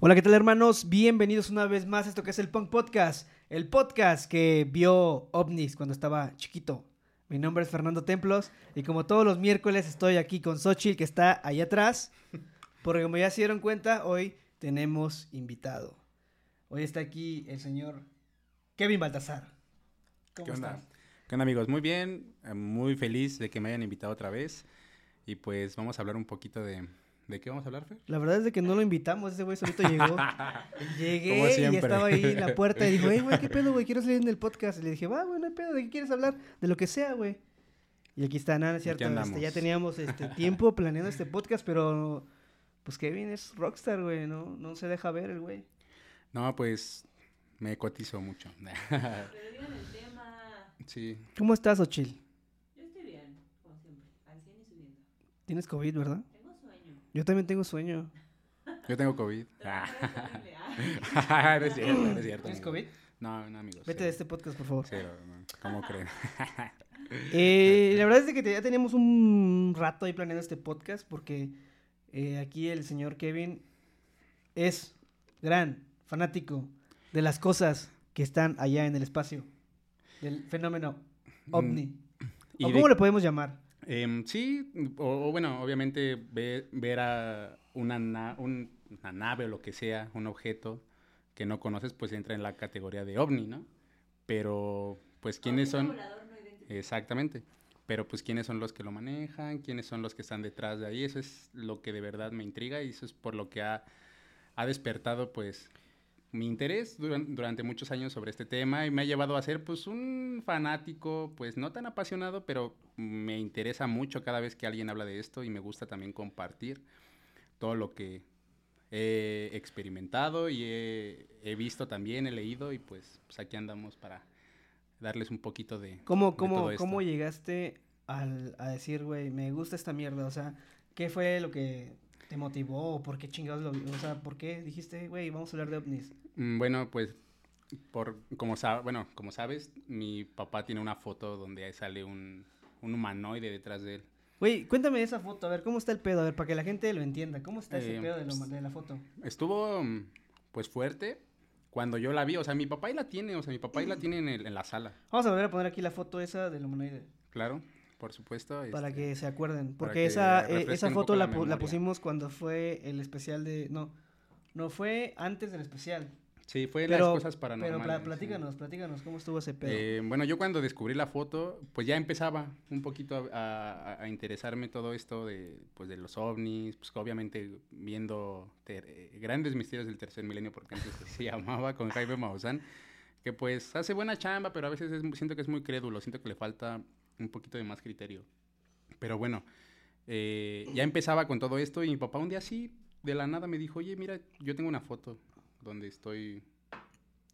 Hola, ¿qué tal hermanos? Bienvenidos una vez más a esto que es el Punk Podcast, el podcast que vio ovnis cuando estaba chiquito. Mi nombre es Fernando Templos y como todos los miércoles estoy aquí con Xochitl que está allá atrás, porque como ya se dieron cuenta, hoy tenemos invitado. Hoy está aquí el señor Kevin Baltasar. ¿Cómo ¿Qué onda? ¿Qué onda amigos? Muy bien, eh, muy feliz de que me hayan invitado otra vez y pues vamos a hablar un poquito de ¿De qué vamos a hablar, Fer? La verdad es de que no lo invitamos, ese güey solito llegó. Llegué y estaba ahí en la puerta y dijo, hey, güey, ¿qué pedo, güey? Quiero salir en el podcast. Y le dije, va, güey, no hay pedo, ¿de qué quieres hablar? De lo que sea, güey. Y aquí está, nada, es cierto. Este, ya teníamos este tiempo planeando este podcast, pero pues Kevin es rockstar, güey, ¿no? No se deja ver el güey. No, pues me cotizo mucho. pero digan el tema. Sí. ¿Cómo estás, Ochil? Yo estoy bien, como siempre, al 100 y subiendo. Tienes COVID, ¿verdad? Yo también tengo sueño. Yo tengo COVID. Ah. no es cierto, no es cierto. ¿Tienes COVID? No, no, amigos. Vete de este podcast, por favor. Sí, ¿cómo creen? eh, la verdad es que ya teníamos un rato ahí planeando este podcast porque eh, aquí el señor Kevin es gran fanático de las cosas que están allá en el espacio, del fenómeno mm, ovni. ¿O cómo le podemos llamar? Em, sí, o, bueno, obviamente ver, a una, una nave o lo que sea, un objeto que no conoces, pues entra en la categoría de ovni, ¿no? Pero, pues, ¿quiénes son? Exactamente. Pero, pues, ¿quiénes son los que lo manejan? ¿Quiénes son los que están detrás de ahí? Eso es lo que de verdad me intriga y eso es por lo que ha, ha despertado, pues, mi interés durante, muchos años sobre este tema y me ha llevado a ser pues un fanático, pues no tan apasionado, pero me interesa mucho cada vez que alguien habla de esto y me gusta también compartir todo lo que he experimentado y he, visto también, he leído y pues, pues, aquí andamos para darles un poquito de... ¿Cómo, cómo, ¿cómo llegaste al, a decir, güey, me gusta esta mierda? O sea, ¿qué fue lo que te motivó? ¿Por qué chingados lo O sea, ¿por qué dijiste, güey, vamos a hablar de ovnis? Mm, bueno, pues, por, como, bueno, como sabes, mi papá tiene una foto donde sale un, un humanoide detrás de él. Güey, cuéntame esa foto, a ver, ¿cómo está el pedo? A ver, para que la gente lo entienda. ¿Cómo está ese eh, pedo de, pues, de la foto? Estuvo, pues, fuerte cuando yo la vi. O sea, mi papá ahí la tiene, o sea, mi papá ahí la tiene en, el, en la sala. Vamos a volver a poner aquí la foto esa del humanoide. Claro. Por supuesto. Para este, que se acuerden. Porque esa, eh, esa foto la, la, pusimos cuando fue el especial de... No, no fue antes del especial. Sí, fue las cosas paranormales. Pero platícanos, platícanos, ¿cómo estuvo ese pedo? Eh, bueno, yo cuando descubrí la foto, pues ya empezaba un poquito a, a, interesarme todo esto de, pues, de los ovnis, pues obviamente viendo eh, grandes misterios del tercer milenio, porque antes se llamaba, con Jaime Maussan, que pues hace buena chamba, pero a veces siento que es muy crédulo, siento que le falta un poquito de más criterio. Pero bueno, eh, ya empezaba con todo esto y mi papá un día así, de la nada, me dijo, oye, mira, yo tengo una foto donde estoy,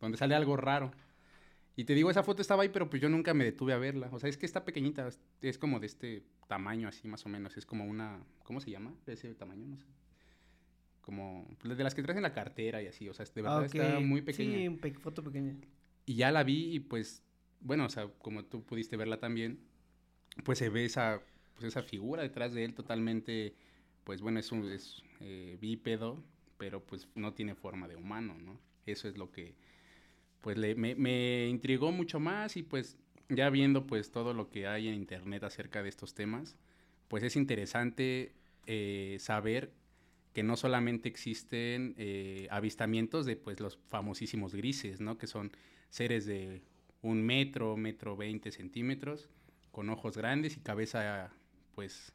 donde sale algo raro. Y te digo, esa foto estaba ahí, pero pues yo nunca me detuve a verla. O sea, es que está pequeñita, es como de este tamaño así más o menos. Es como una, ¿cómo se llama? De ese tamaño, no sé. Como de las que traes en la cartera y así. O sea, de verdad está muy pequeña. Sí, foto pequeña. Y ya la vi y pues, bueno, o sea, como tú pudiste verla también, pues se ve esa, pues esa figura detrás de él totalmente, pues bueno, es, un, eh, bípedo, pero pues no tiene forma de humano, ¿no? Eso es lo que, pues le, me, me, intrigó mucho más y pues ya viendo pues todo lo que hay en internet acerca de estos temas, pues es interesante eh, saber que no solamente existen eh, avistamientos de pues los famosísimos grises, ¿no? Que son seres de un metro, metro veinte centímetros, con ojos grandes y cabeza, pues,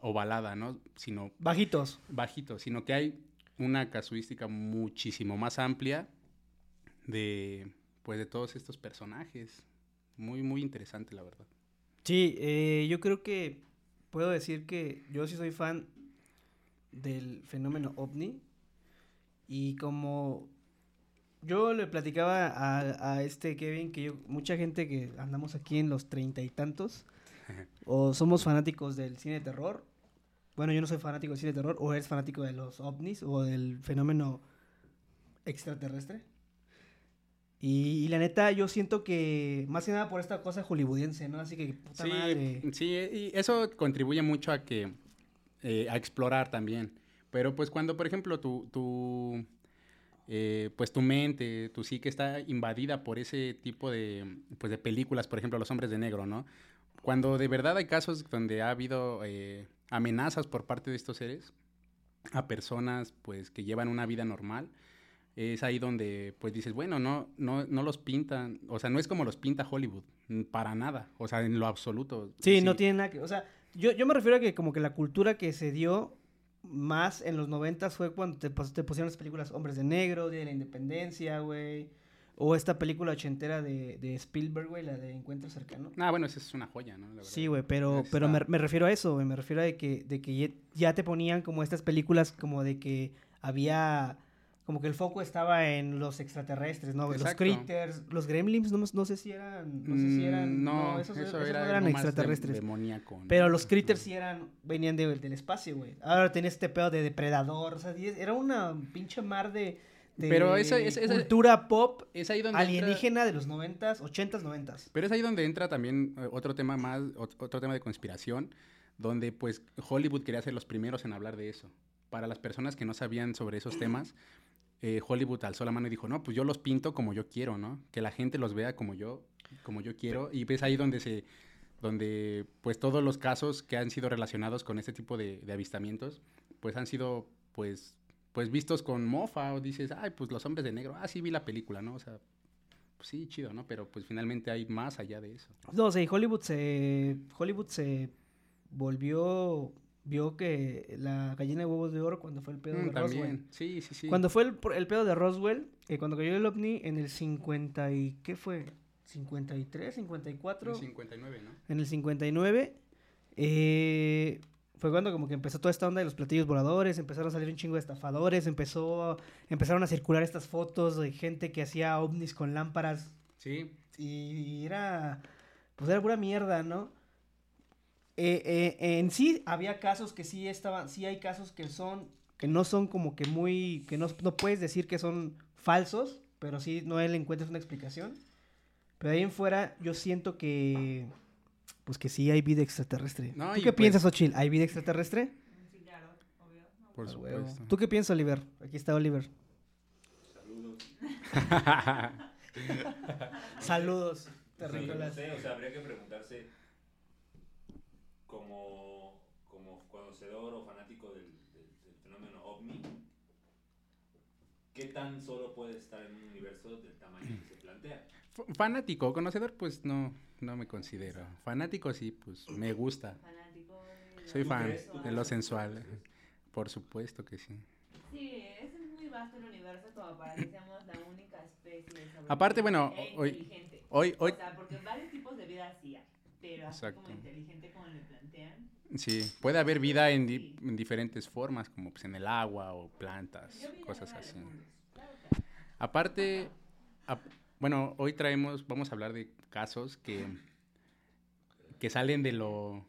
ovalada, ¿no? Sino... Bajitos. Bajitos, sino que hay una casuística muchísimo más amplia de, pues, de todos estos personajes. Muy, muy interesante, la verdad. Sí, eh, yo creo que puedo decir que yo sí soy fan del fenómeno ovni y como yo le platicaba a, a, este Kevin que yo, mucha gente que andamos aquí en los treinta y tantos, o somos fanáticos del cine de terror. Bueno, yo no soy fanático del cine de terror, o eres fanático de los ovnis o del fenómeno extraterrestre. Y, y la neta, yo siento que más que nada por esta cosa hollywoodiense, ¿no? Así que, puta Sí, madre. sí, y eso contribuye mucho a que, eh, a explorar también. Pero pues cuando, por ejemplo, tu, tu, eh, pues tu mente, tu psique está invadida por ese tipo de, pues de películas, por ejemplo, Los Hombres de Negro, ¿no? Cuando de verdad hay casos donde ha habido eh, amenazas por parte de estos seres a personas, pues, que llevan una vida normal, es ahí donde, pues, dices, bueno, no, no, no los pintan, o sea, no es como los pinta Hollywood, mm, para nada, o sea, en lo absoluto. Sí, no tiene nada que... O sea, yo, yo me refiero a que como que la cultura que se dio más en los noventas fue cuando te, te pusieron las películas Hombres de Negro, Día de la Independencia, güey. O esta película ochentera de, de Spielberg, güey, la de Encuentro Cercano. Ah, bueno, esa es una joya, ¿no? La verdad. Sí, güey, pero, Está- pero me, me refiero a eso, güey. Me refiero a de que, de que ya te ponían como estas películas como de que había... Como que el foco estaba en los extraterrestres, ¿no? Los critters, los gremlins, no, no sé si eran... No sé si eran... Mm, No, esos, eso esos era no eran extraterrestres. demoníaco, ¿no? Pero los critters sí eran, venían de- del espacio, güey. Ahora tenía este pedo de depredador, o sea, era una pinche mar de, de Pero esa- esa- esa- cultura pop Es ahí donde entra- alienígena de los noventas, ochentas, noventas. Pero es ahí donde entra también eh, otro tema más, ot- otro tema de conspiración, donde pues Hollywood quería ser los primeros en hablar de eso. Para las personas que no sabían sobre esos temas, eh, Hollywood alzó la mano y dijo, no, pues yo los pinto como yo quiero, ¿no? Que la gente los vea como yo, como yo quiero. Y pues ahí donde se, donde pues todos los casos que han sido relacionados con este tipo de, de avistamientos, pues han sido pues, pues vistos con mofa o dices, ay, pues los hombres de negro, ah, sí vi la película, ¿no? O sea, pues sí, chido, ¿no? Pero pues finalmente hay más allá de eso. No, sí, Hollywood se, Hollywood se volvió, vio que la gallina de huevos de oro cuando fue el pedo Mm, de Roswell. también, sí, sí, sí. Cuando fue el, el pedo de Roswell, eh, cuando cayó el ovni en el 50 y, ¿qué fue? ¿53, 54? En 59, ¿no? en el 59, eh, fue cuando como que empezó toda esta onda de los platillos voladores, empezaron a salir un chingo de estafadores, empezó, empezaron a circular estas fotos de gente que hacía ovnis con lámparas Sí, y era, pues era pura mierda, ¿no? Eh, eh, en sí había casos que sí estaban, sí hay casos que son, que no son como que muy, que no, no puedes decir que son falsos, pero sí no le encuentras una explicación. Pero ahí en fuera yo siento que, pues que sí hay vida extraterrestre. No, ¿Tú qué pues- piensas, Ochil? ¿Hay vida extraterrestre? Sí, claro, obvio. No, por A huevo. supuesto. ¿Tú qué piensas, Oliver? Aquí está Oliver. Saludos. Sí, terrícolas. no sé, o sea, habría que preguntarse como, como conocedor o fanático del, del- del fenómeno ovni, ¿qué tan solo puede estar en un universo del tamaño que se plantea? F- Fanático, conocedor, pues no, no me considero. Fanático sí, pues me gusta. Fanático de Soy lo fan sensual. de lo sensual. Por supuesto que sí. Sí, es muy vasto el universo como para que seamos la única especie Aparte, bueno, e hoy- inteligente. Hoy, hoy, O sea, porque varios tipos de vida sí hay, pero así como Exacto. inteligente como le plantean. sí, puede haber vida en, di- en diferentes formas, como pues en el agua o plantas, cosas así. Aparte, ap- bueno, hoy traemos, vamos a hablar de casos que, que salen de lo...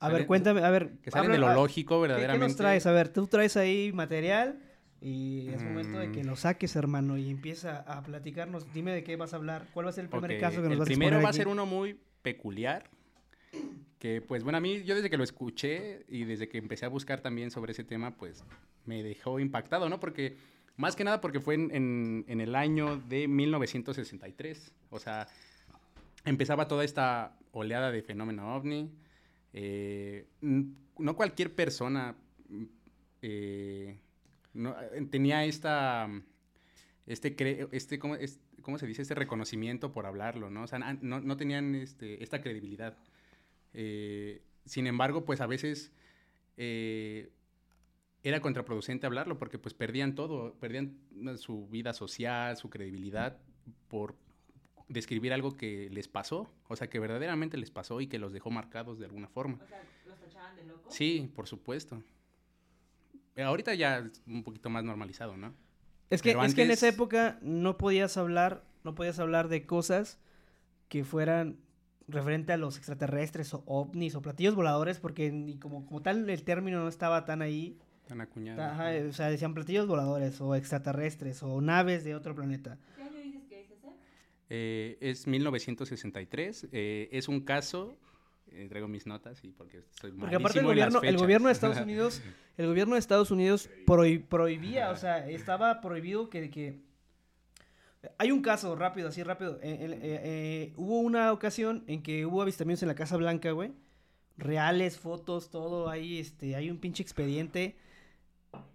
A ver, cuéntame, a ver. Que salen habla- de lo a- lógico, ¿Qué, qué verdaderamente. nos traes? A ver, tú traes ahí material y es momento de que Mm. lo saques, hermano, y empieza a platicarnos. Dime de qué vas a hablar. ¿Cuál va a ser el primer Ok, caso que nos el vas a primero exponer va a ser uno muy peculiar. Que pues bueno, a mí yo desde que lo escuché y desde que empecé a buscar también sobre ese tema, pues me dejó impactado, ¿no? Porque más que nada porque fue en, en- el año de 1963. O sea, empezaba toda esta oleada de fenómeno ovni. Eh, no cualquier persona eh, no, tenía esta este, cre- este ¿cómo, ¿cómo se dice? Este reconocimiento por hablarlo, ¿no? O sea, no, no tenían este, esta credibilidad. Eh, sin embargo, pues a veces eh, era contraproducente hablarlo porque pues perdían todo, perdían ¿no? su vida social, su credibilidad por describir algo que les pasó, o sea, que verdaderamente les pasó y que los dejó marcados de alguna forma. O sea, los tachaban de locos. Sí, por supuesto. Eh, Ahorita ya es un poquito más normalizado, ¿no? Es que, es que en esa época no podías hablar, no podías hablar de cosas que fueran referente a los extraterrestres o ovnis o platillos voladores, porque ni como, como tal el término no estaba tan ahí. Tan acuñado. Ajá, o sea, decían platillos voladores o extraterrestres o naves de otro planeta. ¿Qué año dices que es ese? Eh, es 1963. eh, es un caso. eh, traigo mis notas y porque soy Porque aparte el gobierno, el gobierno de Estados Unidos, el gobierno de Estados Unidos prohi- prohibía, o sea, estaba prohibido que, que hay un caso rápido, así rápido. eh, eh, eh, hubo una ocasión en que hubo avistamientos en la Casa Blanca, güey. Reales, fotos, todo ahí, este, hay un pinche expediente.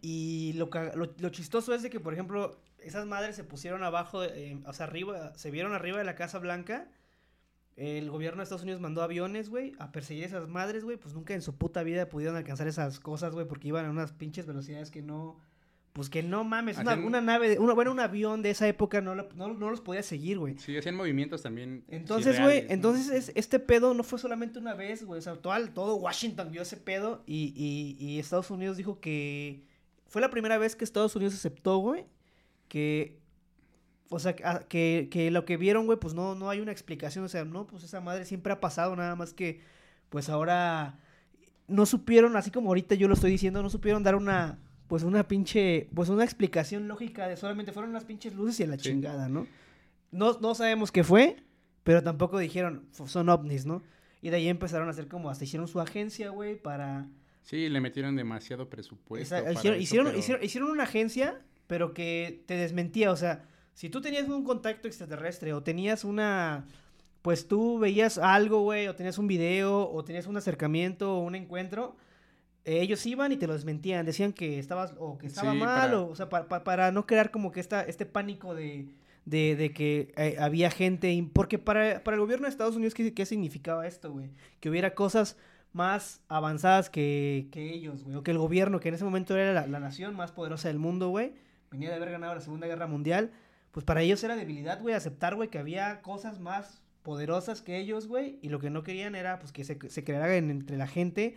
Y lo, lo, chistoso es de que, por ejemplo, esas madres se pusieron abajo, o sea, arriba, se vieron arriba de la Casa Blanca. El gobierno de Estados Unidos mandó aviones, güey, a perseguir esas madres, güey. Pues nunca en su puta vida pudieron alcanzar esas cosas, güey, porque iban a unas pinches velocidades que no. Pues que no mames, una, nave, una, bueno, un avión de esa época no, no, no los podía seguir, güey. Sí, hacían movimientos también. Entonces, güey, entonces es- este pedo no fue solamente una vez, güey. O sea, todo, todo Washington vio ese pedo y, y, y Estados Unidos dijo que fue la primera vez que Estados Unidos aceptó, güey, que, o sea, que, que lo que vieron, güey, pues no, no hay una explicación. O sea, no, pues esa madre siempre ha pasado, nada más que, pues ahora no supieron, así como ahorita yo lo estoy diciendo, no supieron dar una, pues una pinche, pues una explicación lógica de solamente fueron unas pinches luces y a la Sí. chingada, ¿no? No, no sabemos qué fue, pero tampoco dijeron, "Fu- son ovnis, ¿no? Y de ahí empezaron a hacer como, hasta hicieron su agencia, güey, para... Sí, le metieron demasiado presupuesto. Esa- para hicieron, eso, hicieron, pero- hicieron- hicieron una agencia, pero que te desmentía, o sea, si tú tenías un contacto extraterrestre o tenías una... Pues tú veías algo, güey, o tenías un video, o tenías un acercamiento o un encuentro, ellos iban y te lo desmentían, decían que estabas, o que estaba Sí, mal, para- o, o sea, pa- pa- para no crear como que esta, este pánico de, de, de que eh, había gente, porque para, para el gobierno de Estados Unidos, ¿qué, qué significaba esto, güey? Que hubiera cosas más avanzadas que, que ellos, güey, o que el gobierno, que en ese momento era la, la nación más poderosa del mundo, güey, venía de haber ganado la Segunda Guerra Mundial, pues para ellos era debilidad, güey, aceptar, güey, que había cosas más poderosas que ellos, güey, y lo que no querían era, pues, que se, se creara en- entre la gente,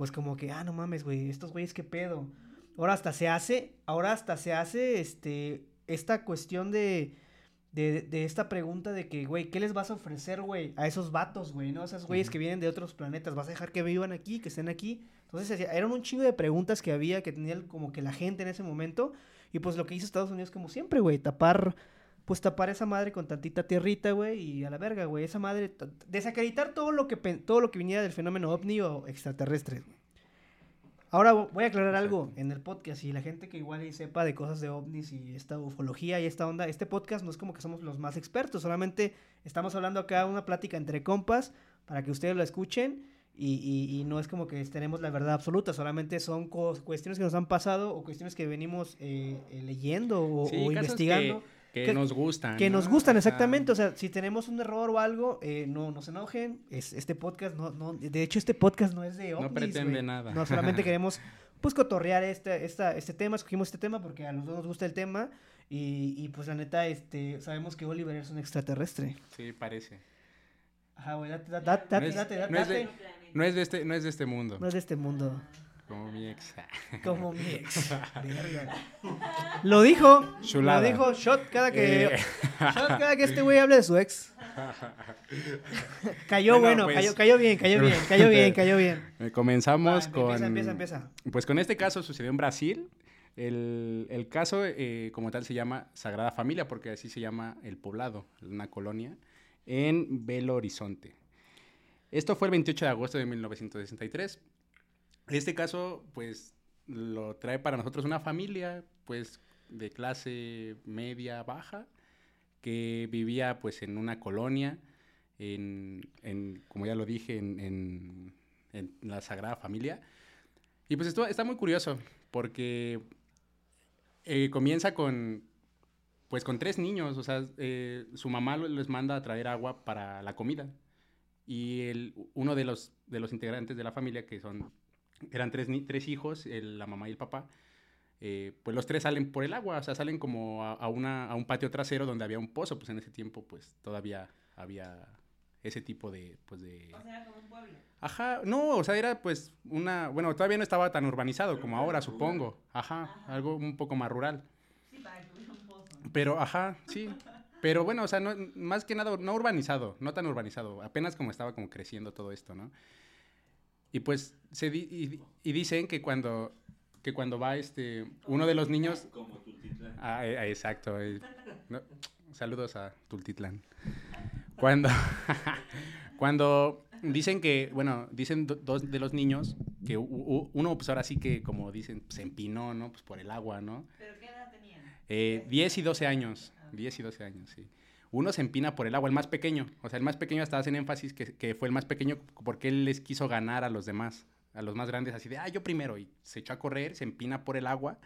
pues, como que, ah, no mames, güey, estos güeyes, qué pedo. Ahora hasta se hace, ahora hasta se hace, este, esta cuestión de, de, de esta pregunta de que, güey, ¿qué les vas a ofrecer, güey, a esos vatos, güey, no? Esos güeyes que vienen de otros planetas, ¿vas a dejar que vivan aquí, que estén aquí? Entonces, eran un chingo de preguntas que había, que tenía como que la gente en ese momento, y pues lo que hizo Estados Unidos como siempre, güey, tapar, pues tapar esa madre con tantita tierrita, güey, y a la verga, güey, esa madre, desacreditar todo lo que, todo lo que viniera del fenómeno ovni o extraterrestre, güey. Ahora vo- voy a aclarar algo en el podcast y la gente que igual sepa de cosas de ovnis y esta ufología y esta onda, este podcast no es como que somos los más expertos, solamente estamos hablando acá una plática entre compas para que ustedes lo escuchen y, y- y no es como que tenemos la verdad absoluta, solamente son cuestiones que nos han pasado o cuestiones que venimos eh, eh, leyendo o, Sí, o investigando. Que, que- nos gustan. Que nos ¿no? gustan, exactamente. O sea, si tenemos un error o algo, eh, no nos enojen. Es, este podcast no, no, de hecho, este podcast no es de ovnis, pretende güey. nada. No, solamente queremos, pues, cotorrear este, esta, este tema. Escogimos este tema porque a los dos nos gusta el tema. Y, y, pues, la neta, este, sabemos que Oliver es un extraterrestre. Sí, parece. Ajá, güey, date, date, date, No date, no. No este, no es de este mundo. No es de este mundo. Como mi ex. Como mi ex. Lo dijo. Chulada. Lo dijo Shot cada que. Eh. Shot cada que este güey hable de su ex. cayó bueno, Bueno, pues- cayó, cayó bien, cayó bien, cayó bien, cayó bien. Eh, Comenzamos Va, con. Empieza, empieza, empieza. Pues con este caso sucedió en Brasil. El, el caso eh, como tal se llama Sagrada Familia porque así se llama el poblado, una colonia, en Belo Horizonte. Esto fue el 28 de agosto de 1963. Este caso pues lo trae para nosotros una familia pues de clase media baja que vivía pues en una colonia, en, en, como ya lo dije, en, en- la Sagrada Familia. Y pues esto está muy curioso porque eh, comienza con, pues con tres niños, o sea, eh, su mamá les manda a traer agua para la comida. Y el, uno de los, de los integrantes de la familia, que son, eran tres, ni- tres hijos, el- la mamá y el papá, eh, pues los tres salen por el agua, o sea, salen como a, a una, a un patio trasero donde había un pozo, pues en ese tiempo pues todavía había ese tipo de, pues de... O sea, era como un pueblo. Ajá, no, o sea, era pues una, bueno, todavía no estaba tan urbanizado como ahora, supongo. Ajá, algo un poco más rural. Sí, para que hubiera un pozo. Pero, ajá, sí. Pero bueno, o sea, no, más que nada, no urbanizado, no tan urbanizado, apenas como estaba como creciendo todo esto, ¿no? Y pues, se di- y, y dicen que cuando, que cuando va este, uno de los niños... Como Tultitlán. Ah, eh, eh, exacto. eh, no, Saludos a Tultitlán. Cuando, cuando dicen que, bueno, dicen do- dos de los niños que u- u- uno, pues ahora sí que, como dicen, se empinó, ¿no? Pues por el agua, ¿no? ¿Pero qué edad tenían? Eh, 10 y 12 años. Ah. 10 y 12 años, sí. Uno se empina por el agua, el más pequeño. O sea, el más pequeño hasta hacen énfasis que, que fue el más pequeño porque él les quiso ganar a los demás, a los más grandes, así de, ah, yo primero. Y se echó a correr, se empina por el agua.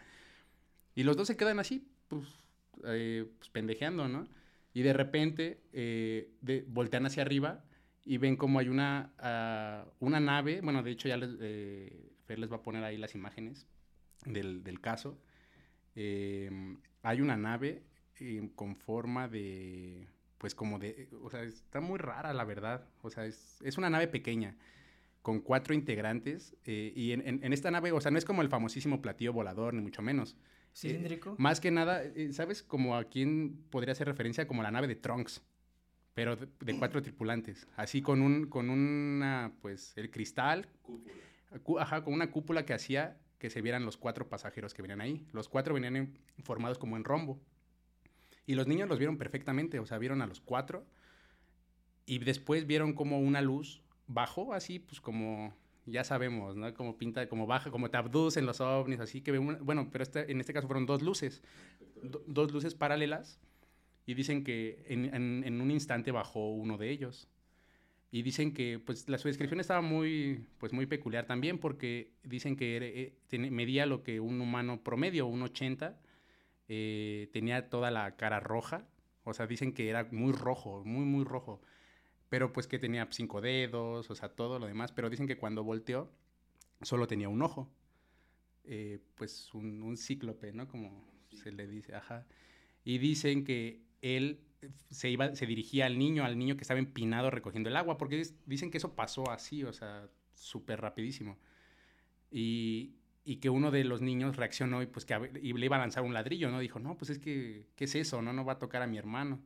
Y los dos se quedan así, pues, eh, pues, pendejeando, ¿no? Y de repente eh, de- voltean hacia arriba y ven como hay una, ah, una nave. Bueno, de hecho ya les, eh, Fer les va a poner ahí las imágenes del, del caso. Hay una nave eh, con forma de, pues como de, o sea, está muy rara la verdad. O sea, es, es una nave pequeña con cuatro integrantes eh, y en, en- en esta nave, o sea, no es como el famosísimo platillo volador, ni mucho menos. ¿Cilíndrico? Más que nada, eh, ¿sabes? Como a quién podría hacer referencia como la nave de Trunks, pero de, de cuatro tripulantes, así con un, con una, pues, el cristal, Cúpula. cu- ajá, con una cúpula que hacía que se vieran los cuatro pasajeros que venían ahí. Los cuatro venían en- formados como en rombo. Y los niños los vieron perfectamente, o sea, vieron a los cuatro y después vieron como una luz bajó así, pues como ya sabemos, ¿no? Como pinta, como baja, como te abducen los ovnis, así que una- bueno, pero este- en este caso fueron dos luces, do- dos luces paralelas y dicen que en, un instante bajó uno de ellos. Y dicen que pues la, su descripción estaba muy, pues, muy peculiar también porque dicen que eh, medía lo que un humano promedio, un 80, eh, tenía toda la cara roja, o sea, dicen que era muy rojo, muy, muy rojo, pero pues que tenía cinco dedos, o sea, todo lo demás, pero dicen que cuando volteó solo tenía un ojo, eh, pues un, un cíclope, ¿no? Como se le dice, ajá. Y dicen que él se iba, se dirigía al niño, al niño que estaba empinado recogiendo el agua, porque dicen que eso pasó así, o sea, súper rapidísimo. Y, y que uno de los niños reaccionó y pues que a y le iba a lanzar un ladrillo, ¿no? Dijo, no, pues es que, ¿qué es eso? No, no va a tocar a mi hermano.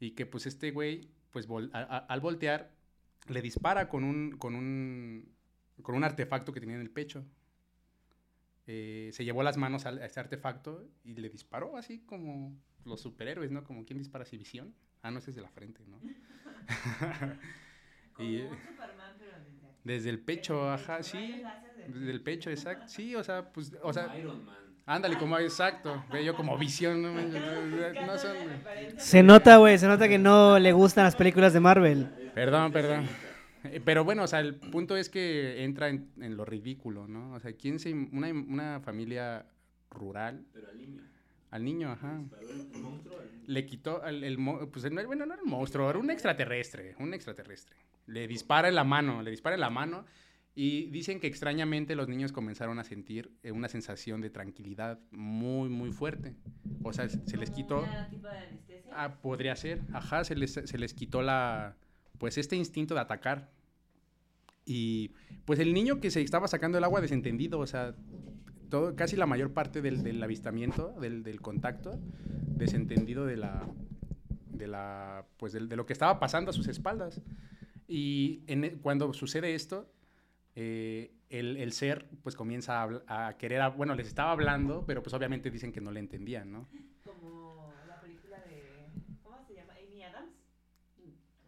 Y que pues este güey, pues vol- a- a- al voltear, le dispara con un, con un, con un artefacto que tenía en el pecho. Eh, se llevó las manos al- a ese artefacto y le disparó así como los superhéroes, ¿no? Como quien dispara así visión. Ah, no, ese es de la frente, ¿no? Como Y, un eh, Superman, pero desde el pecho, Desde el ajá, pecho, sí. Del el pecho, exacto. Sí, o sea, pues, o sea, Iron Man. ándale, como exacto. Ve yo como visión, no, no, son... Se nota, güey, se nota que no le gustan las películas de Marvel. Perdón, perdón. Eh, Pero bueno, o sea, el punto es que entra en, en lo ridículo, ¿no? O sea, ¿quién se... Una, una familia rural, Pero al niño. al niño, ajá, el, el le quitó al, el... mo- Pues, no- bueno, no era un monstruo, era un extraterrestre, un extraterrestre. Le dispara en la mano, le dispara en la mano y dicen que extrañamente los niños comenzaron a sentir eh, una sensación de tranquilidad muy, muy fuerte. O sea, se les quitó... tipo de anestesia. Ah, podría ser. Ajá, se les, se les quitó la. Pues este instinto de atacar. Y pues el niño que se estaba sacando el agua desentendido, o sea, todo, casi la mayor parte del, del avistamiento, del, del contacto, desentendido de la. de la. pues de, lo que estaba pasando a sus espaldas. Y en cuando sucede esto, eh, el, el ser pues comienza a, a querer, a- bueno, les estaba hablando, pero pues obviamente dicen que no le entendían, ¿no? Como la película de. ¿Cómo se llama? Amy Adams.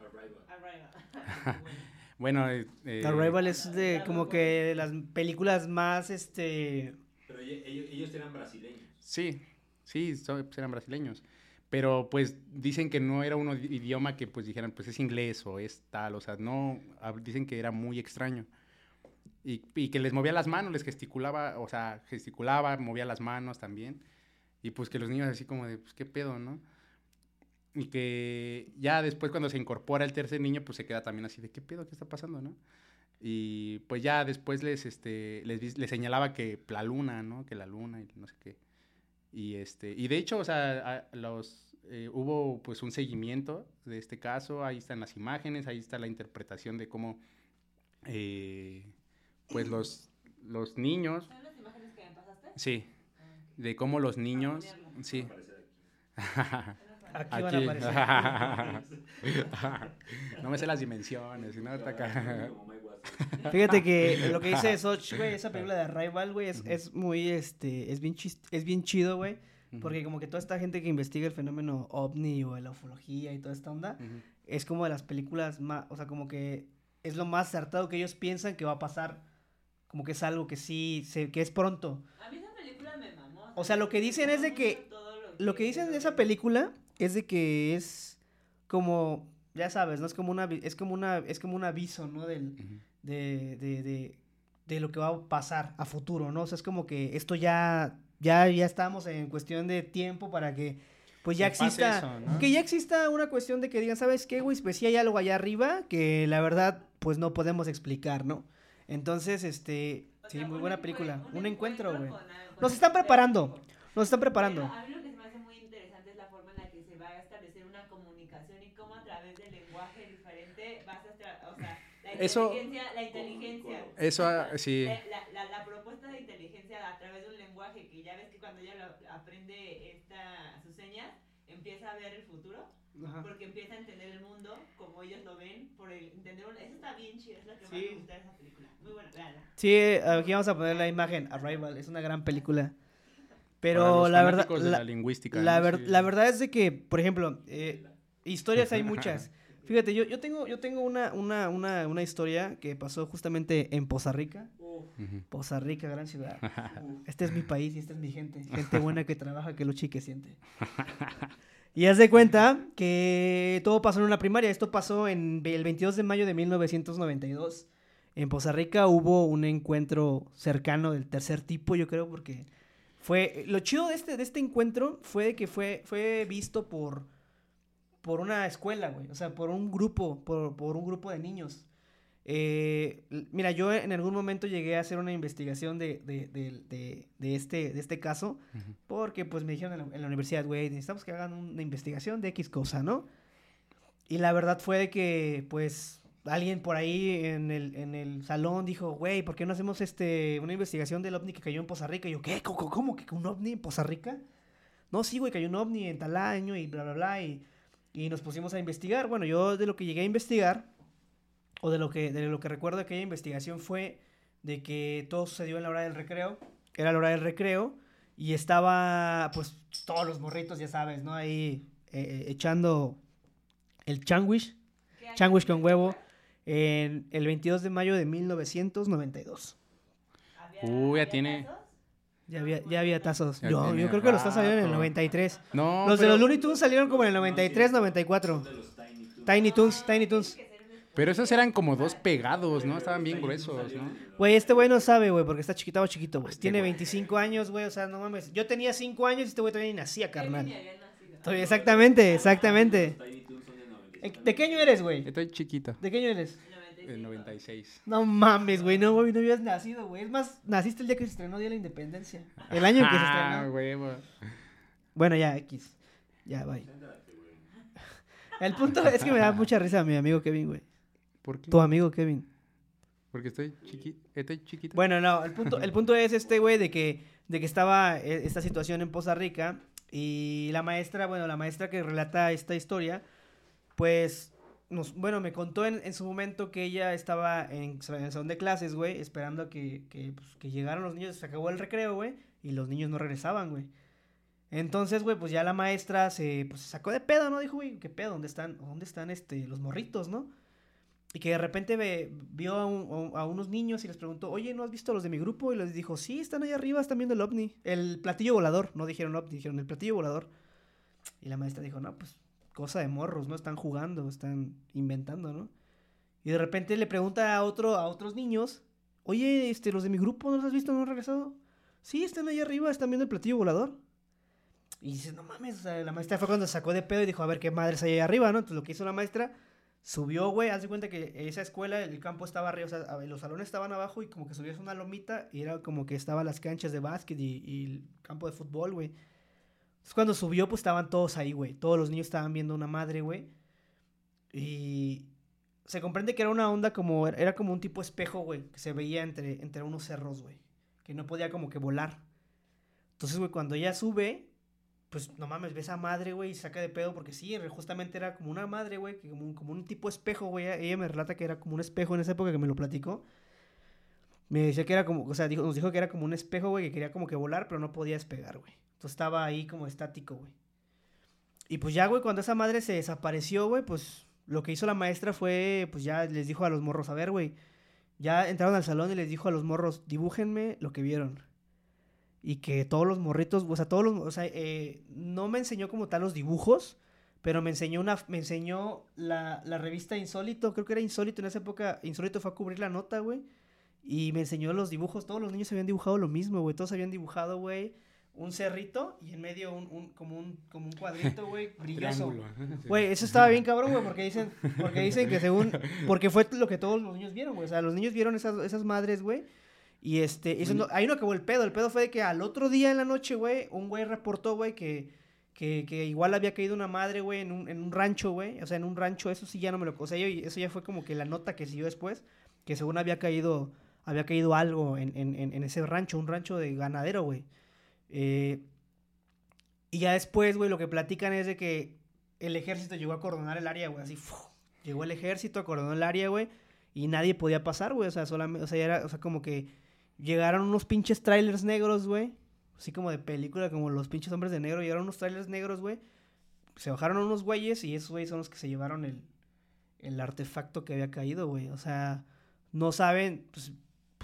Arrival. Arrival. Bueno, eh, eh, Arrival es de como que las películas más, este... Pero ellos, ellos eran brasileños. Sí, sí, pues eran brasileños. Pero pues dicen que no era un idi- idioma que pues dijeran pues es inglés o es tal, o sea, no, dicen que era muy extraño. Y, y que les movía las manos, les gesticulaba, o sea, gesticulaba, movía las manos también. Y pues que los niños así como de, pues qué pedo, ¿no? Y que ya después cuando se incorpora el tercer niño, pues se queda también así de, ¿qué pedo? ¿Qué está pasando, no? Y pues ya después les, este, les, les señalaba que la luna, ¿no? Que la luna y no sé qué. Y, este, y de hecho, o sea, a- los, eh, hubo pues un seguimiento de este caso, ahí están las imágenes, ahí está la interpretación de cómo, eh, pues los, los niños, ¿Son las imágenes que me pasaste? sí, Ah, de cómo los niños, sí. Va a aparecer aquí. Aquí, van a aparecer. no me sé las dimensiones. Fíjate que lo que dice Soch, güey, esa película de Arrival, güey, es, es muy, este, es bien, chis- es bien chido, güey. Porque como que toda esta gente que investiga el fenómeno ovni o la ufología y toda esta onda, es como de las películas más, o sea, como que es lo más acertado que ellos piensan que va a pasar, como que es algo que sí, se, que es pronto. A mí esa película me mamó. O sea, lo que dicen es de que- Lo que dicen de esa película es de que es como, ya sabes, ¿no? Es como una, es como una, es como un aviso, ¿no? Del, de, de, de, de lo que va a pasar a futuro, ¿no? O sea, es como que esto ya, ya, ya estamos en cuestión de tiempo para que, pues ya Que exista, eso, ¿no? que ya exista una cuestión de que digan, ¿sabes qué, güey? Pues sí hay algo allá arriba que la verdad, pues no podemos explicar, ¿no? Entonces, este, sí, muy buena película, un, encuentro, güey. Nos están preparando, nos están preparando. a mí lo que se me hace muy interesante es la forma en la que se va a establecer una comunicación y cómo a través del lenguaje diferente vas a, tra- o sea, la Eso- inteligencia, la inteligencia. Eso, ah, sí. La, la- la- la propuesta de inteligencia a través de un lenguaje que ya ves que cuando ella lo- aprende esta, sus señas, empieza a ver el futuro, porque empieza a entender el mundo como ellos lo ven, por el entender un- Eso está bien chido, es lo que más Sí. me gusta de esa película. Muy buena, véanla. Sí, aquí vamos a poner la imagen, Arrival, es una gran película. Para Pero los la verdad, la, la lingüística. la, ver- Sí. la verdad es de que, por ejemplo, eh, historias hay muchas. Fíjate, yo, yo tengo, yo tengo una, una, una, una historia que pasó justamente en Poza Rica. Ujú. Poza Rica, gran ciudad. Este es mi país y esta es mi gente. Gente buena que trabaja, que lucha y que siente. Y haz de cuenta que todo pasó en una primaria. Esto pasó en el 22 de mayo de 1992. En Poza Rica hubo un encuentro cercano del tercer tipo, yo creo, porque fue... Lo chido de este, de este encuentro fue que fue, fue visto por, por una escuela, güey. O sea, por un grupo, por, por un grupo de niños. Eh, mira, yo en algún momento llegué a hacer una investigación de, de, de- de- este, de este caso, porque pues me dijeron en la, en la universidad, güey, necesitamos que hagan una investigación de X cosa, ¿no? Y la verdad fue de que, pues, alguien por ahí en el, en el salón dijo, güey, ¿por qué no hacemos este, una investigación del ovni que cayó en Poza Rica? Y yo, ¿qué? ¿Cómo, cómo que un ovni en Poza Rica? No, sí, güey, cayó un ovni en tal año y bla, bla, bla. Y, y nos pusimos a investigar. Bueno, yo de lo que llegué a investigar, o de lo que, de lo que recuerdo de aquella investigación fue de que todo sucedió en la hora del recreo. Era la hora del recreo. Y estaba, pues, todos los morritos, ya sabes, ¿no? Ahí eh, echando el changuish, ¿Qué año changuish con huevo, en el 22 de mayo de 1992. ¿Había- Uy, ya tiene-? Ya había, ya había tazos. Ya Yo, yo creo que los tazos salieron en el rato. 93. No, Los de los Looney Tunes salieron como en el 93, 94. de los Tiny Toons. Tiny Toons, Tiny Toons. Pero esos eran como dos pegados, ¿no? Estaban bien gruesos, ¿no? Güey, este güey no sabe, güey, porque está chiquitado chiquito, güey. Este Tiene güey. 25 años, güey, o sea, no mames. Yo tenía 5 años y este güey todavía ni nacía, carnal. Todavía- Exactamente, exactamente. De 95. ¿De qué año eres, güey? Estoy chiquito. ¿De qué año eres? 95. El 96. No mames, güey, no, güey, no habías nacido, güey. Es más, naciste el día que se estrenó Día de la Independencia. El año en que se Ah, estrenó. huevo. Bueno, ya, X. Ya, bye. El punto es que me da mucha risa mi amigo Kevin, güey. ¿Por qué? Tu amigo Kevin. Porque estoy chiquito. Estoy chiquito. Bueno, no, el punto, el punto es este, güey, de que, de que estaba eh, esta situación en Poza Rica y la maestra, bueno, la maestra que relata esta historia, pues, nos, bueno, me contó en, en su momento que ella estaba en, en el salón de clases, güey, esperando a que, que, pues, que llegaran los niños, se acabó el recreo, güey, y los niños no regresaban, güey. Entonces, güey, pues ya la maestra se, pues, sacó de pedo, ¿no? Dijo, güey, ¿qué pedo? ¿Dónde están, dónde están este, los morritos, no? Y que de repente ve- vio a, un- a unos niños y les preguntó, oye, ¿no has visto los de mi grupo? Y les dijo, sí, están ahí arriba, están viendo el ovni. El platillo volador, no dijeron ovni, dijeron el platillo volador. Y la maestra dijo, no, pues cosa de morros, ¿no? Están jugando, están inventando, ¿no? Y de repente le pregunta a, otro, a otros niños, oye, este, los de mi grupo, ¿no los has visto? ¿No han regresado? Sí, están ahí arriba, están viendo el platillo volador. Y dice, no mames, o la maestra fue cuando se sacó de pedo y dijo, a ver qué madres hay ahí arriba, ¿no? Entonces lo que hizo la maestra, subió, güey, haz de cuenta que esa escuela, el campo estaba arriba, o sea, los salones estaban abajo y como que subías una lomita y era como que estaban las canchas de básquet y, y el campo de fútbol, güey. Entonces cuando subió, pues estaban todos ahí, güey. Todos los niños estaban viendo una madre, güey. Y se comprende que era una onda como, era como un tipo espejo, güey, que se veía entre, entre unos cerros, güey. Que no podía como que volar. Entonces, güey, cuando ella sube, pues no mames, ve esa madre, güey, y saca de pedo porque sí, justamente era como una madre, güey, que como un, tipo espejo, güey. Ella me relata que era como un espejo en esa época que me lo platicó. Me decía que era como, o sea, dijo, nos dijo que era como un espejo, güey, que quería como que volar, pero no podía despegar, güey. Entonces estaba ahí como estático, güey. Y pues ya, güey, cuando esa madre se desapareció, güey, pues lo que hizo la maestra fue, pues ya les dijo a los morros, a ver, güey, ya entraron al salón y les dijo a los morros, dibújenme lo que vieron. Y que todos los morritos, o sea, todos los, o sea, eh, no me enseñó como tal los dibujos, pero me enseñó una, me enseñó la, la revista Insólito, creo que era Insólito en esa época, Insólito fue a cubrir la nota, güey. Y me enseñó los dibujos, todos los niños habían dibujado lo mismo, güey, todos habían dibujado, güey, un cerrito y en medio un, un como un como un cuadrito, güey, brilloso. Güey, eso estaba bien cabrón, güey, porque dicen porque dicen que según porque fue lo que todos los niños vieron, güey. O sea, los niños vieron esas, esas madres, güey. Y este, eso no, ahí no acabó el pedo, el pedo fue de que al otro día en la noche, güey, un güey reportó, güey, que, que, que igual había caído una madre, güey, en un, en un rancho, güey. O sea, en un rancho, eso sí ya no me lo... O sea, yo, eso ya fue como que la nota que siguió después, que según había caído, había caído algo en, en, en ese rancho, un rancho de ganadero, güey. Eh, y ya después, güey, lo que platican es de que el ejército llegó a cordonar el área, güey, así, llegó el ejército, acordonó el área, güey, y nadie podía pasar, güey, o sea, solamente, o sea, era, o sea, como que llegaron unos pinches trailers negros, güey, así como de película, como los pinches hombres de negro, llegaron unos trailers negros, güey, se bajaron unos güeyes y esos güeyes son los que se llevaron el, el artefacto que había caído, güey, o sea, no saben, pues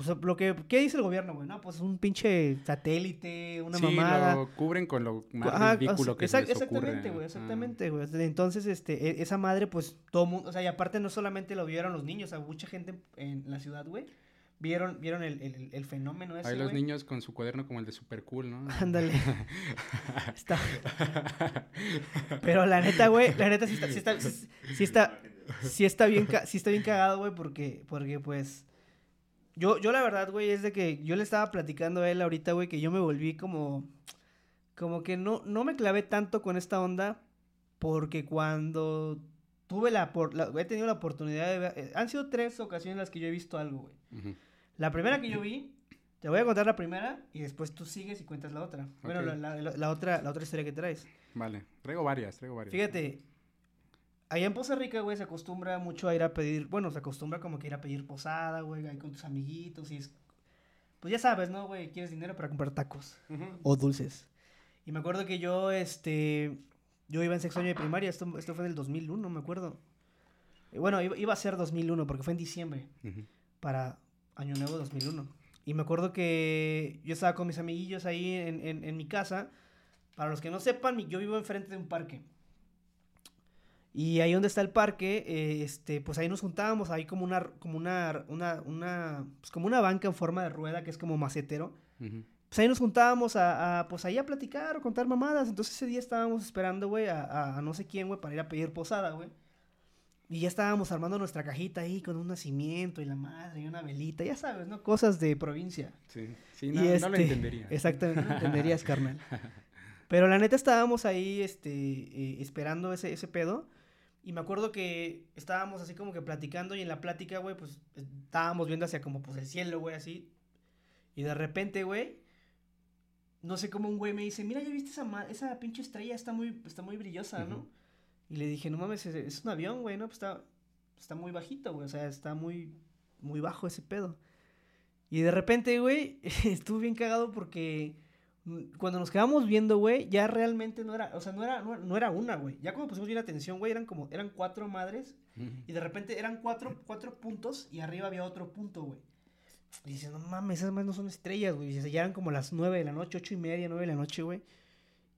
pues lo que ¿qué dice el gobierno, güey? No, pues un pinche satélite, una sí, mamada. lo cubren con lo más ridículo que se les Exactamente, güey, exactamente, güey. Entonces, este, e, esa madre, pues, todo mundo, o sea, y aparte no solamente lo vieron los niños, o sea, mucha gente en la ciudad, güey, vieron, vieron el, el, el fenómeno ese, Hay los niños con su cuaderno como el de Super Cool, ¿no? Ándale. está... Pero la neta, güey, la neta sí está, sí está, sí, está, sí está bien, sí está bien cagado, güey, porque, porque, pues yo, yo la verdad, güey, es de que yo le estaba platicando a él ahorita, güey, que yo me volví como. Como que no, no me clavé tanto con esta onda. Porque cuando tuve la, por, he tenido la oportunidad de ver. Eh, han sido tres ocasiones las que yo he visto algo, güey. La primera que yo vi, te voy a contar la primera y después tú sigues y cuentas la otra. Bueno, la, la, la, otra, la otra historia que traes. Vale, traigo varias, traigo varias. Fíjate, Allá en Poza Rica, güey, se acostumbra mucho a ir a pedir, bueno, se acostumbra como que ir a pedir posada, güey, ahí con tus amiguitos y es... Pues ya sabes, ¿no, güey? Quieres dinero para comprar tacos o dulces. Y me acuerdo que yo, este, yo iba en sexto año de primaria, esto, esto fue en el 2001, me acuerdo. Bueno, iba, a ser 2001 porque fue en diciembre, para Año Nuevo 2001. Y me acuerdo que yo estaba con mis amiguillos ahí en, en, en mi casa. Para los que no sepan, yo vivo enfrente de un parque. Y ahí donde está el parque, eh, este, pues ahí nos juntábamos, ahí como una, como una, una, una, pues como una banca en forma de rueda que es como macetero. Pues ahí nos juntábamos a, a, pues ahí a platicar o contar mamadas. Entonces ese día estábamos esperando, güey, a, a, no sé quién, güey, para ir a pedir posada, güey. Y ya estábamos armando nuestra cajita ahí con un nacimiento y la madre y una velita, ya sabes, ¿no? Cosas de provincia. Sí, sí, no, no lo este, entendería. Exactamente, no entenderías, carnal. Pero la neta estábamos ahí, este, eh, esperando ese, ese pedo. Y me acuerdo que estábamos así como que platicando y en la plática, güey, pues estábamos viendo hacia como pues el cielo, güey, así. Y de repente, güey, no sé cómo un güey me dice, mira, ya viste esa, esa pinche estrella, está muy, está muy brillosa, ¿no? Y le dije, no mames, es, un avión, güey, ¿no? Pues está, está muy bajito, güey, o sea, está muy, muy bajo ese pedo. Y de repente, güey, estuve bien cagado porque cuando nos quedamos viendo, güey, ya realmente no era, o sea, no era, no, era una, güey. Ya cuando pusimos bien atención, güey, eran como, eran cuatro madres y de repente eran cuatro, cuatro puntos y arriba había otro punto, güey. Y dice, no mames, esas más no son estrellas, güey. Y ya eran como las nueve de la noche, ocho y media, nueve de la noche, güey.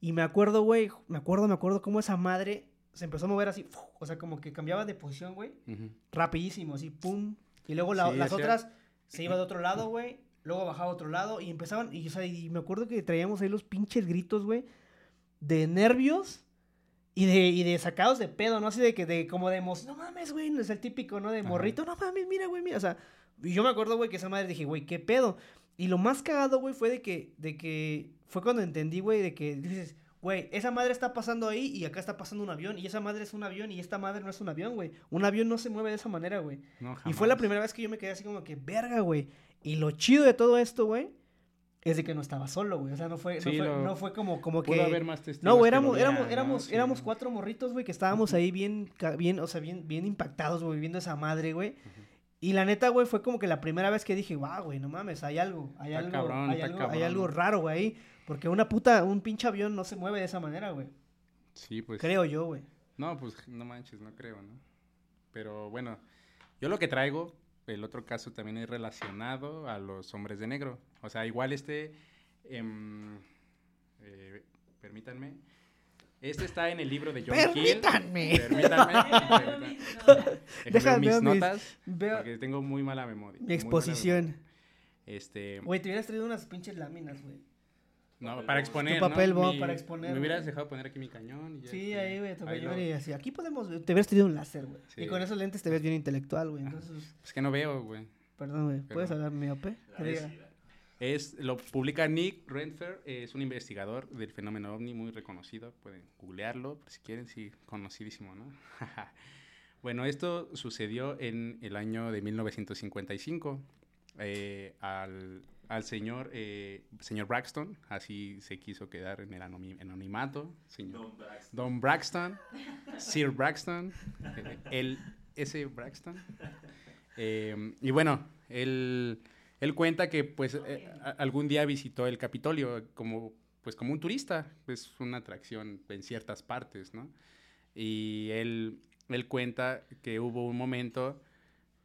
Y me acuerdo, güey, me acuerdo, me acuerdo cómo esa madre se empezó a mover así, o sea, como que cambiaba de posición, güey. Rapidísimo, así, pum. Y luego las otras se iba de otro lado, güey Luego bajaba a otro lado y empezaban. Y, o sea, y me acuerdo que traíamos ahí los pinches gritos, güey. De nervios y de, y de sacados de pedo, ¿no? Así de que, de como de emoción. No mames, güey. Es el típico, ¿no? De morrito. No mames, mira, güey, mira. O sea, y yo me acuerdo, güey, que esa madre dije, güey, ¿qué pedo? Y lo más cagado, güey, fue de que, de que. Fue cuando entendí, güey, de que dices, güey, esa madre está pasando ahí y acá está pasando un avión. Y esa madre es un avión y esta madre no es un avión, güey. Un avión no se mueve de esa manera, güey. y fue la primera vez que yo me quedé así como que, verga, güey. Y lo chido de todo esto, güey, es de que no estaba solo, güey. O sea, no fue, no, fue como, como que. haber más No, güey, éramos, éramos, éramos, éramos cuatro morritos, güey, que estábamos ahí bien, bien, o sea, bien, bien impactados, güey, viendo esa madre, güey. Y la neta, güey, fue como que la primera vez que dije, guau, güey, no mames, hay algo, hay Está algo, cabrón, hay, algo hay algo raro, güey, ahí. Porque una puta, un pinche avión no se mueve de esa manera, güey. Sí, pues. Creo yo, güey. No, pues no manches, no creo, ¿no? Pero bueno, yo lo que traigo, el otro caso también es relacionado a los hombres de negro. O sea, igual este, em, eh, permítanme, este está en el libro de John Permítanme. Keel. Permítanme. Permítanme. ver mis notas, Veo porque tengo muy mala memoria. mi mala exposición. memoria. Este, Güey, te hubieras traído unas pinches láminas, güey. No, para exponer, Tu papel ¿no? Mi- para exponer, Me hubieras dejado poner aquí mi cañón. y ya, Sí, este, ahí, güey, tu cañón y así. Aquí podemos, te hubieras traído un láser, güey. Sí. Y con esos lentes te ves bien intelectual, güey. Entonces, Es que no veo, güey. perdón, güey. ¿Puedes hablar miope? Es, lo publica Nick Renfer, es un investigador del fenómeno ovni muy reconocido, pueden googlearlo si quieren, sí, conocidísimo, ¿no? bueno, esto sucedió en el año de 1955 eh, al, al señor, eh, señor Braxton, así se quiso quedar en el anonimato, señor Don Braxton. Don Braxton, Sir Braxton, el ese Braxton. Eh, y bueno, él, él cuenta que pues eh, algún día visitó el Capitolio como pues como un turista, es una atracción en ciertas partes, ¿no? Y él, él cuenta que hubo un momento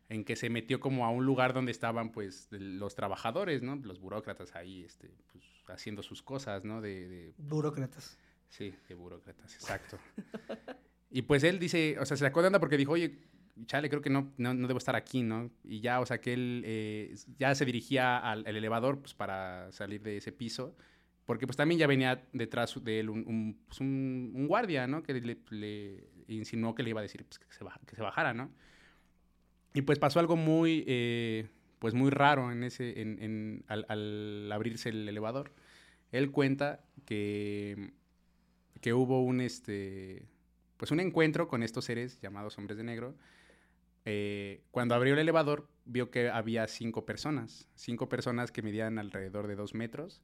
en que se metió como a un lugar donde estaban pues los trabajadores, ¿no? Los burócratas ahí, este, pues, haciendo sus cosas, ¿no? De, de Burócratas. Sí, de burócratas, exacto. y pues él dice, o sea, se sacó de onda porque dijo, oye, chale, creo que no, no, no debo estar aquí, ¿no? Y ya, o sea, que él eh, ya se dirigía al, al elevador pues, para salir de ese piso, porque pues también ya venía detrás de él un, un, pues, un- un guardia, ¿no? Que le, le insinuó que le iba a decir pues, que, se baja- que se bajara, ¿no? Y pues pasó algo muy, eh, pues muy raro en ese, en, al abrirse el elevador. Él cuenta que que hubo un este pues un encuentro con estos seres llamados hombres de negro Eh, cuando abrió el elevador vio que había cinco personas cinco personas que medían alrededor de dos metros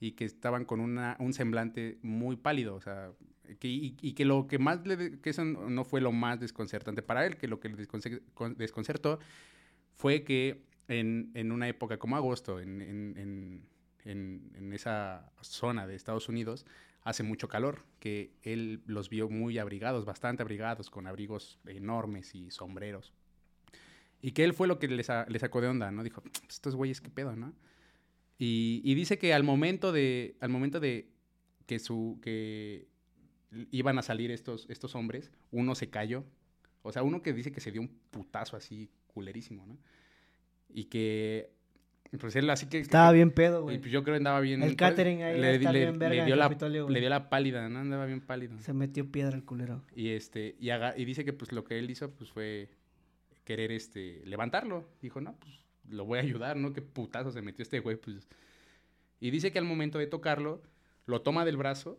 y que estaban con una, un semblante muy pálido o sea que, y, y que lo que más le que eso no fue lo más desconcertante para él que lo que le desconce- con- desconcertó fue que en, en una época como agosto en, en- en- esa zona de Estados Unidos hace mucho calor, que él los vio muy abrigados, bastante abrigados, con abrigos enormes y sombreros. Y que él fue lo que le sacó de onda, ¿no? Dijo, estos güeyes, qué pedo, ¿no? Y, y dice que al momento de, al momento de que, su, que iban a salir estos, estos hombres, uno se cayó. O sea, uno que dice que se dio un putazo así culerísimo, ¿no? Y que, pues él así que... Estaba que- bien pedo, y güey. pues yo creo que andaba bien. El catering ahí le, está le- bien verga le dio la, le dio la pálida, ¿no? Andaba bien pálido. Se metió piedra el culero. Y este, y, haga- y dice que pues lo que él hizo pues fue querer este levantarlo. Dijo, no, pues lo voy a ayudar, ¿no? Qué putazo se metió este güey, pues. Y dice que al momento de tocarlo, lo toma del brazo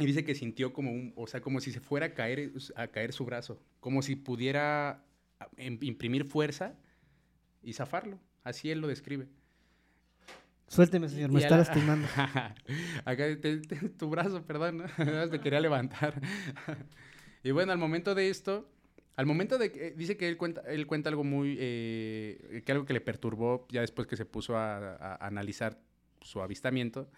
y dice que sintió como un, o sea, como si se fuera a caer, a caer su brazo, como si pudiera ah, im- imprimir fuerza y zafarlo. Así él lo describe. Suélteme, señor, me Y está la- lastimando. Acá te- te- tu brazo, perdón, ¿no? Te quería levantar. y bueno, al momento de esto, al momento de que dice que él cuenta, él cuenta algo muy, eh, que algo que le perturbó ya después que se puso a, a- a analizar su avistamiento,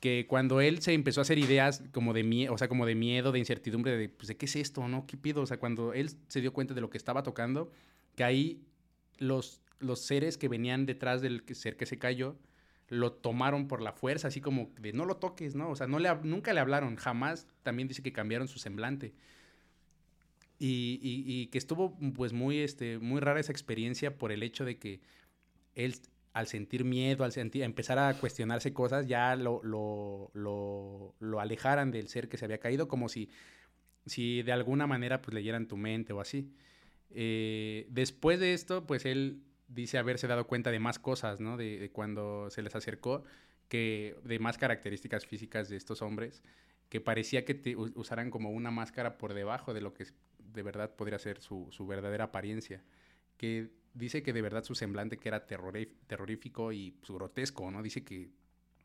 que cuando él se empezó a hacer ideas como de miedo, o sea, como de miedo, de incertidumbre, de, pues, ¿de qué es esto, no? ¿Qué pido? O sea, cuando él se dio cuenta de lo que estaba tocando, que ahí los, los seres que venían detrás del ser que se cayó, lo tomaron por la fuerza, así como de no lo toques, ¿no? O sea, no le, nunca le hablaron, jamás también dice que cambiaron su semblante. Y, y- y que estuvo pues muy, este, muy rara esa experiencia por el hecho de que él al sentir miedo, al sentir, a empezar a cuestionarse cosas, ya lo, lo, lo, lo alejaran del ser que se había caído, como si, si de alguna manera pues leyeran tu mente o así. Eh, después de esto, pues él dice haberse dado cuenta de más cosas, ¿no? De, de cuando se les acercó, que de más características físicas de estos hombres, que parecía que te usaran como una máscara por debajo de lo que de verdad podría ser su, su verdadera apariencia. Que dice que de verdad su semblante que era terrorífico y pues, grotesco, ¿no? Dice que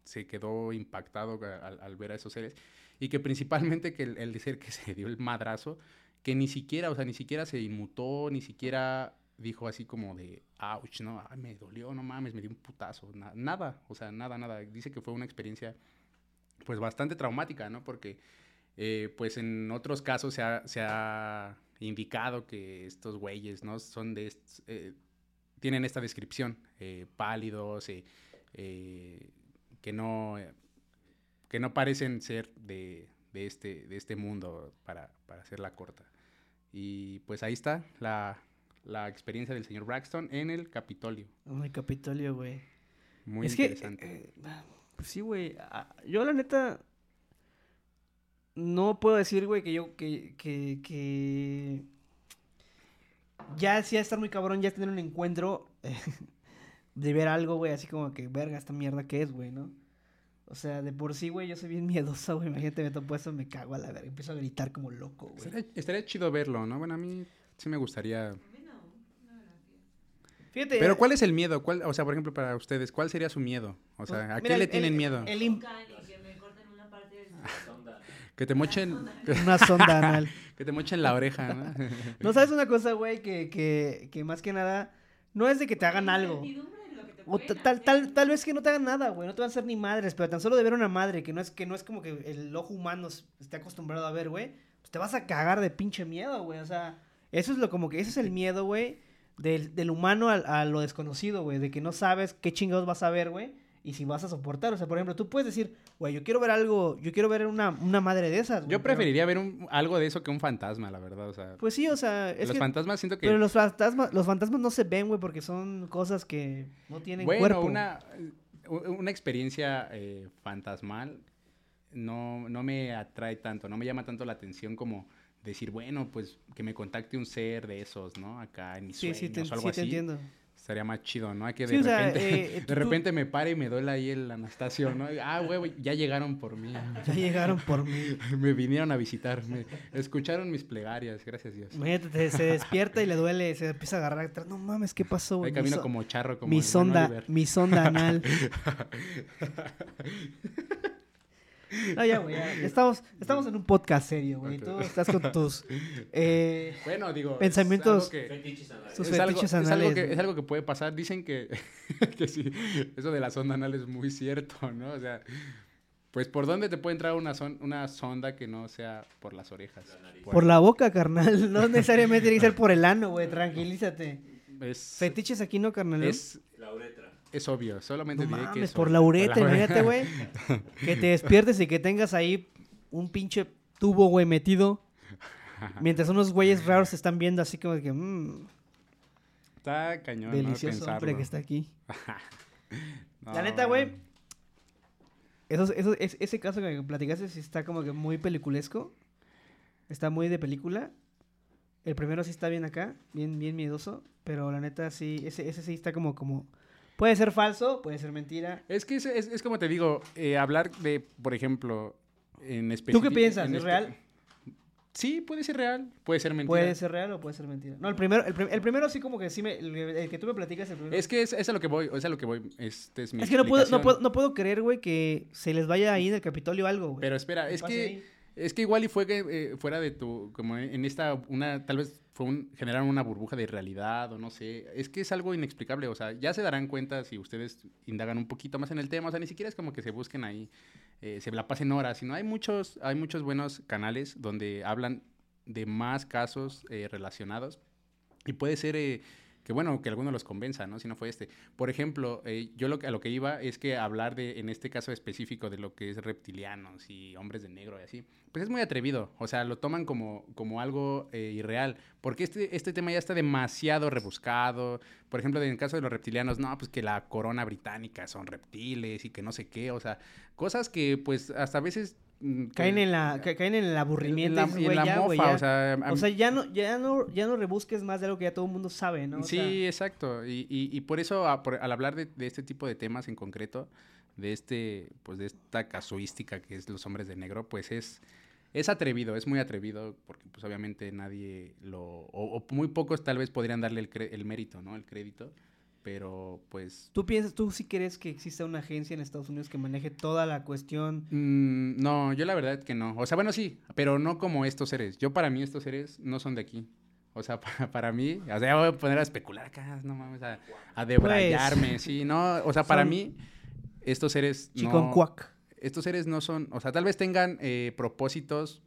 se quedó impactado al, al ver a esos seres y que principalmente que el, el ser que se dio el madrazo, que ni siquiera, o sea, ni siquiera se inmutó, ni siquiera dijo así como de, ouch, no, ay, me dolió, no mames, me dio un putazo, na- nada, o sea, nada, nada. Dice que fue una experiencia, pues, bastante traumática, ¿no? Porque, eh, pues, en otros casos se ha, se ha indicado que estos güeyes, ¿no? Son de, eh, tienen esta descripción, eh, pálidos, eh, que no, que no parecen ser de, de este, de este mundo, para, para hacerla corta. Y pues ahí está la, la experiencia del señor Braxton en el Capitolio. Ay, Capitolio, güey. Muy es que, interesante. eh, pues sí, güey. ah, Yo, la neta, no puedo decir, güey, que yo, que, que, que... Ya sí, estar muy cabrón, ya tener un encuentro eh, de ver algo, güey, así como que, verga, esta mierda que es, güey, ¿no? O sea, de por sí, güey, yo soy bien miedosa, güey. Imagínate, me topo eso, me cago a la verga. Empiezo a gritar como loco, güey. estaría, estaría chido verlo, ¿no? Bueno, a mí sí me gustaría. A mí no, no, gracias. Fíjate. Pero ¿cuál es el miedo? ¿Cuál, o sea, por ejemplo, para ustedes, ¿cuál sería su miedo? O sea, Pues, ¿a qué le el- tienen el- miedo? el im- Can y que me corten una parte del Sonda. Que te mochen, Una sonda anal. que te mochen la oreja, ¿no? No sabes una cosa, güey, que, que, que más que nada no es de que te hagan algo. O tal, tal, tal vez que no te hagan nada, güey. No te van a hacer ni madres, pero tan solo de ver una madre que no es, que no es como que el ojo humano esté acostumbrado a ver, güey. Pues te vas a cagar de pinche miedo, güey. O sea, eso es lo como que ese es el miedo, güey, del, del humano al- a, lo desconocido, güey. De que no sabes qué chingados vas a ver, güey. Y si vas a soportar. O sea, por ejemplo, tú puedes decir, güey, yo quiero ver algo, yo quiero ver una, una madre de esas. güey, Yo pero- preferiría ver un- algo de eso que un fantasma, la verdad. O sea, Pues sí, o sea, es los que... fantasmas siento que. Pero los fantasmas, los fantasmas no se ven, güey, porque son cosas que no tienen bueno, cuerpo. una, una experiencia eh, fantasmal no, no me atrae tanto, no me llama tanto la atención como decir, bueno, pues que me contacte un ser de esos, ¿no? Acá en mis Sí, sueños sí, te, o algo sí te así. entiendo. Estaría más chido, ¿no? Hay que Sí, de o sea, repente, eh, de tú- repente me pare y me duele ahí el Anastasio, ¿no? Ah, güey, ya llegaron por mí. Ya llegaron por mí. me vinieron a visitar, me escucharon mis plegarias, gracias Dios. Imagínate, se despierta y le duele, se empieza a agarrar atrás. No mames, ¿qué pasó, güey? Mi, camino so- como charro, como mi sonda, mi sonda anal. No, ya, güey, ya. Estamos, estamos en un podcast serio, güey. Tú estás con tus eh, Bueno, digo, es Pensamientos- algo que- Fetiches anales. sus es algo, fetiches es algo anales. que, es algo que puede pasar. Dicen que, que sí, eso de la sonda anal es muy cierto, ¿no? O sea, pues ¿por dónde te puede entrar una, son- una sonda que no sea por las orejas? La. Por la boca, carnal. No necesariamente tiene que ser por el ano, güey. Tranquilízate. Es, Fetiches aquí no, carnal. es, La uretra. Es obvio, solamente No diré que mames, es por obvio. la uretra, imagínate, güey. Que te despiertes y que tengas ahí un pinche tubo, güey, metido. Mientras unos güeyes raros se están viendo así como de que, mmm, Está cañón, delicioso ¿no? hombre que está aquí. No, La neta, güey. Eso, eso, es- ese caso que platicaste sí está como que muy peliculesco. Está muy de película. El primero sí está bien acá, bien, bien miedoso. Pero la neta sí, ese, ese sí está como, como. Puede ser falso, puede ser mentira. Es que es, es- es como te digo, eh, hablar de, por ejemplo, en específico... ¿Tú qué piensas? en ¿Es espe- real? Sí, puede ser real, puede ser mentira. Puede ser real o puede ser mentira. No, el primero, el, el primero sí como que sí me. El, el que tú me platicas, el primero. Es que es, es a lo que voy, es a lo que voy. Este es mi Es que no puedo, no, puedo, no puedo creer, güey, que se les vaya ahí en el Capitolio algo, güey. Pero espera, es que ahí. es que igual y fue que eh, fuera de tu como en esta una tal vez fue un generaron una burbuja de realidad o no sé, es que es algo inexplicable, o sea, ya se darán cuenta si ustedes indagan un poquito más en el tema, o sea, ni siquiera es como que se busquen ahí eh, se la pasen horas, sino hay muchos hay muchos buenos canales donde hablan de más casos eh, relacionados y puede ser eh, que bueno, que alguno los convenza, ¿no? Si no fue este. Por ejemplo, eh, yo lo a lo que iba es que hablar de, en este caso específico, de lo que es reptilianos y hombres de negro y así, pues es muy atrevido. O sea, lo toman como, como algo eh, irreal. Porque este, este tema ya está demasiado rebuscado. Por ejemplo, en el caso de los reptilianos, no, pues que la corona británica son reptiles y que no sé qué. O sea, cosas que pues hasta a veces... mm, Caen en la, ca- caen en el aburrimiento, en la, en ya, mofa, ya. o sea, O ya no, ya no, ya no rebusques más de algo que ya todo el mundo sabe, ¿no? O sí, sea, exacto. Y, y- y por eso, a- por- al hablar de, de este tipo de temas en concreto, de este, pues de esta casuística que es los hombres de negro, pues es, es atrevido, es muy atrevido, porque pues obviamente nadie lo, o, o muy pocos tal vez podrían darle el, cre- el mérito, ¿no? El crédito, pero pues... ¿Tú piensas, tú sí crees que exista una agencia en Estados Unidos que maneje toda la cuestión? mm, no, yo la verdad que no. O sea, bueno, sí, pero no como estos seres. Yo para mí estos seres no son de aquí. O sea, para, para mí, o sea, voy a poner a especular acá, no mames, a, a debrayarme, Pues, sí, no, o sea, para mí, estos seres no, Chiconcuac. estos seres no son, o sea, tal vez tengan eh, propósitos,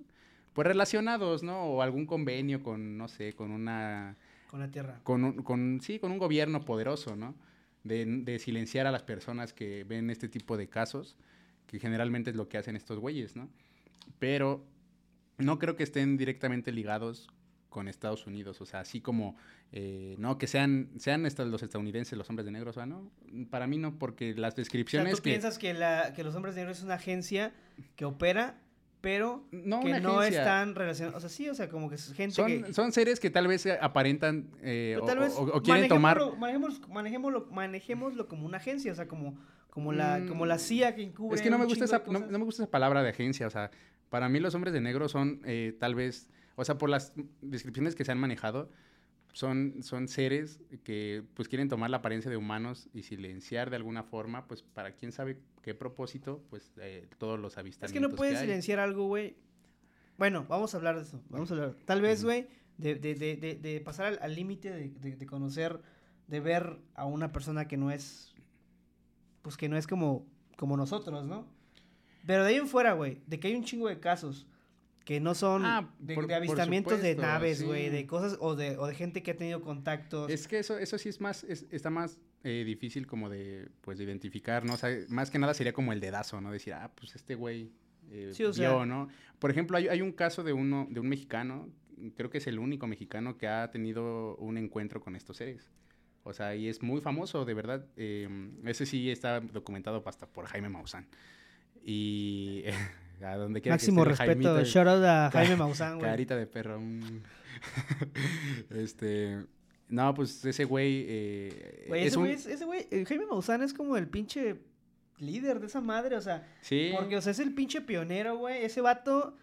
pues relacionados, ¿no? O algún convenio con, no sé, con una, Con la tierra. con, un, con sí, con un gobierno poderoso, ¿no? De, de silenciar a las personas que ven este tipo de casos, que generalmente es lo que hacen estos güeyes, ¿no? Pero no creo que estén directamente ligados con Estados Unidos, o sea, así como, eh, no, que sean, sean estos los estadounidenses, los hombres de negro, o sea, no, para mí no, porque las O sea, descripciones tú que... piensas que, la, que los hombres negros es una agencia que opera, pero No, que no agencia. están relacionados. O sea, sí, o sea, como que es gente Son, que. son seres que tal vez aparentan eh, o, tal vez o- o quieren tomar... manejémoslo- Manejemos, manejémoslo, manejémoslo como una agencia, o sea, como, como, la, Mm, como la CIA que encubre. Es que no me gusta esa, no, no me gusta esa palabra de agencia, o sea, para mí los hombres de negro son eh, tal vez, o sea, por las descripciones que se han manejado, son, son seres que pues quieren tomar la apariencia de humanos y silenciar de alguna forma, pues para quién sabe qué propósito, pues eh, todos los avistamientos Es que no puedes hay. silenciar algo, güey. Bueno, vamos a hablar de eso. Vamos a hablar. Tal vez, güey, de, de, de, pasar al- límite de conocer, de ver a una persona que no es. Pues que no es como, como nosotros, ¿no? Pero de ahí en fuera, güey, de que hay un chingo de casos que no son Ah, de, por- de avistamientos de supuesto, naves, güey, sí. de cosas, o de, o de gente que ha tenido contactos. Es que eso, eso sí es más, es- está más eh, difícil como de, pues, de identificar, ¿no? O sea, más que nada sería como el dedazo, ¿no? Decir, ah, pues este güey eh, Sí, o vio, sea- ¿no? Por ejemplo, hay, hay un caso de uno, de un mexicano, creo que es el único mexicano que ha tenido un encuentro con estos seres. O sea, y es muy famoso, de verdad. eh, ese sí está documentado hasta por Jaime Maussan. Y a donde quiera que Máximo esté respeto. Jaimito, Shout out a Jaime Maussan, güey. Carita de perro. este. No, pues ese güey. eh, Güey, es ese un- güey, es- ese güey, el Jaime Maussan es como el pinche líder de esa madre, o sea, Sí. porque, o sea, es el pinche pionero, güey, ese vato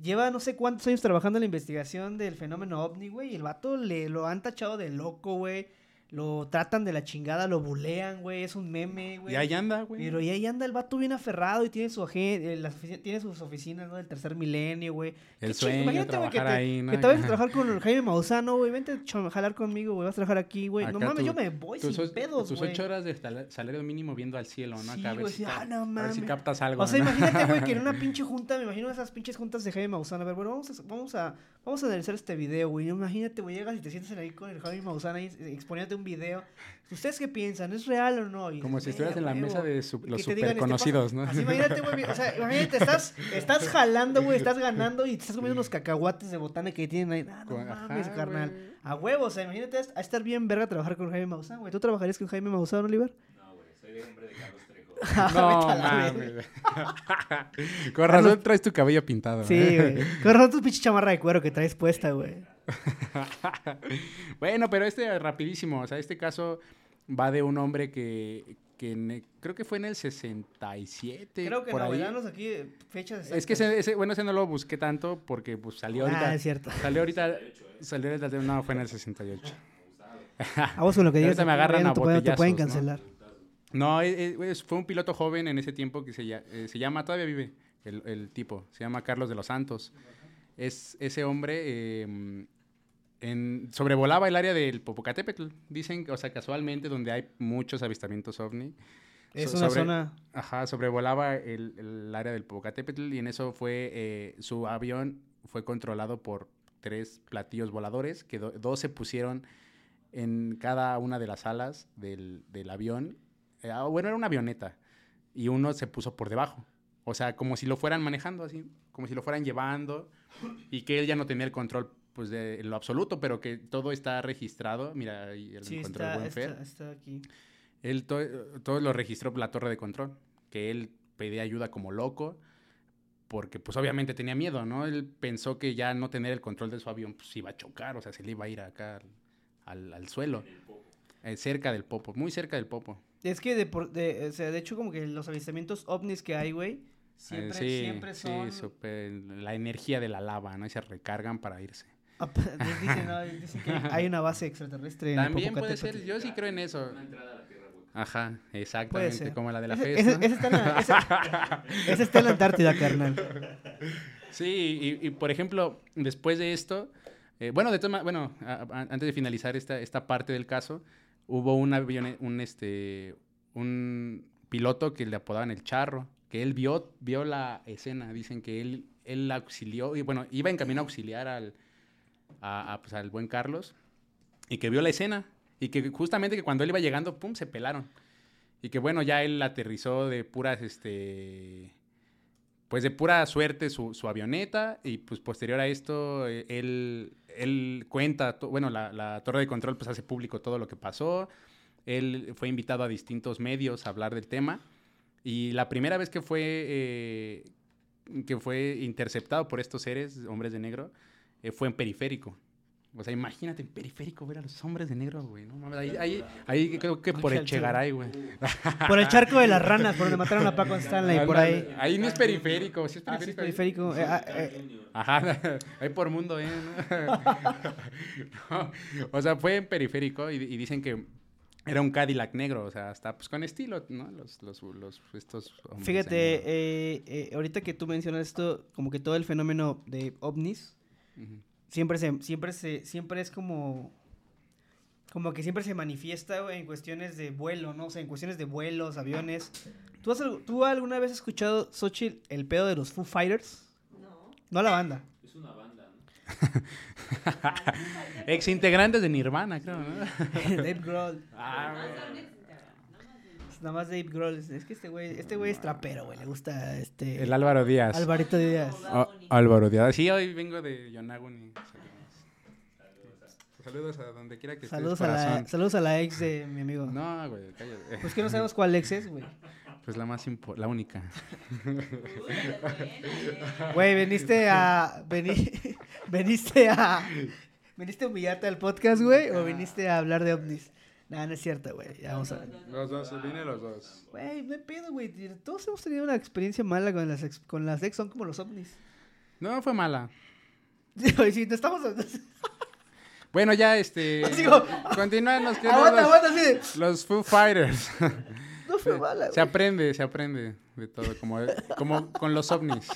lleva no sé cuántos años trabajando en la investigación del fenómeno ovni, güey, y el vato le lo han tachado de loco, güey, lo tratan de la chingada, lo bulean, güey, es un meme, güey. Y ahí anda, güey. Pero y ahí anda el vato bien aferrado y tiene su eh, las tiene sus oficinas, ¿no? Del tercer milenio, güey. El sueño. Imagínate, güey, que trabajar te, ahí, ¿no? que te vayas a trabajar con Jaime Mausano, güey. Vente a jalar conmigo, güey. Vas a trabajar aquí, güey. No mames, yo me voy tus, sin os- pedos, tus güey. ocho horas de sal- salario mínimo viendo al cielo, ¿no? Sí, Acá a ver, si, ah, no a ver si captas algo. O sea, ¿no? imagínate, güey, que en una pinche junta, me imagino esas pinches juntas de Jaime Maussan. A ver, bueno, vamos a, vamos a, vamos a analizar este video, güey. Imagínate, güey, llegas y te sientas ahí con el Jaime Maussan ahí exponiéndote un video. ¿Ustedes qué piensan? ¿Es real o no? Y Como si estuvieras en la "Verga, mesa huevo". de su- los digan, este, superconocidos, pasa- ¿no? Así, imagínate, güey, o sea, imagínate, estás, estás jalando, güey, estás ganando y te estás comiendo unos cacahuates de botana que tienen ahí. Ah, no Con- mames, ajá, carnal. A huevo, o sea, imagínate a estar bien verga trabajar con Jaime Maussan, güey. ¿Tú trabajarías con Jaime Maussan, Oliver? No, güey, soy de hombre de Carlos Trejo. No, Vete a la mames. Con razón traes tu cabello pintado. Sí, ¿eh? güey. Con razón tu pinche chamarra de cuero que traes puesta, güey. bueno, pero este rapidísimo, o sea, este caso va de un hombre que, que en- creo que fue en el 67. Creo que por no, güey. ahí. Danos aquí fechas Es que ese, ese- bueno, ese no lo busqué tanto porque pues salió ahorita. Ah, es cierto. Salió ahorita. Salió ahorita. No, fue en el 68. A vos con lo que digas. Me agarran güey, a te pueden- te pueden botellazos, ¿no? cancelar. No, eh, eh, fue un piloto joven en ese tiempo que eh, se llama, todavía vive el, el tipo, se llama Carlos de los Santos. Es ese hombre eh, en, sobrevolaba el área del Popocatépetl. Dicen, o sea, casualmente donde hay muchos avistamientos ovni. Es So- una sobre- zona. Ajá, sobrevolaba el, el área del Popocatépetl y en eso fue, eh, su avión fue controlado por tres platillos voladores, que do- dos se pusieron en cada una de las alas del, del avión. Eh, ah, bueno, era una avioneta y uno se puso por debajo. O sea, como si lo fueran manejando así, como si lo fueran llevando y que él ya no tenía el control pues de en lo absoluto, pero que todo está registrado. Mira, ahí él Sí, encontró el está, buen Fer. está, está aquí. Él to- todo lo registró por la torre de control, que él pedía ayuda como loco, porque pues obviamente tenía miedo, ¿no? Él pensó que ya no tener el control de su avión pues iba a chocar, o sea, se le iba a ir acá al, al- al suelo, Eh, cerca del popo, muy cerca del popo. Es que de, por- de, o sea, de hecho como que los avistamientos ovnis que hay, güey, siempre, Eh, sí, siempre sí, son... súper- la energía de la lava, ¿no? Y se recargan para irse. Dicen, no, dicen que hay una base extraterrestre en el También puede ser, yo sí creo en eso. Una entrada a la Tierra. Ajá, exactamente, como la de la ese, FES, ese- ¿no? ese está en la, ese- ese está en la Antártida, carnal. Sí, y, y, por ejemplo, después de esto, Eh, bueno, de toma, bueno, antes de finalizar esta, esta parte del caso, hubo un avión, un, este, un piloto que le apodaban el charro, que él vio, vio la escena, dicen que él, él auxilió, y bueno, iba en camino a auxiliar al, pues, al buen Carlos, y que vio la escena, y que justamente que cuando él iba llegando, pum, se pelaron. Y que bueno, ya él aterrizó de puras, este, pues de pura suerte su, avioneta y pues posterior a esto eh, él, él cuenta, bueno, la, la, torre de control pues hace público todo lo que pasó. Él fue invitado a distintos medios a hablar del tema y la primera vez que fue, eh, que fue interceptado por estos seres, hombres de negro, eh, fue en periférico. O sea, imagínate en periférico ver a los hombres de negro, güey. ¿no? Ahí, ahí, ahí, creo que por Echegaray, güey. Por el charco de las ranas, por donde mataron a Paco Stanley, por ahí. Ahí no es periférico, sí es periférico. Ah, sí es periférico. Eh, ah, eh. Ajá, ahí por mundo, ¿eh? o sea, fue en periférico y, dicen que era un Cadillac negro, o sea, hasta pues con estilo, ¿no? Los, los, los estos Fíjate, eh, eh, ahorita que tú mencionas esto, como que todo el fenómeno de ovnis siempre se, siempre se, siempre es como, como que siempre se manifiesta en cuestiones de vuelo, ¿no? O sea, en cuestiones de vuelos, aviones. ¿Tú, has, ¿Tú alguna vez has escuchado, Xochitl, el pedo de los Foo Fighters? No. No la banda. Es una banda, ¿no? Ex integrantes de Nirvana, creo, ¿no? Dave Grohl. Ah, Nada más Dave Grohl. Es que este güey, este güey es trapero, güey. Le gusta este. El Álvaro Díaz. Alvarito Díaz. Oh, Álvaro Díaz. Sí, hoy vengo de Yonaguni. Saludos. a donde quiera que saludos estés. A la, saludos a la ex de mi amigo. No, güey, cállate. Pues que no sabemos cuál ex es, güey. Pues la más la única. Güey, veniste a. Vení, veniste a. ¿Veniste a humillarte al podcast, güey? ¿O viniste a hablar de ovnis? No, no es cierto, güey. Ya vamos a ver. Los dos, vine los dos. Güey, me pedo, güey. Todos hemos tenido una experiencia mala con las ex, con las ex, son como los ovnis. No, fue mala. sí, no estamos... Bueno, ya, este... Continúan los que aguanta, aguanta, sí. Los Foo Fighters. No fue mala, güey. Se aprende, se aprende de todo, como, como con los ovnis.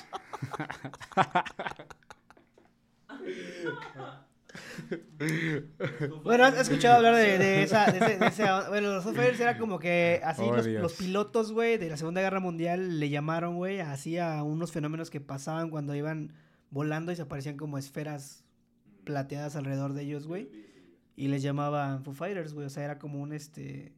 Bueno, ¿has escuchado hablar de, esa, de, ese, Bueno, los Fighters era como que así oh, los, pilotos, güey, de la Segunda Guerra Mundial le llamaron, güey, así a unos fenómenos que pasaban cuando iban volando y se aparecían como esferas plateadas alrededor de ellos, güey. Y les llamaban Foo Fighters, güey. O sea, era como un este.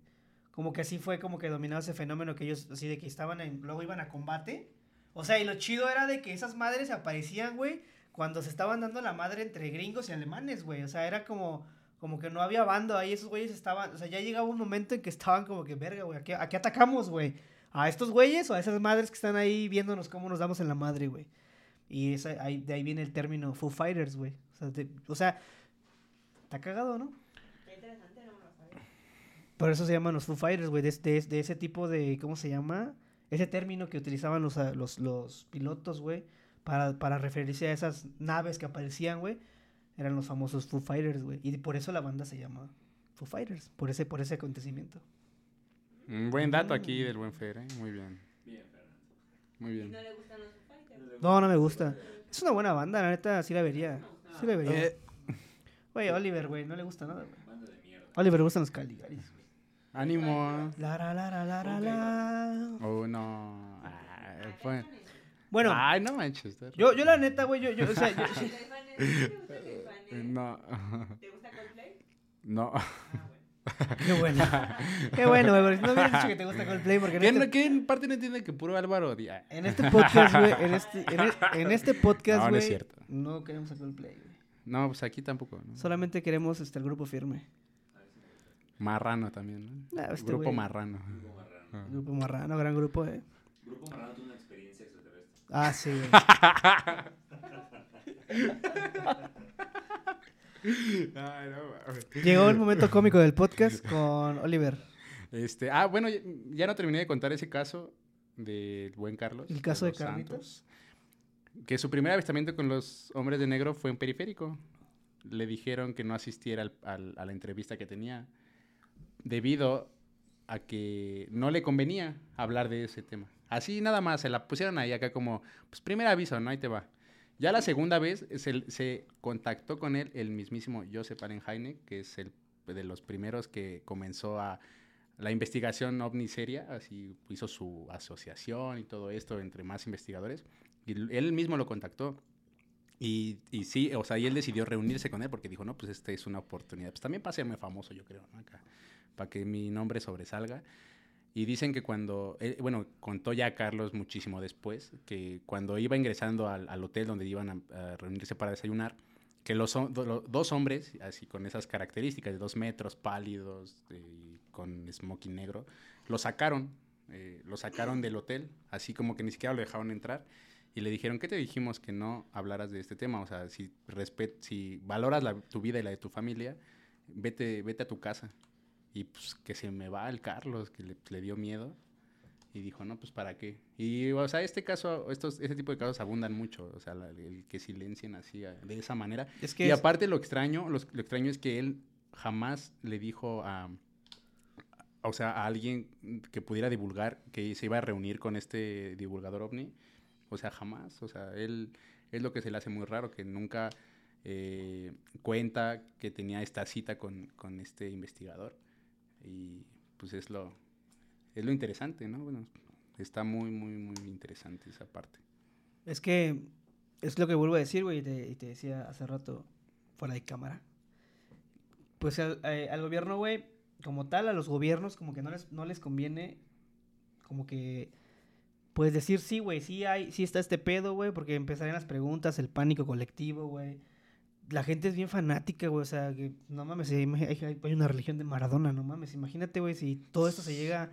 Como que así fue como que dominaba ese fenómeno que ellos, así de que estaban en. Luego iban a combate. O sea, y lo chido era de que esas madres aparecían, güey cuando se estaban dando la madre entre gringos y alemanes, güey. O sea, era como, como que no había bando ahí, esos güeyes estaban, o sea, ya llegaba un momento en que estaban como que, verga, güey, ¿a qué, atacamos, güey? ¿A estos güeyes o a esas madres que están ahí viéndonos cómo nos damos en la madre, güey? Y esa, ahí, de ahí viene el término Foo Fighters, güey. O sea, está cagado, ¿no? interesante, no me lo Por eso se llaman los Foo Fighters, güey, de, de, ese tipo de, ¿cómo se llama? Ese término que utilizaban los, los, los pilotos, güey para, para referirse a esas naves que aparecían, güey, eran los famosos Foo Fighters, güey. Y por eso la banda se llama Foo Fighters, por ese, por ese acontecimiento. Un buen dato aquí del buen Fer, ¿eh? Muy bien. Bien, Muy bien. ¿No le gustan los Foo Fighters? No, no me gusta. Es una buena banda, la neta, sí la vería. Sí la vería. Eh. Güey, Oliver, güey, no le gusta nada, güey. Oliver le gustan los Caligaris, güey. Ánimo. La, la, la, la, la, la, Oh, no. Ah, fue... Bueno. Ay, no manches. Yo, yo la neta, güey, yo, yo, o sea, yo... no. ¿Te gusta Coldplay? No. Ah, Qué bueno. Qué bueno, güey. No hubieras dicho que te gusta Coldplay porque... ¿Qué, este... ¿Qué parte no entiende que puro Álvaro Díaz? En este podcast, güey, en este, en, este podcast, güey... No, no es cierto. No queremos a Coldplay, güey. No, pues aquí tampoco. ¿no? Solamente queremos este, el grupo firme. Marrano también, ¿no? Ah, este grupo Marrano. Grupo Marrano. Grupo Marrano, gran grupo, eh. Grupo Marrano Ah, sí. Llegó el momento cómico del podcast con Oliver. Este, ah, bueno, ya, no terminé de contar ese caso del buen Carlos. ¿El caso de, Carlitos? que su primer avistamiento con los hombres de negro fue en periférico. Le dijeron que no asistiera a la entrevista que tenía debido a que no le convenía hablar de ese tema. Así nada más, se la pusieron ahí acá como, pues primer aviso, ¿no? Ahí te va. Ya la segunda vez se, se contactó con él el mismísimo Joseph Allen que es el de los primeros que comenzó a la investigación ovni seria, así hizo su asociación y todo esto entre más investigadores, y él mismo lo contactó. Y, y sí, o sea, y él decidió reunirse con él porque dijo, no, pues esta es una oportunidad. Pues también para hacerme famoso, yo creo, ¿no? Acá, para que mi nombre sobresalga. Y dicen que cuando, eh, bueno, contó ya Carlos muchísimo después, que cuando iba ingresando al, al hotel donde iban a, a, reunirse para desayunar, que los, do, dos hombres, así con esas características de dos metros, pálidos, de, con smoking negro, lo sacaron, eh, lo sacaron del hotel, así como que ni siquiera lo dejaron entrar. Y le dijeron, ¿qué te dijimos que no hablaras de este tema? O sea, si, respet si valoras la, tu vida y la de tu familia, vete, vete a tu casa. Y pues que se me va el Carlos, que le, le dio miedo. Y dijo, no, pues ¿para qué? Y, o sea, este caso, estos, este tipo de casos abundan mucho. O sea, la, el que silencien así, de esa manera. Es que y es- aparte lo extraño, lo, lo extraño es que él jamás le dijo a, a- o sea, a alguien que pudiera divulgar que se iba a reunir con este divulgador ovni. O sea, jamás. O sea, él es lo que se le hace muy raro, que nunca eh, cuenta que tenía esta cita con, con este investigador. Y pues es lo, es lo interesante, ¿no? Bueno, está muy, muy, muy interesante esa parte. Es que es lo que vuelvo a decir, güey, y te, te decía hace rato fuera de cámara. Pues al, eh, al gobierno, güey, como tal, a los gobiernos como que no les, no les conviene como que puedes decir sí, güey, sí hay, sí está este pedo, güey, porque empezarían las preguntas, el pánico colectivo, güey. La gente es bien fanática, güey, o sea, que no mames, hay, hay- una religión de Maradona, no mames, imagínate, güey, si todo esto se llega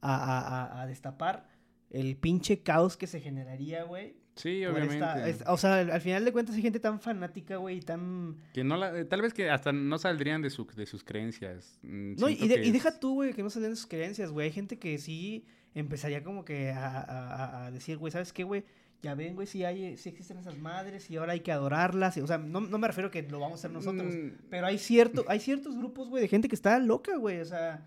a, a- a- a destapar, el pinche caos que se generaría, güey, Sí, obviamente. esta- o sea, al, al final de cuentas hay gente tan fanática, güey, y tan... Que no la, eh, tal vez que hasta no saldrían de, su, de sus creencias. Mm, No, y, de- y deja tú, güey, que no salen de sus creencias, güey. Hay gente que sí empezaría como que a decir, güey, ¿sabes qué, güey? Ya ven, güey, si hay, si existen esas madres y ahora hay que adorarlas. y- o sea, no, no me refiero a que lo vamos a hacer nosotros. Mm, Pero hay cierto, hay ciertos grupos, güey, de gente que está loca, güey. O sea,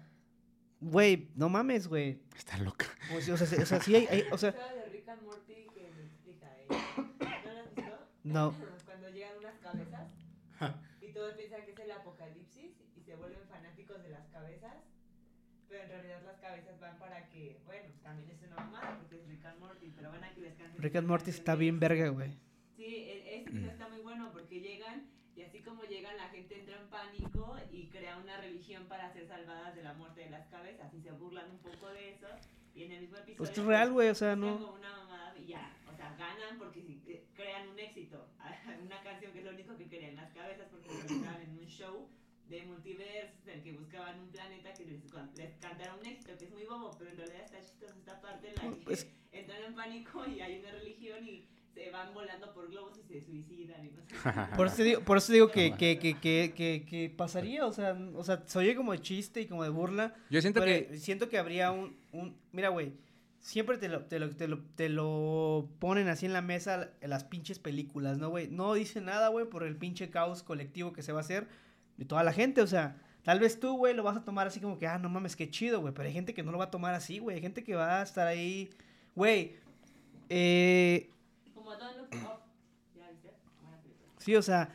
güey, no mames, güey. Está loca. O, sea, o sea, o sea, sí hay, hay- o sea, Estaba de Rick and Morty que me explica ella. ¿No lo has visto? no. Cuando llegan unas cabezas y todos piensan que es el apocalipsis y se vuelven fanáticos de las cabezas, pero en realidad las cabezas van para que, bueno, también es una mamada porque es Rick and Morty, pero van a que les canten. Rick and Morty está bien verga, güey. Sí, e- ese episodio está muy bueno porque llegan y así como llegan la gente entra en pánico y crea una religión para ser salvadas de la muerte de las cabezas y se burlan un poco de eso y en el mismo episodio Pues esto es real, güey, o sea, no. como una mamada y ya, o sea, ganan porque eh, crean un éxito, una canción que es lo único que querían las cabezas porque estaban en un show de multiverse en el que buscaban un planeta que les, les cantara un éxito, que es muy bobo, pero en realidad está chistosa esta parte en la que Pues- entran en pánico y hay una religión y se van volando por globos y se suicidan y no sé. Por eso digo, por eso digo que, que, que, que, que, que pasaría, o sea, o sea, se oye como de chiste y como de burla. Yo siento pero que. siento que habría un, un mira, güey, siempre te lo, te, lo, te, lo, te lo ponen así en la mesa en las pinches películas, ¿no, güey? No dice nada, güey, por el pinche caos colectivo que se va a hacer de toda la gente, o sea, tal vez tú, güey, lo vas a tomar así como que, ah, no mames, qué chido, güey, pero hay gente que no lo va a tomar así, güey, hay gente que va a estar ahí, güey, eh, película. Sí, o sea,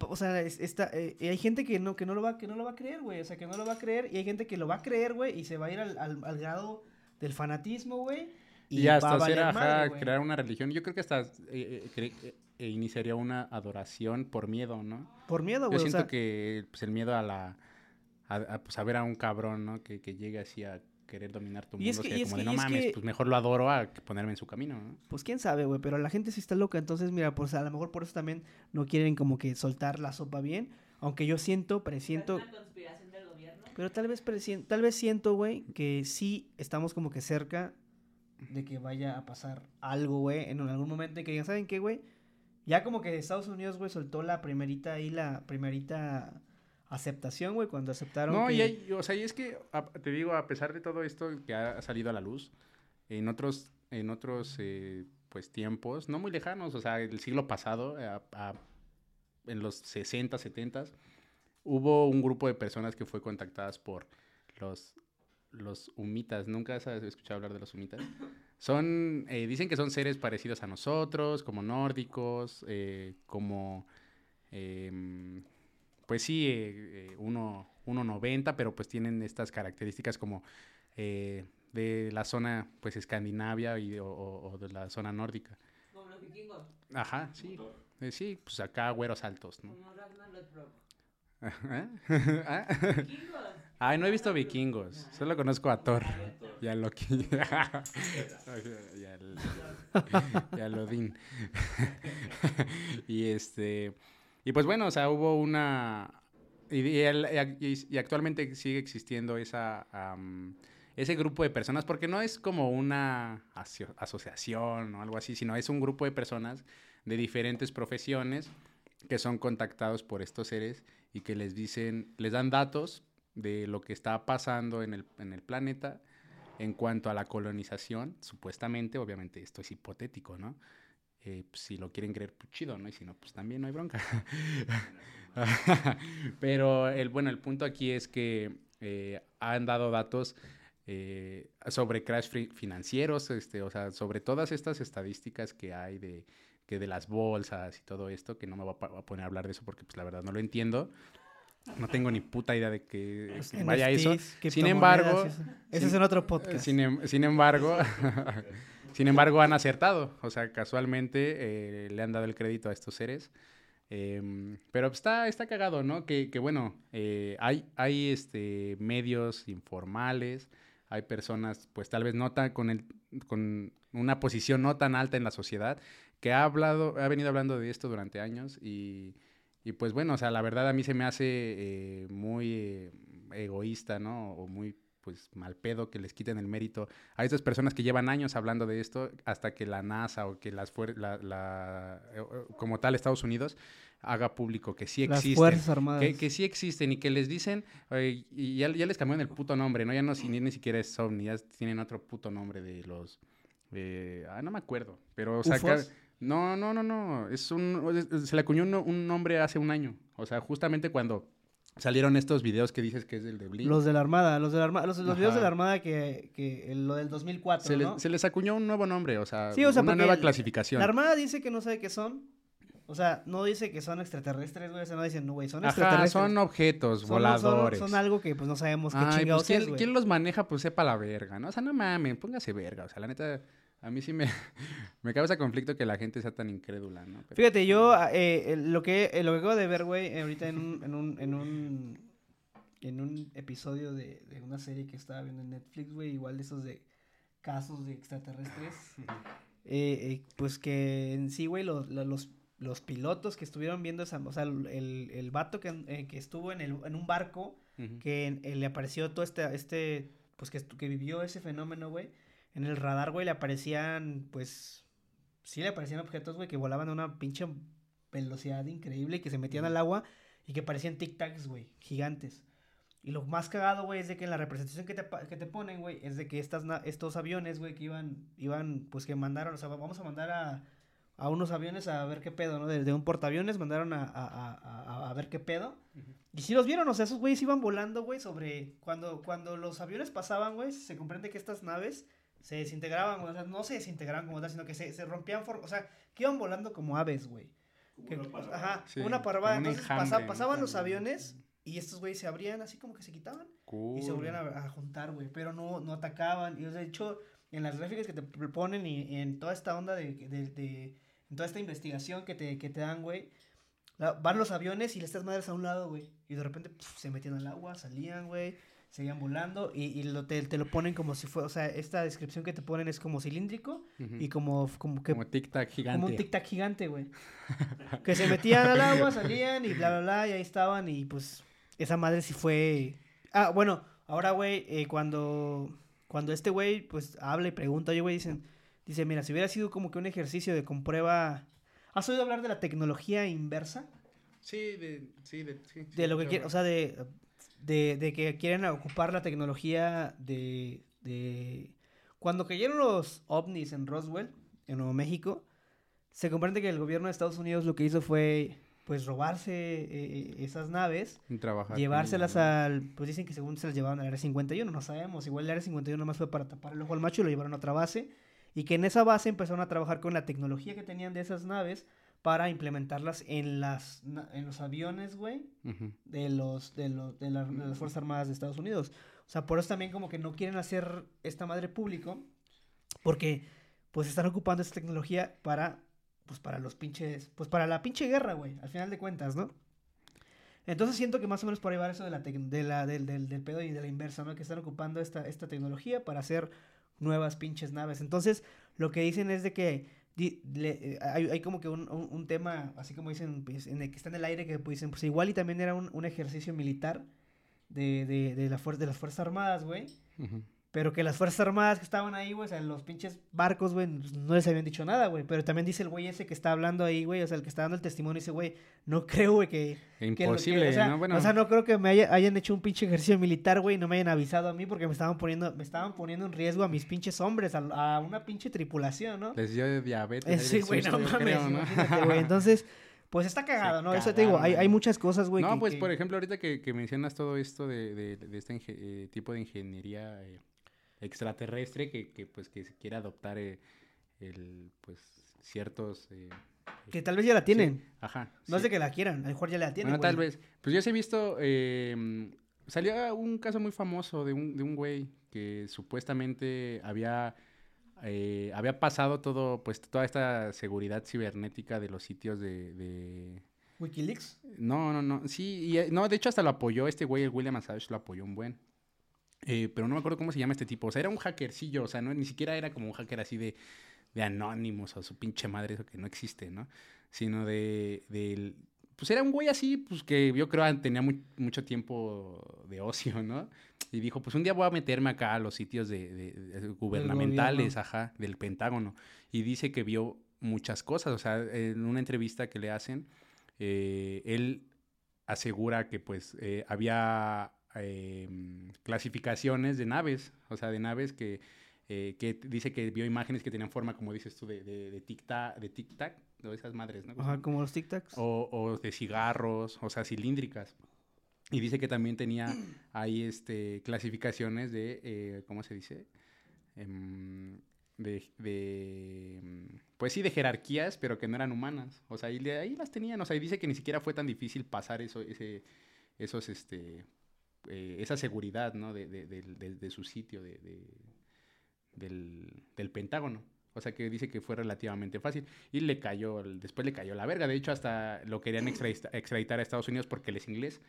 o sea, es- esta, eh, y hay gente que no, que no lo va, que no lo va a creer, güey. O sea, que no lo va a creer, y hay gente que lo va a creer, güey, y se va a ir al, al, al grado del fanatismo, güey. Y, va a hasta hacer, valer ajá, madre, güey. crear una religión. Yo creo que hasta eh, eh, eh, iniciaría una adoración por miedo, ¿no? Por miedo, Yo güey. O siento sea, que pues, el miedo a la. A, a, pues, a ver a un cabrón, ¿no? Que, que llegue así a querer dominar tu Y es mundo. sea y es como que- de no y es mames, que- pues mejor lo adoro a ponerme en su camino, ¿no? pues quién sabe, güey, pero la gente sí está loca. Entonces, mira, pues a lo mejor por eso también no quieren como que soltar la sopa bien. Aunque yo siento, presiento, ¿Es una conspiración del gobierno? pero tal vez tal vez siento, güey, que sí estamos como que cerca de que vaya a pasar algo, güey, en algún momento y que digan, ¿saben qué, güey? Ya como que Estados Unidos, güey, soltó la primerita ahí, la primerita aceptación, güey, cuando aceptaron No, que... y hay- o sea, y es que a- te digo, a pesar de todo esto que ha salido a la luz, en otros, en otros eh, pues tiempos, no muy lejanos, o sea, el siglo pasado, a- a- en los 60, 70, hubo un grupo de personas que fue contactadas por los, los humitas. ¿Nunca has escuchado hablar de los humitas? Son, eh, dicen que son seres parecidos a nosotros, como nórdicos, eh, como, em, pues sí, eh, uno, 1.90, pero pues tienen estas características como de la zona, pues, escandinavia y, o, de la zona nórdica. Como los vikingos. Ajá, sí. sí, pues acá güeros altos, ¿no? Como Ragnar ¿Ah? Ay, no he visto vikingos. Solo conozco a Thor y a Loki. y, a Lodin. y este. Y pues bueno, o sea, hubo una. Y, actualmente sigue existiendo esa. ese grupo de personas, porque no es como una asociación o algo así, sino es un grupo de personas de diferentes profesiones que son contactados por estos seres y que les dicen, les dan datos de lo que está pasando en el, en el planeta en cuanto a la colonización, supuestamente, obviamente esto es hipotético, ¿no? Eh, pues, si lo quieren creer, pues chido, ¿no? Y si no, pues también no hay bronca. Pero el, bueno, el punto aquí es que eh, han dado datos eh, sobre crash financieros, este, o sea, sobre todas estas estadísticas que hay de, que de las bolsas y todo esto, que no me voy a, poner a hablar de eso porque pues la verdad no lo entiendo. No tengo ni puta idea de que, vaya eso. Sin embargo, ese es en otro podcast. Sin, em, sin embargo, sin embargo han acertado. O sea, casualmente eh, le han dado el crédito a estos seres. Em, pero está, está cagado, ¿no? Que, que bueno, eh, hay, hay este, medios informales, hay personas, pues tal vez no tan con, el, con una posición no tan alta en la sociedad, que ha hablado, ha venido hablando de esto durante años y, y pues bueno, o sea, la verdad a mí se me hace eh, muy eh, egoísta, ¿no? O muy pues mal pedo que les quiten el mérito a estas personas que llevan años hablando de esto hasta que la NASA o que las la, la, eh, como tal Estados Unidos haga público que sí existen. Las Fuerzas Armadas. Que, que, sí existen y que les dicen, y ya, ya, les cambiaron el puto nombre, ¿no? Ya no ni, ni siquiera es OVNI, ya tienen otro puto nombre de los... ah, no me acuerdo, pero o sea, no, no, no, no. Es un, se le acuñó un, nombre hace un año. O sea, justamente cuando salieron estos videos que dices que es el de Blink. Los de la Armada, los de la Armada, los, videos de la Armada que, que lo del 2004, se, ¿no? se les acuñó un nuevo nombre, o sea, una nueva clasificación. La Armada dice que no sabe qué son. O sea, no dice que son extraterrestres, güey. O sea, no dicen, no, güey, son extraterrestres. son objetos voladores. Son, algo que, pues, no sabemos qué chingados pues, es, güey. ¿Quién los maneja? Pues, sepa la verga, ¿no? O sea, no mames, póngase verga. O sea, la neta a mí sí me, me causa conflicto que la gente sea tan incrédula, ¿no? Fíjate, yo ah, eh, lo, que, lo que acabo de ver, güey, ahorita en un, en un, en un, en un episodio de, de una serie que estaba viendo en Netflix, güey, igual de esos de casos de extraterrestres, eh, eh, pues que en sí, güey, los, los, los pilotos que estuvieron viendo esa, o sea, el, el vato que, que estuvo en, el, en un barco, que le apareció todo este, este pues que, que vivió ese fenómeno, güey en el radar, güey, le aparecían, pues, sí le aparecían objetos, güey, que volaban a una pinche velocidad increíble y que se metían al agua y que parecían tic-tacs, güey, gigantes. Y lo más cagado, güey, es de que en la representación que te, que te ponen, güey, es de que estas, estos aviones, güey, que iban, iban, pues que mandaron, o sea, vamos a mandar a, a unos aviones a ver qué pedo, ¿no? Desde un portaaviones mandaron a, a, a, a ver qué pedo. Y si los vieron, o sea, esos güeyes iban volando, güey, sobre... Cuando, cuando los aviones pasaban, güey, se comprende que estas naves se desintegraban, o sea, no se desintegraban como tal, sino que se, se rompían, o sea, que iban volando como aves, güey. Ajá, una parvada. Entonces pasaban los aviones y estos güeyes se abrían así como que se quitaban y se volvían a, juntar, güey, pero no, no atacaban. Y de hecho, en las gráficas que te ponen y, en toda esta onda de, de, de, en toda esta investigación que te, que te dan, güey, van los aviones y les estás madres a un lado, güey. Y de repente se metían al agua, salían, güey seguían volando y, y lo, te, te, lo ponen como si fuera, o sea, esta descripción que te ponen es como cilíndrico y como, como que... Como tic-tac gigante. Como un tic-tac gigante, güey. que se metían al agua, salían y bla, bla, bla, y ahí estaban y pues esa madre sí fue... Ah, bueno, ahora, güey, eh, cuando, cuando este güey pues habla y pregunta, yo, güey, dicen, dice, mira, si hubiera sido como que un ejercicio de comprueba... ¿Has oído hablar de la tecnología inversa? Sí, de, sí, de, sí, de lo que quiere, o sea, de de, de que quieren ocupar la tecnología de, de... Cuando cayeron los ovnis en Roswell, en Nuevo México, se comprende que el gobierno de Estados Unidos lo que hizo fue pues robarse eh, eh, esas naves, trabajar llevárselas al, pues dicen que según se las llevaban al área 51, no sabemos, igual el área 51 nomás fue para tapar el ojo al macho y lo llevaron a otra base, y que en esa base empezaron a trabajar con la tecnología que tenían de esas naves para implementarlas en las en los aviones, güey, de los de los de, la- de las Fuerzas Armadas de Estados Unidos. O sea, por eso también como que no quieren hacer esta madre público porque pues están ocupando esta tecnología para pues para los pinches, pues para la pinche guerra, güey, al final de cuentas, ¿no? Entonces siento que más o menos por ahí va eso de la, de la del, del, del pedo y de la inversa, ¿no? Que están ocupando esta, esta tecnología para hacer nuevas pinches naves. Entonces, lo que dicen es de que le- eh, hay, hay como que un, un- tema, así como dicen, pues, en que está en el aire, que pues, dicen, pues igual y también era un, un ejercicio militar de, de, de, la de las Fuerzas Armadas, güey. Ujú. Pero que las Fuerzas Armadas que estaban ahí, güey, o sea, los pinches barcos, güey, pues, no les habían dicho nada, güey. Pero también dice el güey ese que está hablando ahí, güey, o sea, el que está dando el testimonio, dice, güey, no creo, güey, que... que lo que- Imposible, o sea, ¿no? Bueno, o sea, no creo que me haya- hayan hecho un pinche ejercicio militar, güey, y no me hayan avisado a mí porque me estaban poniendo, me estaban poniendo en riesgo a mis pinches hombres, a, a una pinche tripulación, ¿no? les dio diabetes. Eh, sí, güey, no mames, creo. Entonces, pues está cagado, ¿no? Eso te digo, hay, hay muchas cosas, güey. no, que- pues que- por ejemplo, ahorita que, que mencionas todo esto de, de, de este eh, tipo de ingeniería eh, extraterrestre que, que, pues que se quiere adoptar eh, el pues ciertos eh, que tal vez ya la tienen. sí, ajá. No es de que la quieran, a lo mejor ya la tienen, Bueno, tal vez. Pues yo sí he visto. eh, salió un caso muy famoso de un, de un güey que supuestamente había. eh, había pasado todo, pues toda esta seguridad cibernética de los sitios de. de- Wikileaks. No, no, no. Sí, y, eh, no, de hecho hasta lo apoyó este güey, el William Assange lo apoyó un buen. Eh, pero no me acuerdo cómo se llama este tipo. O sea, era un hackercillo, o sea, no, ni siquiera era como un hacker así de, de anónimos o su pinche madre, eso que no existe, ¿no? Sino de, del- Pues era un güey así, pues que yo creo tenía muy- mucho tiempo de ocio, ¿no? Y dijo, pues un día voy a meterme acá a los sitios de, de- de gubernamentales, ajá, del Pentágono. Y dice que vio muchas cosas, o sea, en una entrevista que le hacen, eh, él asegura que pues eh, había eh, clasificaciones de naves, o sea, de naves que, eh, que dice que vio imágenes que tenían forma, como dices tú, de, de, de tic-tac, de tic-tac, o esas madres, ¿no? Ajá, como los tic-tacs. o, o de cigarros, o sea, cilíndricas. Y dice que también tenía ahí este, clasificaciones de, eh, ¿cómo se dice? Em, de, de, pues sí, de jerarquías, pero que no eran humanas. O sea, y de ahí las tenían. O sea, y dice que ni siquiera fue tan difícil pasar eso, ese, esos, este, eh, esa seguridad, ¿no? De, de, del- de su sitio, de, de- del, del Pentágono. O sea, que dice que fue relativamente fácil. Y le cayó, después le cayó la verga. De hecho, hasta lo querían extradita- extraditar a Estados Unidos porque él es inglés.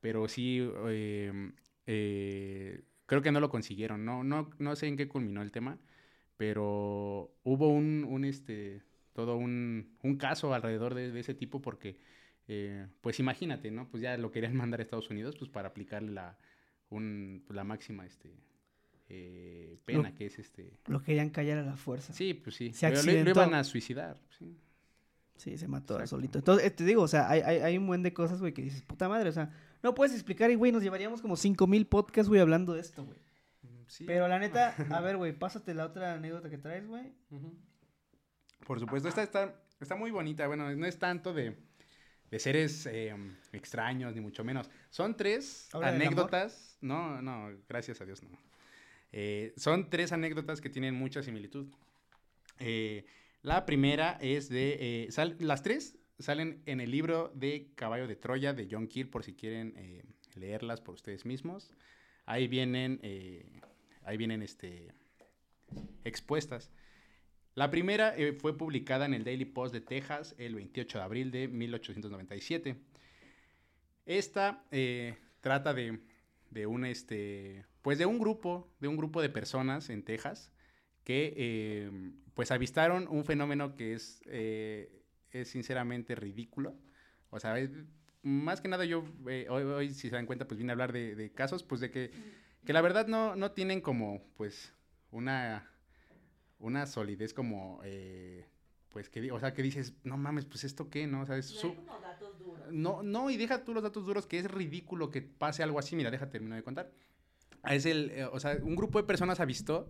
Pero sí, eh, eh, creo que no lo consiguieron. No, no, no sé en qué culminó el tema. Pero hubo un, un este, todo un, un caso alrededor de, de ese tipo porque, eh, pues imagínate, ¿no? Pues ya lo querían mandar a Estados Unidos pues para aplicarle la, un, pues, la máxima, este, eh, pena Lo- que es este... Lo querían callar a la fuerza. Sí, pues sí. Se Pero lo- iban a suicidar. Sí. Sí, se mató solito. Entonces, eh, te digo, o sea, hay, hay, hay un buen de cosas, güey, que dices, puta madre, o sea, no puedes explicar y, güey, nos llevaríamos como 5000 podcasts, güey, hablando de esto, güey. Sí. Pero la neta, a ver, güey, pásate la otra anécdota que traes, güey. Por supuesto, esta está, está muy bonita. Bueno, no es tanto de, de seres eh, extraños, ni mucho menos. Son tres ¿Habla del anécdotas. No, no, gracias a Dios no. Eh, son tres anécdotas que tienen mucha similitud. Eh, la primera es de... eh, sal- las tres salen en el libro de Caballo de Troya de John Keel, por si quieren leerlas por ustedes mismos. Ahí vienen, ahí vienen este, expuestas. La primera eh, fue publicada en el Daily Post de Texas el 28 de abril de 1897. Esta eh, trata de, de un este pues de un grupo de un grupo de personas en Texas que eh, pues avistaron un fenómeno que es es sinceramente ridículo o sea más que nada yo hoy, hoy, si se dan cuenta pues vine a hablar de, de casos pues de que que la verdad no no tienen como pues una una solidez como eh, pues que o sea que dices no mames pues esto qué no o sea es No su- hay como datos duros. no, no, y deja tú los datos duros, que es ridículo que pase algo así. Mira, deja termino de contar. Es el, eh, o sea, un grupo de personas avistó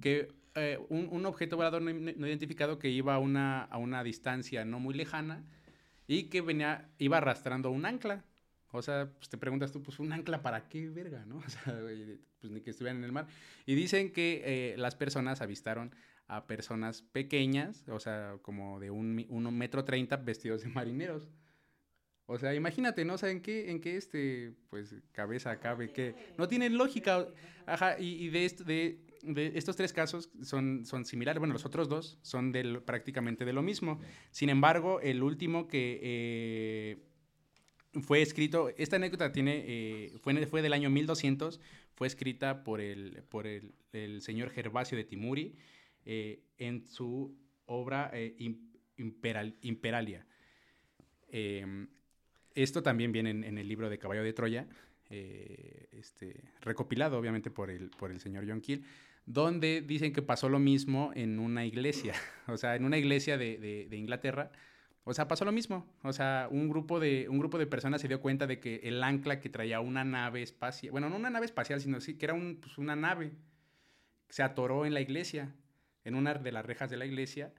que eh, un, un objeto volador no, no identificado que iba a una, a una distancia no muy lejana y que venía, iba arrastrando un ancla. O sea, pues te preguntas tú, pues un ancla para qué verga, ¿no? O sea, pues ni que estuvieran en el mar. Y dicen que eh, las personas avistaron a personas pequeñas, o sea, como de un, un metro treinta vestidos de marineros. O sea, imagínate, ¿no? O sea, ¿en qué, en qué este, pues, cabeza cabe que no tienen lógica. Ajá, y, de, de, de, estos tres casos son, son similares. Bueno, los otros dos son del, prácticamente de lo mismo. Sin embargo, el último que eh, fue escrito, esta anécdota tiene, eh, fue, fue del año 1200, fue escrita por el, por el, el señor Gervasio de Timuri eh, en su obra Imperal, Imperalia. Em, esto también viene en, el libro de Caballo de Troya, eh, este, recopilado obviamente por el, por el señor John Keel, donde dicen que pasó lo mismo en una iglesia, o sea, en una iglesia de, Inglaterra. O sea, pasó lo mismo. O sea, un grupo, de, un grupo de personas se dio cuenta de que el ancla que traía una nave espacial, bueno, no una nave espacial, sino sí, que era un, pues, una nave, se atoró en la iglesia, en una de las rejas de la iglesia,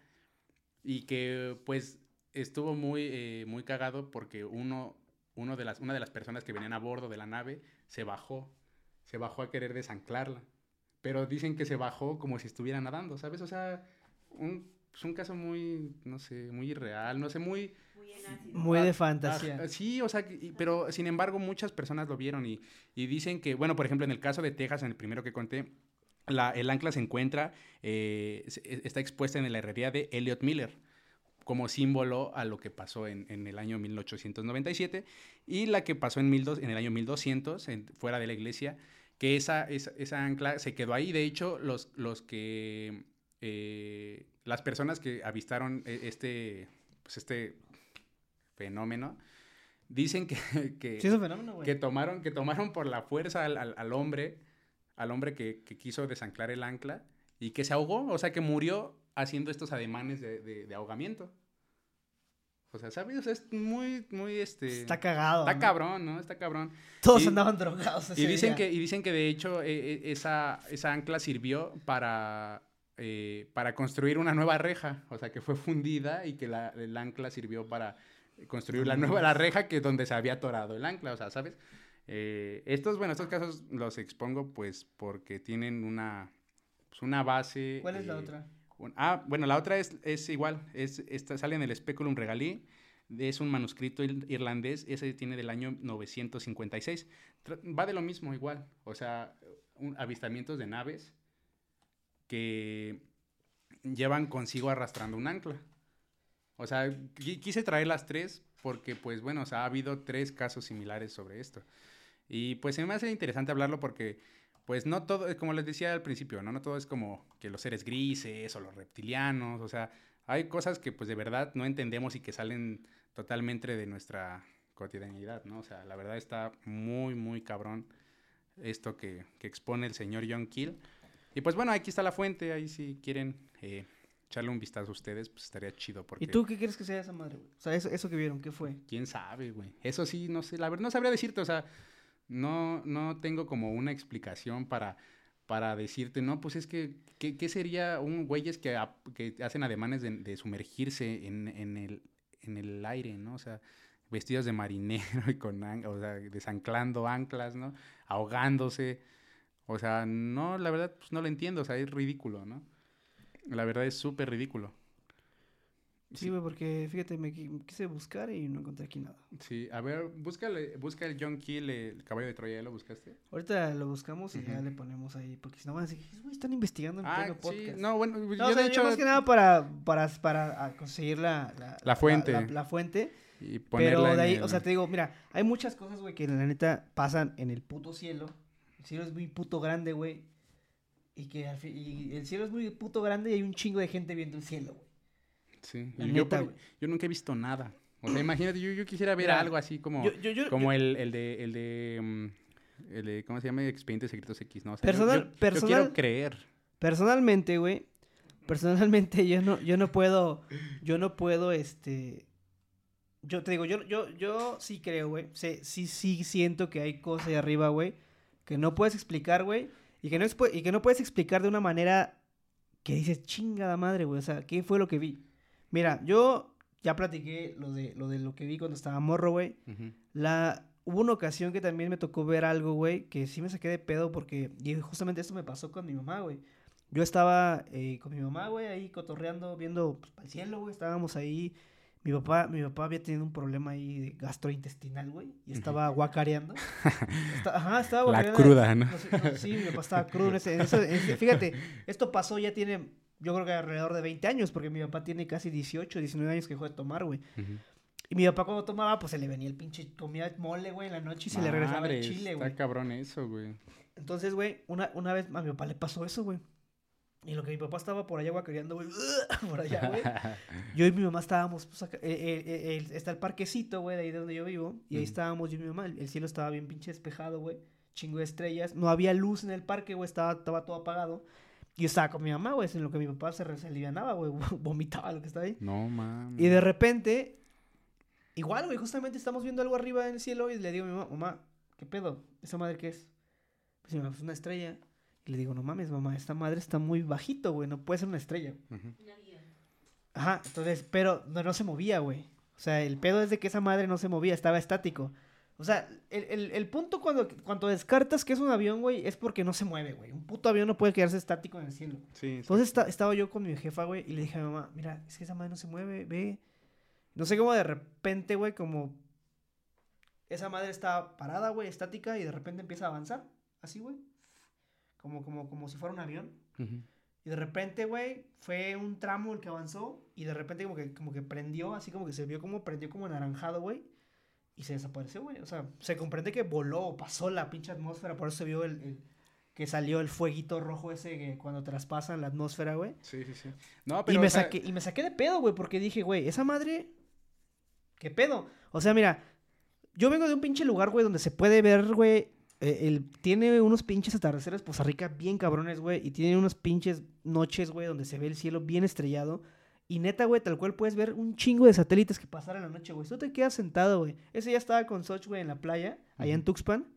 y que pues estuvo muy, eh, muy cagado porque uno, uno de las, una de las personas que venían a bordo de la nave se bajó, se bajó a querer desanclarla. Pero dicen que se bajó como si estuviera nadando, ¿sabes? O sea, un, es un caso muy, no sé, muy irreal, no sé, muy... Muy, de fantasía. Ah, sí, o sea, pero sin embargo muchas personas lo vieron y, y, dicen que, bueno, por ejemplo, en el caso de Texas, en el primero que conté, la, el ancla se encuentra, eh, está expuesta en la herrería de Elliot Miller como símbolo a lo que pasó en, el año 1897 y la que pasó en, en el año 1200 fuera de la iglesia, que esa, esa, ancla se quedó ahí. De hecho, los, los que, eh, las personas que avistaron e, este, pues este fenómeno, dicen que, que, que, tomaron, que tomaron por la fuerza al, hombre, al hombre que, que, quiso desanclar el ancla y que se ahogó, o sea, que murió haciendo estos ademanes de, ahogamiento. O sea, ¿sabes? es muy, muy, este... Está cagado. Está cabrón, ¿no? Está cabrón. Todos andaban drogados y dicen que Y dicen que, de hecho, e, e, esa, esa ancla sirvió para, eh, para construir una nueva reja. O sea, que fue fundida y que la, el ancla sirvió para construir la nueva la reja que donde se había atorado el ancla. O sea, ¿sabes? Eh, estos, bueno, estos casos los expongo pues porque tienen una, pues, una base... ¿Cuál es la eh, otra? Ah, bueno, la otra es, es igual, es, esta, sale en el Speculum Regalí, es un manuscrito irlandés, ese tiene del año 956. Va de lo mismo igual, o sea, avistamientos de naves que llevan consigo arrastrando un ancla. O sea, quise traer las tres porque, pues bueno, o sea, ha habido tres casos similares sobre esto. Y pues se me hace interesante hablarlo porque pues no todo, como les decía al principio, ¿no? No todo es como que los seres grises o los reptilianos, o sea, hay cosas que pues de verdad no entendemos y que salen totalmente de nuestra cotidianidad, ¿no? O sea, la verdad está muy, muy cabrón esto que, que expone el señor John Keel. Y pues bueno, aquí está la fuente, ahí si quieren eh, echarle un vistazo a ustedes, pues estaría chido. Porque... ¿Y tú qué crees que sea esa madre, güey? O sea, eso, eso que vieron, ¿qué fue? ¿Quién sabe, güey? Eso sí, no sé, la verdad no sabría decirte, o sea no, no tengo como una explicación para, para decirte, no, pues es que, ¿qué, sería un güeyes que, que hacen ademanes de, sumergirse en, en, el, en el aire, ¿no? O sea, vestidos de marinero y con, o sea, desanclando anclas, ¿no? Ahogándose. O sea, no, la verdad, pues no lo entiendo, o sea, es ridículo, ¿no? La verdad es súper ridículo. Sí, güey, porque fíjate, me quise buscar y no encontré aquí nada. Sí, a ver, búscale, busca el John Keel, el caballo de Troya, ¿ya lo buscaste? Ahorita lo buscamos y ya le ponemos ahí, porque si no van a decir, güey, están investigando en ah, podcast. No, bueno, no, yo de hecho... más que nada para, para, para conseguir la... La, la fuente. La, fuente. Y ponerla Pero de ahí, o sea, te digo, mira, hay muchas cosas, güey, que la neta pasan en el puto cielo. El cielo es muy puto grande, güey. Y que y el cielo es muy puto grande y hay un chingo de gente viendo el cielo, güey. Sí, yo, yo, nunca he visto nada. O sea, imagínate, yo, yo quisiera ver algo así como, como el, el, de, el de, mm, el de, ¿cómo se llama? Expedientes Secretos X, ¿no? O sea, personal, personal, quiero creer. Personalmente, güey, personalmente yo no, yo no puedo, yo no puedo, este, yo te digo, yo, yo, yo sí creo, güey, sí, sí, sí siento que hay cosas ahí arriba, güey, que no puedes explicar, güey, y que no, es, y que no puedes explicar de una manera que dices, chingada madre, güey, o sea, ¿qué fue lo que vi? Mira, yo ya platiqué lo de, lo de lo que vi cuando estaba morro, güey. La... Hubo una ocasión que también me tocó ver algo, güey, que sí me saqué de pedo porque y justamente esto me pasó con mi mamá, güey. Yo estaba eh, con mi mamá, güey, ahí cotorreando, viendo pues, para el cielo, güey. Estábamos ahí. Mi papá, mi papá había tenido un problema ahí de gastrointestinal, güey. Y estaba guacareando. Ajá, estaba La guacareando. cruda, ¿no? No sé, no, sí, mi papá estaba crudo en ese, en ese- en ese- Fíjate, esto pasó ya tiene, yo creo que alrededor de 20 años, porque mi papá tiene casi 18, 19 años que dejó de tomar, güey. Y mi papá cuando tomaba, pues se le venía el pinche, comía mole, güey, en la noche y se le regresaba el chile, Está güey. cabrón eso, güey. Entonces, güey, una, una vez a mi papá le pasó eso, güey. Y lo que mi papá estaba por allá guacareando, güey, por allá, güey. Yo y mi mamá estábamos, pues, acá- eh, eh, eh, está el parquecito, güey, de ahí de donde yo vivo. Y ahí estábamos yo y mi mamá. El, el cielo estaba bien pinche despejado, güey. Chingo de estrellas. No había luz en el parque, güey. Estaba, estaba todo apagado. Y yo estaba con mi mamá, güey. En lo que mi papá se, se alivianaba, güey. Vomitaba lo que estaba ahí. No, mames. Y de repente, igual, güey, justamente estamos viendo algo arriba en el cielo. Y le digo a mi mamá, mamá, ¿qué pedo? ¿Esa madre qué es? Pues mi mamá, "Pues una estrella. Y le digo, no mames, mamá, esta madre está muy bajito, güey. No puede ser una estrella. Un avión. Ajá, entonces, pero no, no se movía, güey. O sea, el pedo es de que esa madre no se movía, estaba estático. O sea, el, el- el punto cuando, cuando descartas que es un avión, güey, es porque no se mueve, güey. Un puto avión no puede quedarse estático en el cielo. Sí, Entonces esta- estaba yo con mi jefa, güey, y le dije a mi mamá, mira, es que esa madre no se mueve, ve. No sé cómo de repente, güey, como esa madre está parada, güey, estática, y de repente empieza a avanzar. Así, güey. Como, como, como si fuera un avión. Y de repente, güey, fue un tramo el que avanzó y de repente como que, como que prendió, así como que se vio como prendió como anaranjado, güey. Y se desapareció, güey. O sea, se comprende que voló pasó la pinche atmósfera, por eso se vio el, el- que salió el fueguito rojo ese que cuando traspasan la atmósfera, güey. Sí, sí, sí. No, Y pero. me, o sea, saqué, y me saqué de pedo, güey, porque dije, güey, esa madre, ¿qué pedo? O sea, mira, yo vengo de un pinche lugar, güey, donde se puede ver, güey, eh, el, tiene unos pinches atardeceres Poza Rica bien cabrones, güey, y tiene unas pinches noches, güey, donde se ve el cielo bien estrellado. Y neta, güey, tal cual puedes ver un chingo de satélites que pasaron la noche, güey. Tú te quedas sentado, güey. Ese ya estaba con Soch, güey, en la playa, allá en. Tuxpan.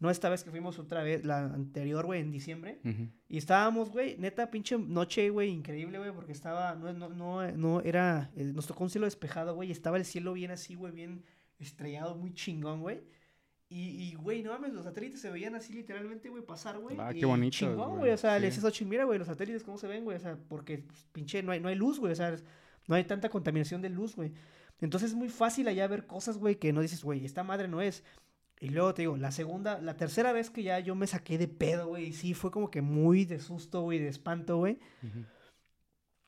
No esta vez que fuimos otra vez, la anterior, güey, en diciembre. Y estábamos, güey, neta, pinche noche, güey, increíble, güey, porque estaba, no, no, no, no era, eh, nos tocó un cielo despejado, güey, y estaba el cielo bien así, güey, bien estrellado, muy chingón, güey. Y, güey, no mames, los satélites se veían así literalmente, güey, pasar, güey. Ah, qué y bonitos, Chingón, güey, o sea, sí. le dices a Xochitl, mira, güey, los satélites, ¿cómo se ven, güey? O sea, porque, pues, pinche, no hay, no hay luz, güey, o sea, no hay tanta contaminación de luz, güey. Entonces es muy fácil allá ver cosas, güey, que no dices, güey, esta madre no es. Y luego te digo, la segunda, la tercera vez que ya yo me saqué de pedo, güey, y sí, fue como que muy de susto, güey, de espanto, güey.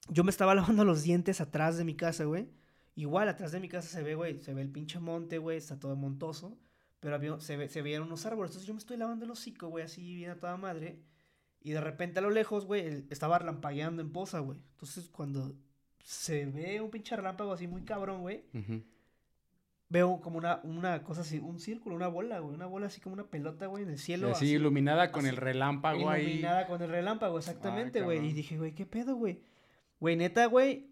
Yo me estaba lavando los dientes atrás de mi casa, güey. Igual, atrás de mi casa se ve, güey, se ve el pinche monte, güey, está todo montoso. Pero había, se, ve, se veían unos árboles. Entonces yo me estoy lavando el hocico, güey, así bien a toda madre. Y de repente a lo lejos, güey, estaba relampagueando en posa, güey. Entonces cuando se ve un pinche relámpago así muy cabrón, güey, veo como una, una cosa así, un círculo, una bola, güey. Una bola así como una pelota, güey, en el cielo. Así así, iluminada con así, el relámpago ahí. Iluminada con el relámpago, exactamente, güey. y dije, güey, ¿qué pedo, güey? Güey, neta, güey.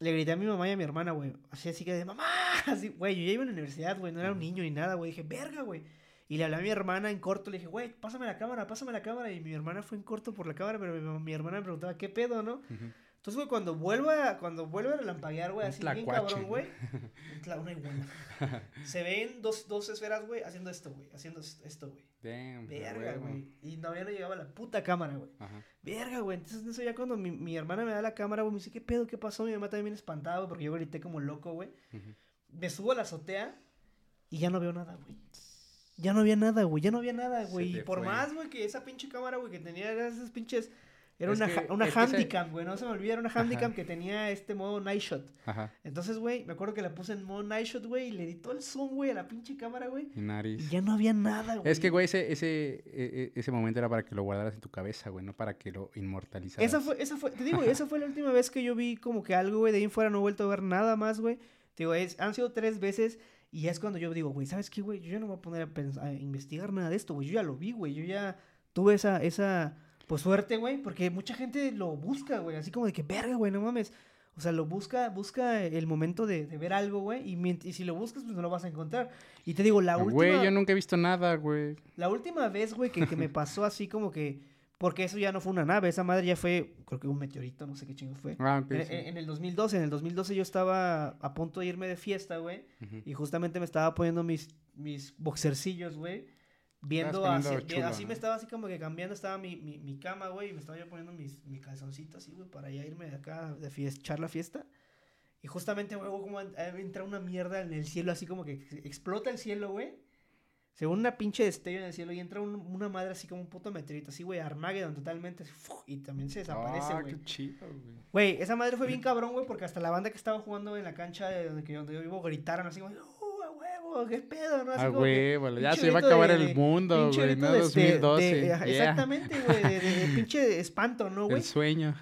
Le grité a mi mamá y a mi hermana, güey. Así, así que de mamá. Así, güey, yo ya iba a la universidad, güey. No era un niño ni nada, güey. Dije, verga, güey. Y le hablé a mi hermana en corto. Le dije, güey, pásame la cámara, pásame la cámara. Y mi hermana fue en corto por la cámara, pero mi, mi hermana me preguntaba, ¿qué pedo, no? Entonces, güey, cuando vuelva, cuando vuelve a relampaguear, güey, así bien cabrón, güey. Se ven dos, dos esferas, güey, haciendo esto, güey. Haciendo esto, güey. Verga, güey. Y todavía no llegaba la puta cámara, güey. Verga, güey. Entonces, eso ya cuando mi, mi hermana me da la cámara, güey, me dice, ¿qué pedo? ¿Qué pasó? Mi mamá también bien espantada, güey, porque yo grité como loco, güey. Me subo a la azotea y ya no veo nada, güey. Ya no había nada, güey. Ya no había nada, güey. Y por fue. más, güey, que esa pinche cámara, güey, que tenía esas pinches. Era Es una, que- una handicam, güey. No se me olvida, era una handicam que tenía este modo night shot. Ajá. Entonces, güey, me acuerdo que la puse en modo night shot, güey, y le di todo el zoom, güey, a la pinche cámara, güey. Y Y nariz. ya no había nada, güey. Es que, güey, ese, ese, e- e- ese momento era para que lo guardaras en tu cabeza, güey, no para que lo inmortalizaras. Esa fue, esa fue, te digo, esa fue la última vez que yo vi como que algo, güey, de ahí en fuera no he vuelto a ver nada más, güey. Te digo, es, han sido tres veces y ya es cuando yo digo, güey, ¿sabes qué, güey? Yo ya no me voy a poner a, pens- a investigar nada de esto, güey. Yo ya lo vi, güey. Yo ya tuve esa, esa, pues suerte, güey, porque mucha gente lo busca, güey. Así como de que, verga, güey, no mames. O sea, lo busca, busca el momento de, de ver algo, güey. Y, si lo buscas, pues no lo vas a encontrar. Y te digo, la última... Güey, yo nunca he visto nada, güey. La última vez, güey, que, que me pasó así como que Porque eso ya no fue una nave, esa madre ya fue, creo que un meteorito, no sé qué chingo fue. Ah, ok, En, sí. en- en el 2012, en el 2012 yo estaba a punto de irme de fiesta, güey. Y justamente me estaba poniendo mis, mis boxercillos, güey. Viendo bien- chulo, así ¿no? me estaba así como que cambiando, estaba mi, mi, mi cama, güey, y me estaba yo poniendo mis, mi calzoncito así, güey, para ya irme de acá de fiesta, echar la fiesta. Y justamente, güey, como en- entra una mierda en el cielo, así como que explota el cielo, güey. Según una pinche destello en el cielo y entra un- una madre así como un puto meteorito, así, güey, Armageddon totalmente, así, y también se desaparece, Ah, güey. qué chido, güey. Güey, esa madre fue bien cabrón, güey, porque hasta la banda que estaba jugando en la cancha de donde, que- donde yo vivo gritaron así, güey, ¡uh, a huevo! ¿Qué pedo, no? Así Ah, güey, ya pinche se va a de- acabar de- el mundo, güey, no de este- 2012. de- yeah. Exactamente, güey, de, de- de pinche espanto, ¿no, güey? El sueño.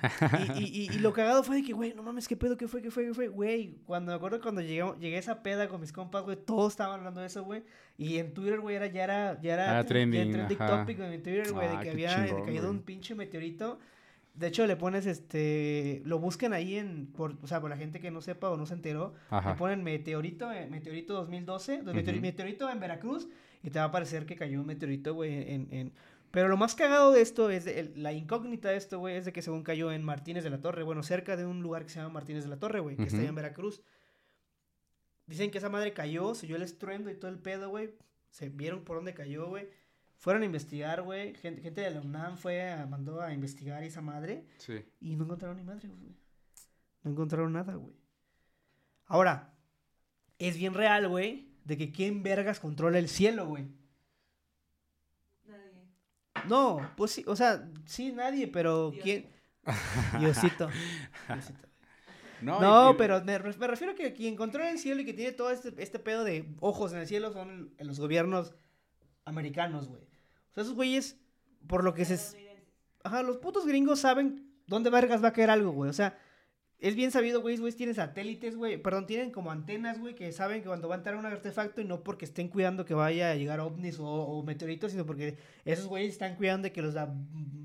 Y, y, y, y lo cagado fue de que, güey, no mames, ¿qué pedo? ¿Qué fue? ¿Qué fue? ¿Qué fue? Güey, cuando me acuerdo cuando llegué, llegué a esa peda con mis compas, güey, todos estaban hablando de eso, güey. Y en Twitter, güey, era, ya era, ya era Ah, ya trending, trending ajá. topic en Twitter, güey, Ah, de que qué había chingón, caído güey. un pinche meteorito. De hecho, le pones, este, lo buscan ahí en, por, o sea, por la gente que no sepa o no se enteró, Ajá. le ponen meteorito, eh, meteorito 2012, dos meteori- Ujú. meteorito en Veracruz, y te va a parecer que cayó un meteorito, güey, en, en... Pero lo más cagado de esto es, de- el- la incógnita de esto, güey, es de que según cayó en Martínez de la Torre, bueno, cerca de un lugar que se llama Martínez de la Torre, güey, que está allá en. Veracruz. Dicen que esa madre cayó, se oyó el estruendo y todo el pedo, güey. Se vieron por dónde cayó, güey. Fueron a investigar, güey. Gente, gente de la UNAM fue a, mandó a investigar esa madre. Sí. Y no encontraron ni madre, güey. No encontraron nada, güey. Ahora, es bien real, güey, de que quién vergas controla el cielo, güey. Nadie. No, pues sí, o sea, sí, nadie, pero Dios. quién. Diosito. Diosito. No, No, y- pero me, re- me refiero a que quien controla el cielo y que tiene todo este, este pedo de ojos en el cielo son en los gobiernos americanos, güey. Sea, esos güeyes, por lo que se... Ajá, los putos gringos saben dónde vergas va a caer algo, güey. O sea, es bien sabido, güey, güey, tienen satélites, güey. Perdón, tienen como antenas, güey, que saben que cuando va a entrar un artefacto y no porque estén cuidando que vaya a llegar ovnis o, o meteoritos, sino porque esos güeyes están cuidando de que los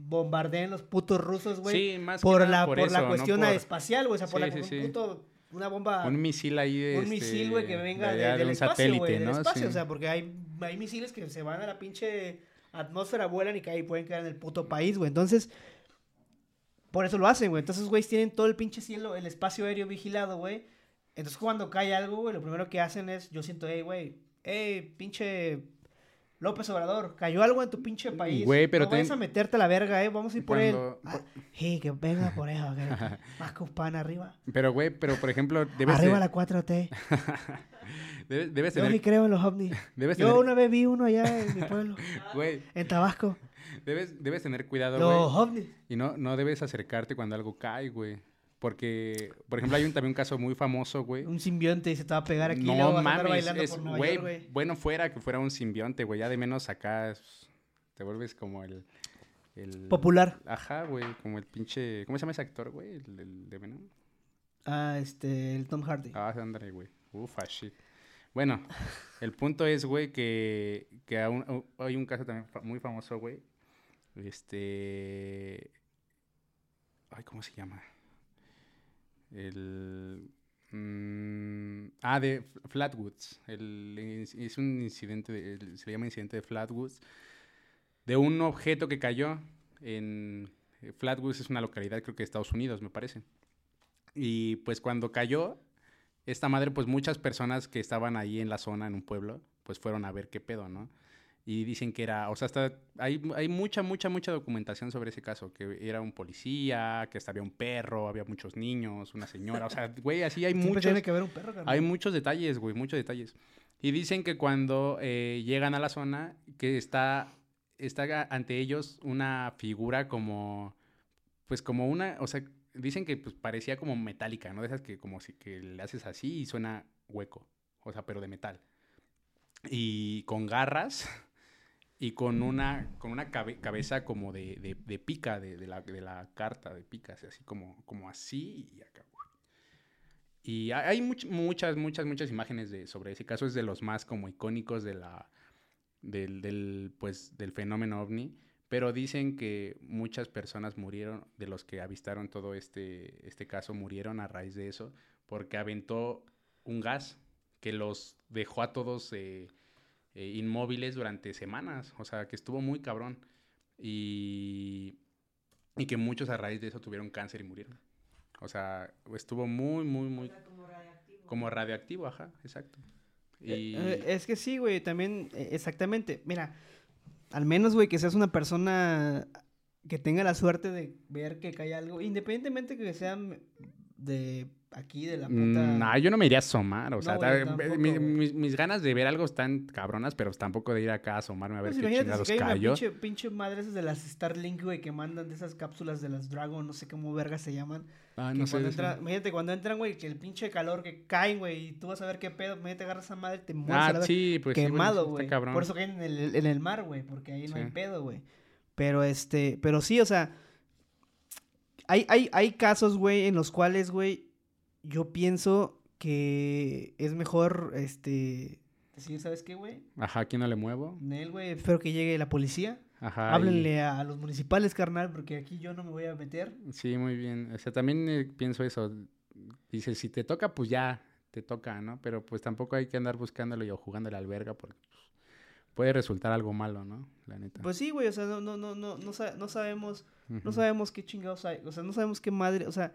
bombardeen los putos rusos, güey. Sí, más que por nada la, por, por, eso, la no cuestión por espacial, güey. O sea, por Sí, la sí, un sí. puto, una bomba... Un misil ahí de. Un misil, güey, que este, venga de de- del un espacio, satélite, del ¿no? espacio. Sí. O sea, porque hay, hay misiles que se van a la pinche atmósfera, vuelan y caen y pueden caer en el puto país, güey. Entonces, por eso lo hacen, güey. Entonces, güey, tienen todo el pinche cielo, el espacio aéreo vigilado, güey. Entonces, cuando cae algo, güey, lo primero que hacen es, yo siento, hey, güey, hey, pinche López Obrador, cayó algo en tu pinche país. Güey, pero no ten- a meterte a la verga, eh. Vamos a ir por Cuando- él. Ah, sí, que venga por eso, que más pan arriba. Pero, güey, pero por ejemplo, debes, Arriba la 4T. debes, debes Yo sí tener. creo en los ovnis. Debes Yo tener. una vez vi uno allá en mi pueblo, Güey, en Tabasco. debes, debes tener cuidado, Los güey. ovnis. Y no, no debes acercarte cuando algo cae, güey. Porque, por ejemplo, hay un, también un caso muy famoso, güey. Un simbionte se te va a pegar aquí luego No a andar mames, bailando es, por Nueva güey, York, güey. bueno fuera que fuera un simbionte, güey, ya de menos acá es- te vuelves como el... el Popular. Ajá, güey, como el pinche... ¿Cómo se llama ese actor, güey? El, el de Venom. Ah, este, el Tom Hardy. Ah, ándale, güey. Ufa, shit. Bueno, el punto es, güey, que, que hay un caso también muy famoso, güey. Este... Ay, ¿cómo se llama? El... mm, ah, de Flatwoods. Es un incidente, de- se le llama incidente de Flatwoods. De un objeto que cayó en... eh, Flatwoods es una localidad, creo que de Estados Unidos, me parece. Y pues cuando cayó, esta madre, pues muchas personas que estaban ahí en la zona, en un pueblo, pues fueron a ver qué pedo, ¿no? Y dicen que era, o sea, hasta hay, hay mucha, mucha, mucha documentación sobre ese caso, que era un policía, que hasta había un perro, había muchos niños, una señora, o sea, güey, así hay muchos, tiene que haber un perro, carnal. hay muchos detalles, güey, muchos detalles. Y dicen que cuando eh, llegan a la zona, que está, está ante ellos una figura como, pues como una, o sea, dicen que pues parecía como metálica, ¿no? De esas que como si que le haces así y suena hueco, o sea, pero de metal. Y con garras y con una, con una cabe- cabeza como de, de- de pica, de, de la, de la carta de picas, así como, como así y acá. Y hay- much- muchas, muchas, muchas imágenes de, sobre ese caso. Es de los más como icónicos de la, del, del, pues, del fenómeno ovni. Pero dicen que muchas personas murieron, de los que avistaron todo este, este caso, murieron a raíz de eso, porque aventó un gas que los dejó a todos eh, eh, inmóviles durante semanas. O sea, que estuvo muy cabrón. Y, y que muchos a raíz de eso tuvieron cáncer y murieron. O sea, estuvo muy, muy, muy... como radioactivo. Como radioactivo, ajá, exacto. Y... Eh, es que sí, güey, también, exactamente. Mira, al menos, güey, que seas una persona que tenga la suerte de ver que cae algo, independientemente que sean de aquí, de la puta... Mm, no, yo no me iría a asomar, o sea, mis, ganas de ver algo están cabronas, pero tampoco de ir acá a asomarme a ver pues qué chingados si cayó. Pinche, pinche madres de las Starlink, güey, que mandan de esas cápsulas de las Dragon, no sé cómo vergas se llaman. Ah, no sé. imagínate, cuando entran, güey, que el pinche calor que caen, güey, y tú vas a ver qué pedo, imagínate agarras esa madre, te mueres ah, sí, pues quemado, güey. Por eso caen en el, en el mar, güey, porque ahí no hay pedo, güey. Pero este, pero sí, o sea, hay, hay, hay casos, güey, en los cuales, güey, yo pienso que es mejor, este, decir, ¿sabes qué, güey? Ajá, aquí no le muevo. Nel, güey, espero que llegue la policía. Ajá. Háblenle a los municipales, carnal, porque aquí yo no me voy a meter. Sí, muy bien. O sea, también eh, pienso eso. Dice, si te toca, pues ya, te toca, ¿no? Pero pues tampoco hay que andar buscándolo y o jugándole al verga porque pues, puede resultar algo malo, ¿no? La neta. Pues sí, güey, o sea, no, no, no, no, no, sabemos, no sabemos qué chingados hay, o sea, no sabemos qué madre, o sea,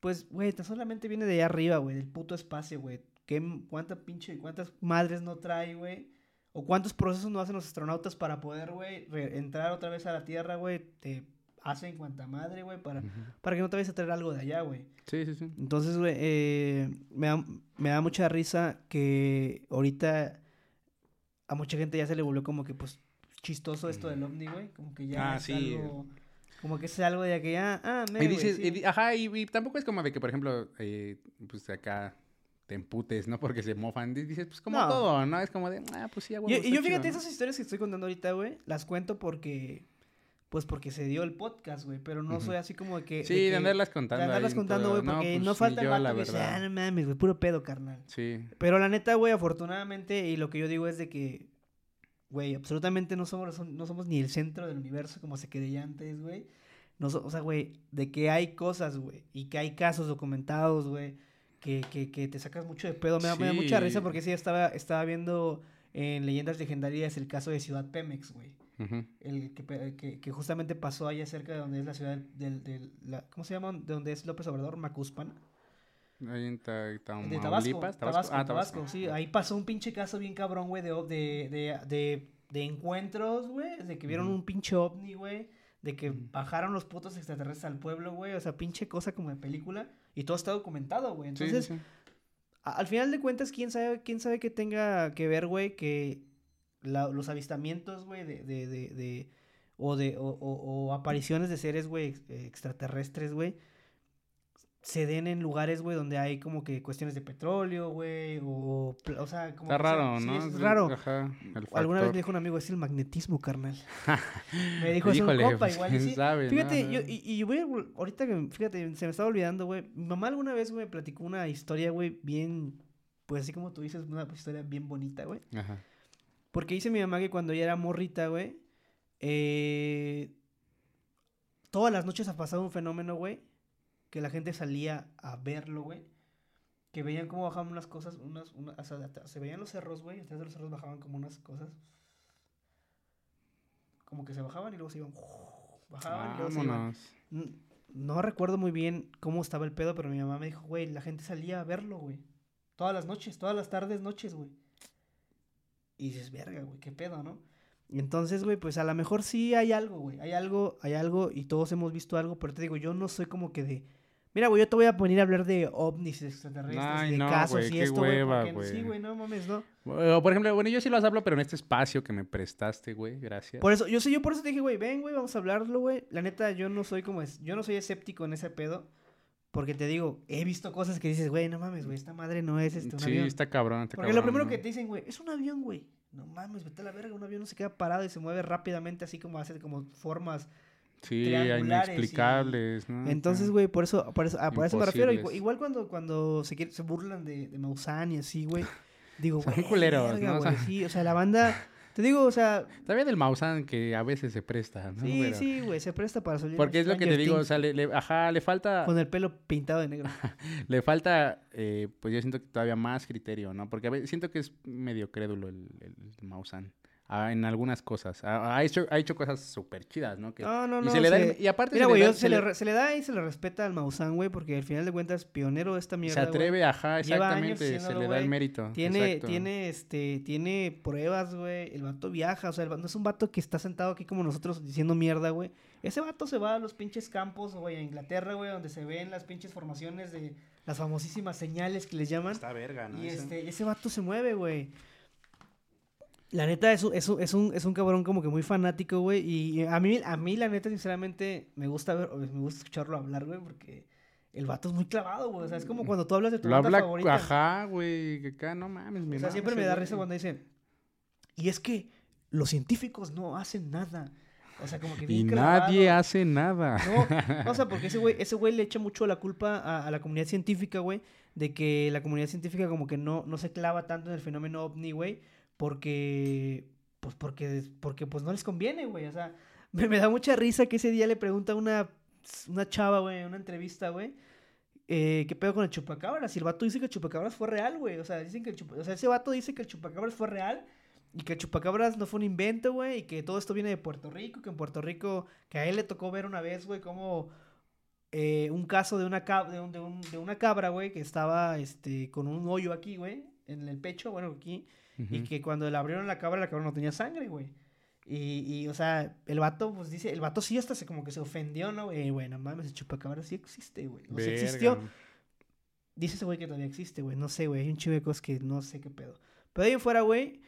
pues, güey, solamente viene de allá arriba, güey, del puto espacio, güey. ¿Qué, ¿Cuánta pinche, cuántas madres no trae, güey? ¿O cuántos procesos no hacen los astronautas para poder, güey, entrar otra vez a la Tierra, güey? Te hacen cuanta madre, güey, para, para que no te vayas a traer algo de allá, güey. Sí, sí, sí. Entonces, güey, eh, me, da, me da mucha risa que ahorita a mucha gente ya se le volvió como que, pues, chistoso esto del ovni, güey. Como que ya ah, es sí. algo como que es algo de que ya, ah, me, y dices, ajá, y, tampoco es como de que, por ejemplo, eh, pues acá te emputes, ¿no? Porque se mofan. Dices, pues como todo, ¿no? Es como de, ah, pues sí, güey. Y, yo fíjate, esas historias que estoy contando ahorita, güey, las cuento porque, pues porque se dio el podcast, güey. Pero no soy así como de que. Sí, de, andarlas contando. De andarlas contando, güey, porque no, pues, falta el vato que dice, ah, no mames, güey, puro pedo, carnal. Sí. Pero la neta, güey, afortunadamente, y lo que yo digo es de que güey, absolutamente no somos, no somos ni el centro del universo como se creía antes, güey. No, o sea, güey, de que hay cosas, güey, y que hay casos documentados, güey, que, que, que, te sacas mucho de pedo. Me, da, me da mucha risa porque sí, estaba, estaba viendo en Leyendas Legendarias el caso de Ciudad Pemex, güey. El que, que, que, justamente pasó allá cerca de donde es la ciudad del... del la, ¿Cómo se llama? De donde es López Obrador, Macuspan. Ahí en de Tabasco, Tabasco, ah, Tabasco, sí. Ahí pasó un pinche caso bien cabrón, güey, de, de, de, de, encuentros, güey. De que vieron un pinche ovni, güey de que bajaron los putos extraterrestres al pueblo, güey. O sea, pinche cosa como de película. Y todo está documentado, güey. Entonces, al final de cuentas, ¿quién sabe, quién sabe que tenga que ver, güey, que los avistamientos, güey, de, de, de, de, o de, o, o apariciones de seres, güey, extraterrestres, güey, se den en lugares, güey, donde hay como que cuestiones de petróleo, güey, o, o sea, como... Está raro, ¿no? es raro. Ajá, Alguna vez me dijo un amigo, es el magnetismo, carnal. me dijo, es un copa, igual. Y sí, fíjate, yo, y, y voy ahorita que, fíjate, se me estaba olvidando, güey, mi mamá alguna vez, güey, platicó una historia, güey, bien, pues así como tú dices, una historia bien bonita, güey. Ajá. Porque dice mi mamá que cuando ella era morrita, güey, eh, todas las noches ha pasado un fenómeno, güey, que la gente salía a verlo, güey. Que veían cómo bajaban unas cosas, unas, o sea, se veían los cerros, güey, Ustedes de los cerros bajaban como unas cosas. Como que se bajaban y luego se iban. Bajaban y luego se iban. No recuerdo muy bien cómo estaba el pedo, pero mi mamá me dijo, güey, la gente salía a verlo, güey. Todas las noches, todas las tardes, noches, güey. Y dices, verga, güey, qué pedo, ¿no? Entonces, güey, pues a lo mejor sí hay algo, güey. Hay algo, hay algo y todos hemos visto algo, pero te digo, yo no soy como que de Mira, güey, yo te voy a poner a hablar de ovnis extraterrestres, de casos y esto, güey. Sí, güey, no mames, no. por ejemplo, bueno, yo sí los hablo, pero en este espacio que me prestaste, güey, gracias. Por eso, yo sé, yo por eso te dije, güey, ven, güey, vamos a hablarlo, güey. La neta, yo no soy como es, yo no soy escéptico en ese pedo. Porque te digo, he visto cosas que dices, güey, no mames, güey, esta madre no es este, un sí, avión. Sí, está cabrón, está Porque lo primero que te dicen, güey, es un avión, güey. No mames, vete a la verga, un avión no se queda parado y se mueve rápidamente, así como hace como formas Sí, inexplicables, ¿no? Entonces, güey, por eso, por eso, ah, por eso me refiero. Igual, cuando, cuando se, se burlan de, de Maussan y así, güey. Digo, güey. culeros, ¿no? sí, o sea, la banda. Te digo, o sea. También el Maussan que a veces se presta, ¿no? Sí, sí, güey, se presta para salir. Porque es lo que te digo, o sea, le, ajá, le falta. Con el pelo pintado de negro. le falta, eh, pues yo siento que todavía más criterio, ¿no? Porque a veces siento que es medio crédulo el, el, en algunas cosas. Ha, hecho, ha hecho cosas súper chidas, ¿no? Que- No, no, y no. se le da se- el- y aparte Mira, se, güey, le da, se, se le, se le da y se le respeta al Maussan, güey, porque al final de cuentas, pionero de esta se mierda. güey. atreve, ajá, Lleva años exactamente, se le da el mérito. Tiene, exacto. tiene, este, tiene pruebas, güey. El vato viaja, o sea, el vato- no es un vato que está sentado aquí como nosotros diciendo mierda, güey. Ese vato se va a los pinches campos, güey, a Inglaterra, güey, donde se ven las pinches formaciones de las famosísimas señales que les llaman. Está verga, ¿no? Y Ese- este, ese vato se mueve, güey. La neta es, un- es, un- es, un, es un cabrón como que muy fanático, güey. Y a mí, a mí, la neta, sinceramente, me gusta ver, me gusta escucharlo hablar, güey, porque el vato es muy clavado, güey. O sea, es como cuando tú hablas de tu banda habla, favorita. ajá, güey, que acá no mames, mi O sea, siempre me da risa cuando dicen, y es que los científicos no hacen nada. O sea, como que Y bien nadie clavado. hace nada. No, o sea, porque ese güey, ese güey le echa mucho la culpa a, a la comunidad científica, güey, de que la comunidad científica como que no, no se clava tanto en el fenómeno ovni, güey, porque, pues, porque, porque, pues, no les conviene, güey, o sea, me, me da mucha risa que ese día le pregunta una, una chava, güey, en una entrevista, güey, eh, ¿qué pedo con el chupacabras? Y el vato dice que el chupacabras fue real, güey, o sea, dicen que el o sea, ese vato dice que el chupacabras fue real y que el chupacabras no fue un invento, güey, y que todo esto viene de Puerto Rico, que en Puerto Rico, que a él le tocó ver una vez, güey, como eh, un caso de una, cab- de, un- de un- de una cabra, güey, que estaba este, con un hoyo aquí, güey, en el pecho, bueno, aquí, y que cuando le abrieron la cabra, la cabra no tenía sangre, güey. Y, y, o sea, el vato, pues dice, el vato sí hasta se como que se ofendió, ¿no? güey? güey, no mames, el chupacabra sí existe, güey. O sea, existió. Dice ese güey que todavía existe, güey. No sé, güey. Hay un chivo de cosas que no sé qué pedo. Pero de ahí fuera, güey,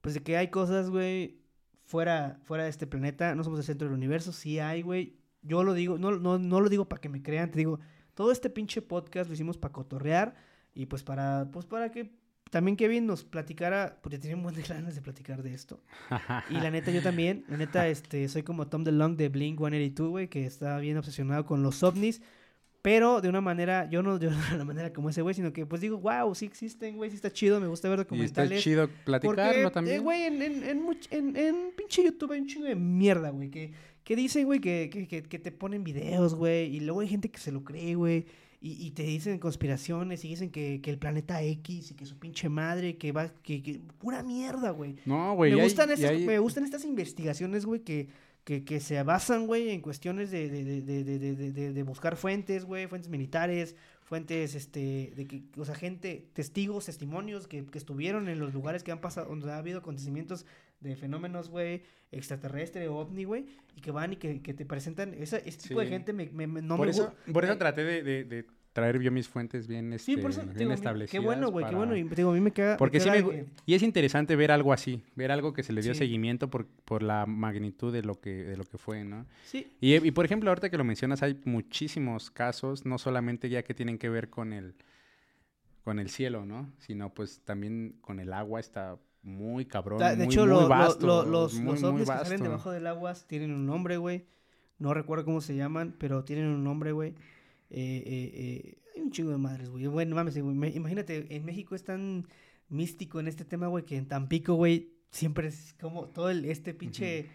pues de que hay cosas, güey, fuera, fuera de este planeta. No somos el centro del universo. Sí hay, güey. Yo lo digo, no, no, no lo digo para que me crean. Te digo, todo este pinche podcast lo hicimos para cotorrear. Y pues para, pues para que también Kevin nos platicara, porque tenía un buen de ganas de platicar de esto. Y la neta, yo también, la neta, este, soy como Tom DeLonge de Blink 182, güey, que está bien obsesionado con los ovnis. Pero de una manera, yo no de una manera como ese güey, sino que pues digo, wow, sí existen, güey, sí está chido, me gusta ver Y está documentales. chido platicarlo Porque, también. eh, güey, en, en, en, en, en pinche YouTube hay un chingo de mierda, güey, que, que dicen, güey, que, que, que te ponen videos, güey, y luego hay gente que se lo cree, güey, y, y te dicen conspiraciones, y dicen que, que el planeta X, y que su pinche madre, que va, que, que pura mierda, güey. no, güey. Me gustan, hay- me gustan estas investigaciones, güey, que, que, que se basan, güey, en cuestiones de, de, de, de, de, de- de- de- de buscar fuentes, güey, fuentes militares, fuentes, este, de que, o sea, gente, testigos, testimonios que, que estuvieron en los lugares que han pasado, donde ha habido acontecimientos de fenómenos, güey, extraterrestre, ovni, güey, y que van y que, que te presentan, esa, ese tipo de gente me, me- me- no por, me eso, por eso traté de, de- de traer yo mis fuentes bien, este, Sí, por eso, bien digo, establecidas. qué bueno, güey, qué bueno, y digo, a mí me queda... Porque sí queda me... Y es interesante ver algo así, ver algo que se le dio Sí. seguimiento por, por la magnitud de lo que, de lo que fue, ¿no? Sí, Y, y, por ejemplo, ahorita que lo mencionas, hay muchísimos casos, no solamente ya que tienen que ver con el, con el cielo, ¿no? Sino pues también con el agua está muy cabrón, de muy, hecho, muy lo- lo- vasto, lo- los, muy, los ovnis que salen debajo del agua tienen un nombre, güey. No recuerdo cómo se llaman, pero tienen un nombre, güey. Eh, eh, eh, hay un chingo de madres, güey. Bueno, mames, güey. me- Imagínate, en México es tan místico en este tema, güey, que en Tampico, güey, siempre es como todo el, este pinche...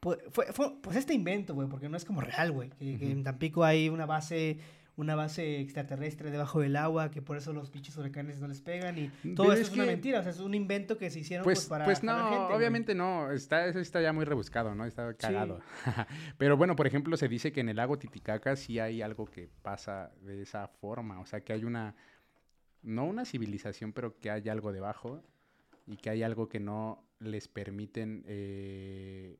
Pues, fue, fue- pues este invento, güey, porque no es como real, güey. Que, en Tampico hay una base... Una base extraterrestre debajo del agua, que por eso los pinches huracanes no les pegan y todo Pero eso es es una mentira, o sea, es un invento que se hicieron pues, Pues, para pues no, gente, obviamente no, está, eso está ya muy rebuscado, ¿no? Está cagado. Pero bueno, por ejemplo, se dice que en el lago Titicaca sí hay algo que pasa de esa forma, o sea, que hay una, no una civilización, pero que hay algo debajo y que hay algo que no les permiten eh,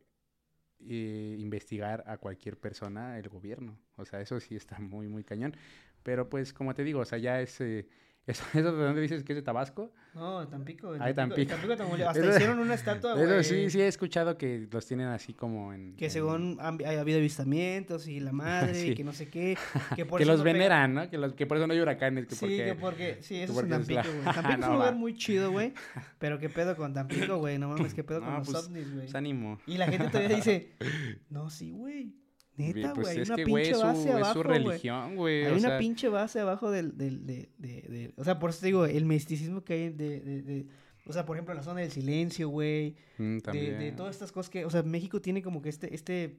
eh, investigar a cualquier persona el gobierno. O sea, eso sí está muy, muy cañón. Pero pues, como te digo, o sea, ya es... eh, eso, ¿Eso de dónde dices que es de Tabasco? No, Tampico. Ah, de Tampico. Tampico. Tamaulipas. Hasta Eso- hicieron una estatua, Eso sí, sí he escuchado que los tienen así como en... Que en- según ha habido avistamientos y la madre Sí. y que no sé qué. Que, por que los no pega- veneran, ¿no? Que, los, que por eso no hay huracanes. Que Sí, porque... que porque, sí, eso es en la- Tampico, güey. Tampico es un lugar va. muy chido, güey. Pero qué pedo con Tampico, güey. No mames, qué pedo con los pues, ovnis, güey. Pues. Y la gente todavía dice, no, sí, güey. Neta, pues güey. Hay es una que, pinche es su, base es abajo, su religión, güey. Hay o una sea, pinche base abajo del, del, de, de, de- O sea, por eso te digo, el misticismo que hay de... de, de- o sea, por ejemplo, la zona del silencio, güey. mm, de, de todas estas cosas que, o sea, México tiene como que este, este,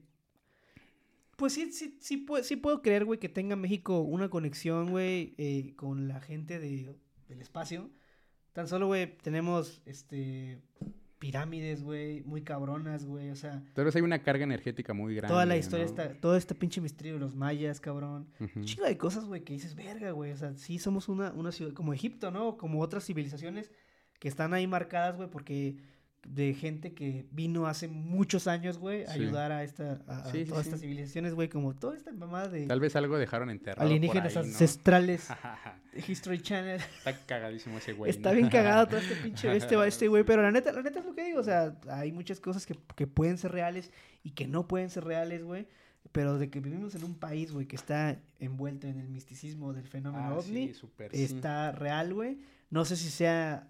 pues sí, sí, sí, puedo, sí puedo creer, güey, que tenga México una conexión, güey, eh, con la gente de, del espacio. Tan solo, güey, tenemos, este, pirámides, güey, muy cabronas, güey, o sea... Tal vez hay una carga energética muy grande, Toda la historia ¿no? está, todo este pinche misterio de los mayas, cabrón. Un chingo de cosas, güey, que dices, verga, güey, o sea, sí somos una, una ciudad, como Egipto, ¿no? Como otras civilizaciones que están ahí marcadas, güey, porque de gente que vino hace muchos años, güey, a Sí. ayudar a, esta, a, a Sí, sí, todas sí. estas civilizaciones, güey, como toda esta mamada de Tal vez algo dejaron enterrado alienígenas por ahí, ¿no? ancestrales, History Channel. Está cagadísimo ese güey. Está ¿no? bien cagado todo este pinche este este güey, pero la neta, la neta es lo que digo, o sea, hay muchas cosas que, que pueden ser reales y que no pueden ser reales, güey. Pero de que vivimos en un país, güey, que está envuelto en el misticismo del fenómeno Ah, ovni, está real, güey. No sé si sea.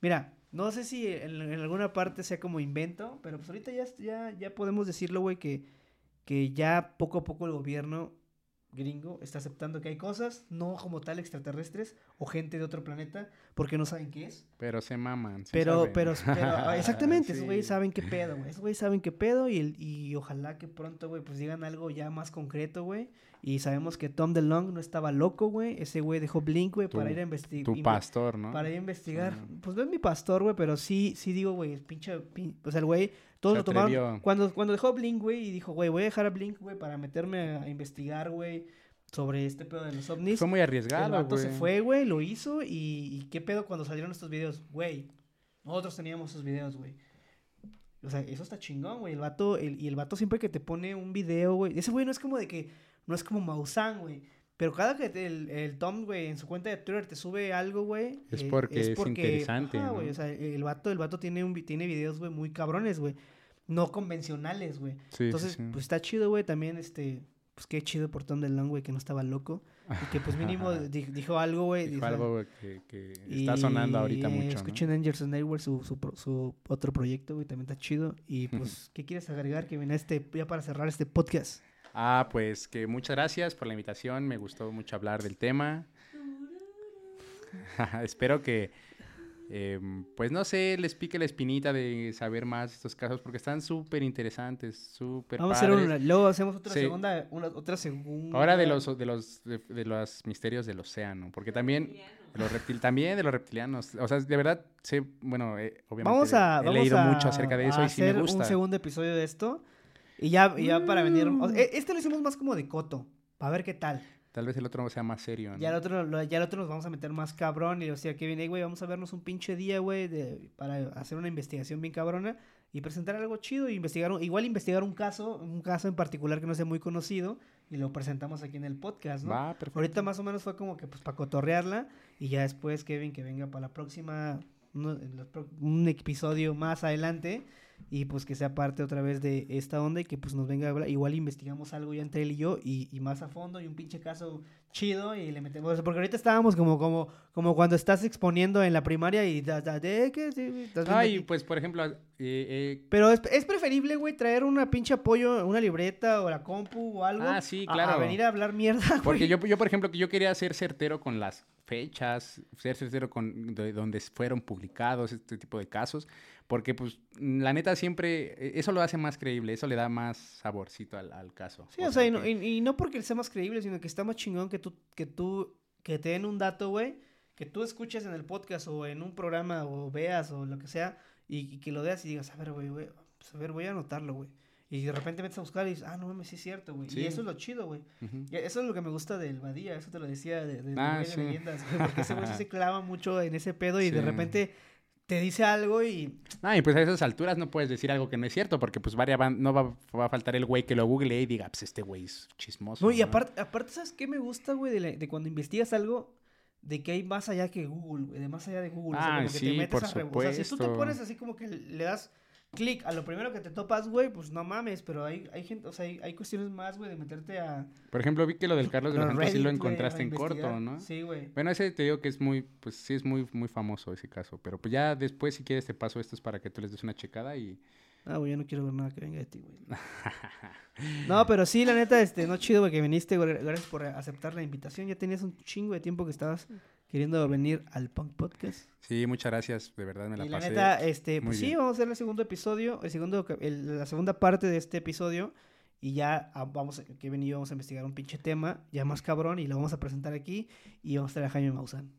Mira, no sé si en, alguna parte sea como invento, pero pues ahorita ya, ya, ya podemos decirlo, güey, que, que ya poco a poco el gobierno gringo está aceptando que hay cosas, no como tal extraterrestres o gente de otro planeta, porque no saben qué es. Pero se maman. sí Pero, saben. pero, pero, ah, exactamente, esos Sí. güeyes saben qué pedo, güey. Esos güeyes saben qué pedo y, el- y ojalá que pronto, güey, pues digan algo ya más concreto, güey. Y sabemos que Tom DeLong no estaba loco, güey. Ese güey dejó Blink, güey, para ir a investigar. Tu pastor, ¿no? Para ir a investigar. Pues no es mi pastor, güey, pero sí, sí digo, güey, el pinche, pin- o sea, el güey, todos Se lo tomaron. Cuando, cuando dejó Blink, güey, y dijo, güey, voy a dejar a Blink, güey, para meterme a investigar, güey, sobre este pedo de los ovnis. Fue muy el arriesgado, vato güey. se fue, güey, lo hizo, y, y qué pedo cuando salieron estos videos, güey. Nosotros teníamos esos videos, güey. O sea, eso está chingón, güey. El vato, el- y el vato siempre que te pone un video, güey. Ese güey no es como de que, no es como Maussan, güey. Pero cada que te- el, el Tom, güey, en su cuenta de Twitter te sube algo, güey. Es porque es interesante, ajá, ¿no? güey. O sea, el vato, el vato tiene, un, tiene videos, güey, muy cabrones, güey. No convencionales, güey. Sí, sí, Entonces, sí. pues está chido, güey. También, este, pues qué chido por Tom DeLonge, güey, que no estaba loco. Y que, pues mínimo di- dijo algo, güey. Dijo dijo- algo güey, que, que está sonando ahorita eh, mucho, ¿no? Escuchen Angels and Neighbors, su, su otro proyecto, güey, también está chido. Y pues, ¿qué quieres agregar, que viene este, ya para cerrar este podcast? Ah, pues que muchas gracias por la invitación. Me gustó mucho hablar del tema. Espero que, em, pues no sé, les pique la espinita de saber más estos casos porque están súper interesantes, súper Vamos a hacer una, luego hacemos otra Sí. segunda, una, otra segunda. Ahora de los de los de, de los misterios del océano, porque también de los reptil también de los reptilianos, o sea, de verdad sé, bueno, eh, obviamente Vamos a, he vamos leído a- mucho acerca de eso a y sí me hacer gusta. un segundo episodio de esto. Y ya, y ya para venir. o- Mm. e- este lo hicimos más como de coto. Para ver qué tal. Tal vez el otro sea más serio, ¿no? Ya el otro, lo- ya el otro nos vamos a meter más cabrón. Y o sea, que viene, güey, vamos a vernos un pinche día, güey, para hacer una investigación bien cabrona. Y presentar algo chido. Y investigar, un- igual investigar un caso, un caso en particular que no sea muy conocido. Y lo presentamos aquí en el podcast, ¿no? Va, perfecto. Ahorita más o menos fue como que pues para cotorrearla y ya después Kevin que venga para la próxima, un episodio más adelante y pues que sea parte otra vez de esta onda y que pues nos venga a hablar, igual investigamos algo ya entre él y yo y, y más a fondo y un pinche caso chido y le metemos, porque ahorita estábamos como como como cuando estás exponiendo en la primaria y da, da- de que sí, Ay, aquí. pues por ejemplo, eh, eh, pero es, es preferible, güey, traer una pinche apoyo, una libreta o la compu o algo. Ah, sí, a- A, claro. venir a hablar mierda, Porque yo, yo, por ejemplo, que yo quería ser certero con las fechas, ser certero con de donde fueron publicados este tipo de casos, porque pues la neta siempre, eh, eso lo hace más creíble, eso le da más saborcito al, al caso. Sí, o sea, y no, y- y no porque sea más creíble, sino que está más chingón que tú, que tú, que te den un dato, güey, que tú escuches en el podcast o en un programa o veas o lo que sea, y, y que lo veas y digas, a ver, güey, güey, pues, a ver, voy a anotarlo, güey. Y de repente metes a buscar y dices, ah, no mames, sí es cierto, güey. Sí. Y eso es lo chido, güey. Eso es lo que me gusta del Badía, eso te lo decía de, de, Ah, de sí. Leyendas, güey, porque ese güey se clava mucho en ese pedo y de repente te dice algo y Ah, y pues a esas alturas no puedes decir algo que no es cierto, porque pues varia van- no va, va a faltar el güey que lo google y diga, pues este güey es chismoso. No, y ¿no? aparte, aparte, ¿sabes qué me gusta, güey? De, la- de cuando investigas algo, de que hay más allá que Google, güey, de más allá de Google. o sea, Ah, como que sí, te metes por a re- O sea, si tú te supuesto. pones así como que le das clic a lo primero que te topas, güey, pues no mames, pero hay, hay gente, o sea, hay, hay cuestiones más, güey, de meterte a... Por ejemplo, vi que lo del Carlos de Santos sí lo encontraste en corto. ¿no? Sí, güey. Bueno, ese te digo que es muy, pues sí es muy, muy famoso ese caso, pero pues ya después si quieres te paso estos para que tú les des una checada y... Ah, güey, yo no quiero ver nada que venga de ti, güey. No, pero sí, la neta, este, no chido, güey, que viniste, güey. Gracias por aceptar la invitación. Ya tenías un chingo de tiempo que estabas queriendo venir al Punk Podcast. Sí, muchas gracias, de verdad me la y la pasé. neta, este, pues sí, bien. vamos a hacer el segundo episodio, el segundo, el- la segunda parte de este episodio. Y ya ah, vamos, Kevin y yo vamos a investigar un pinche tema, ya más cabrón, y lo vamos a presentar aquí. Y vamos a traer a Jaime Maussan.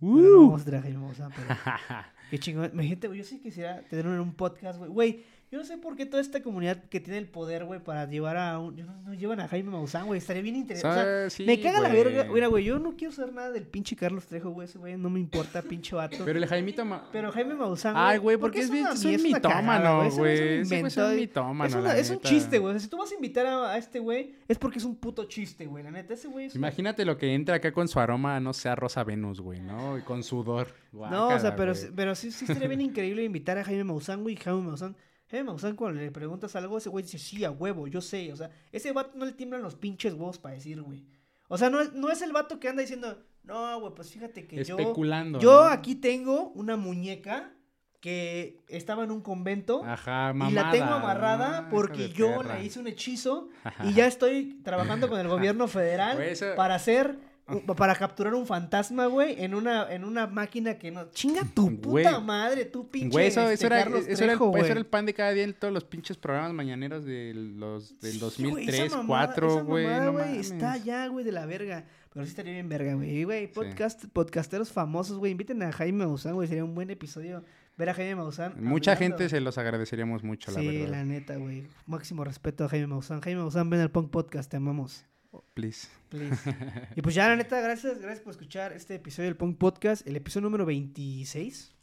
Bueno, no vamos a traer a Jaime Maussan, pero... Qué chingón. Imagínate, güey, yo sí quisiera tener un podcast, güey. Yo no sé por qué toda esta comunidad que tiene el poder, güey, para llevar a un... yo No, no llevan a Jaime Maussan, güey. Estaría bien interesante. O sea, Sí, me caga la verga. Mira, güey, yo no quiero saber nada del pinche Carlos Trejo, güey. Ese güey no me importa, pinche vato. Pero el Jaimito... Ma- Pero Jaime Maussan, Ay, güey, porque es, una bien- es un es mitómano, güey. es un es mitómano, Es, una- es un chiste, güey. O sea, si tú vas a invitar a, a este güey, es porque es un puto chiste, güey. La neta, ese güey es... Imagínate lo que entra acá con su aroma, no sé, a Rosa Venus, güey, ¿no? Y con sudor. No, o sea, Guácala, pero, pero sí, sí estaría bien increíble invitar a Jaime Maussan, güey. Jaime Maussan, Jaime Maussan, cuando le preguntas algo, ese güey dice, sí, a huevo, yo sé. O sea, ese vato no le tiemblan los pinches huevos para decir, güey. O sea, no, es- no es el vato que anda diciendo, no, güey, pues fíjate que yo... Especulando. Yo ¿no? aquí tengo una muñeca que estaba en un convento. Ajá, y mamada. la tengo amarrada ¿no? porque yo perra. le hice un hechizo y ya estoy trabajando con el gobierno federal Güey, eso- para hacer para capturar un fantasma, güey, en una en una máquina que no chinga tu Güey. puta madre, tu pinche Güey, eso, este, eso, era, Carlos eso, era el, Trejo, eso güey. era el pan de cada día en todos los pinches programas mañaneros de los, del Sí, 2003, güey, esa mamada- 2004, esa güey. No mames. está ya, güey, de la verga. Pero sí estaría bien verga, güey. Güey, podcast, podcasteros famosos, güey, inviten a Jaime Maussan, güey, sería un buen episodio ver a Jaime Maussan. Mucha hablando. gente se los agradeceríamos mucho, la Sí, verdad. la neta, güey. Máximo respeto a Jaime Maussan. Jaime Maussan, ven al Punk Podcast, te amamos. Please. Please. y pues ya, la neta, gracias, gracias por escuchar este episodio del Punk Podcast, el episodio número 26.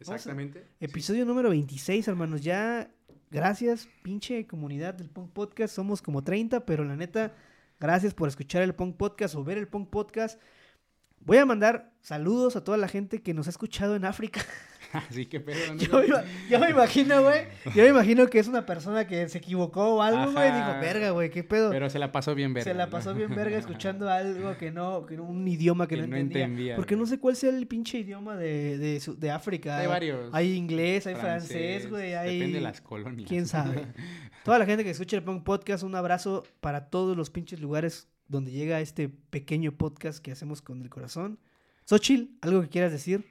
Exactamente. Episodio número 26, hermanos. Ya, gracias, pinche comunidad del Punk Podcast. Somos como 30, pero la neta, gracias por escuchar el Punk Podcast o ver el Punk Podcast. Voy a mandar saludos a toda la gente que nos ha escuchado en África. Así que pedo? Yo me, ima- yo me imagino, güey. Yo me imagino que es una persona que se equivocó o algo, güey. Dijo, verga, güey, qué pedo. Pero se la pasó bien verga. se la pasó bien verga escuchando algo que no, que no- un idioma que, Que no, no entendía. entendía, Porque no sé cuál sea el pinche idioma de, de, su- de África. Hay varios. Hay inglés, hay francés, güey. Hay... Depende de las colonias. ¿Quién sabe? Toda la gente que escucha el Punk Podcast, un abrazo para todos los pinches lugares donde llega este pequeño podcast que hacemos con el corazón. Xochitl, ¿algo que quieras decir?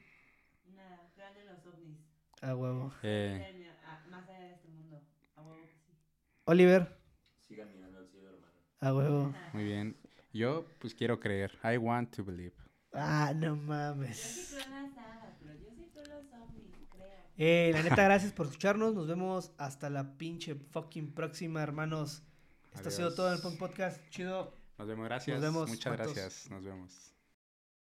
Nada, crean en los ovnis. A huevo. Eh, más allá de este mundo. A huevo que sí. Oliver, Sigan mirando al cielo, hermano. a huevo. muy bien. Yo, pues quiero creer. I want to believe. Ah, no Yo mames. sí creo en las hadas, pero yo sí creo en los creo. Eh, la neta, gracias por escucharnos. Nos vemos hasta la pinche fucking próxima, hermanos. Esto ha sido todo en el Punk Podcast. Chido. Nos vemos, gracias. vemos, Muchas gracias. Nos vemos.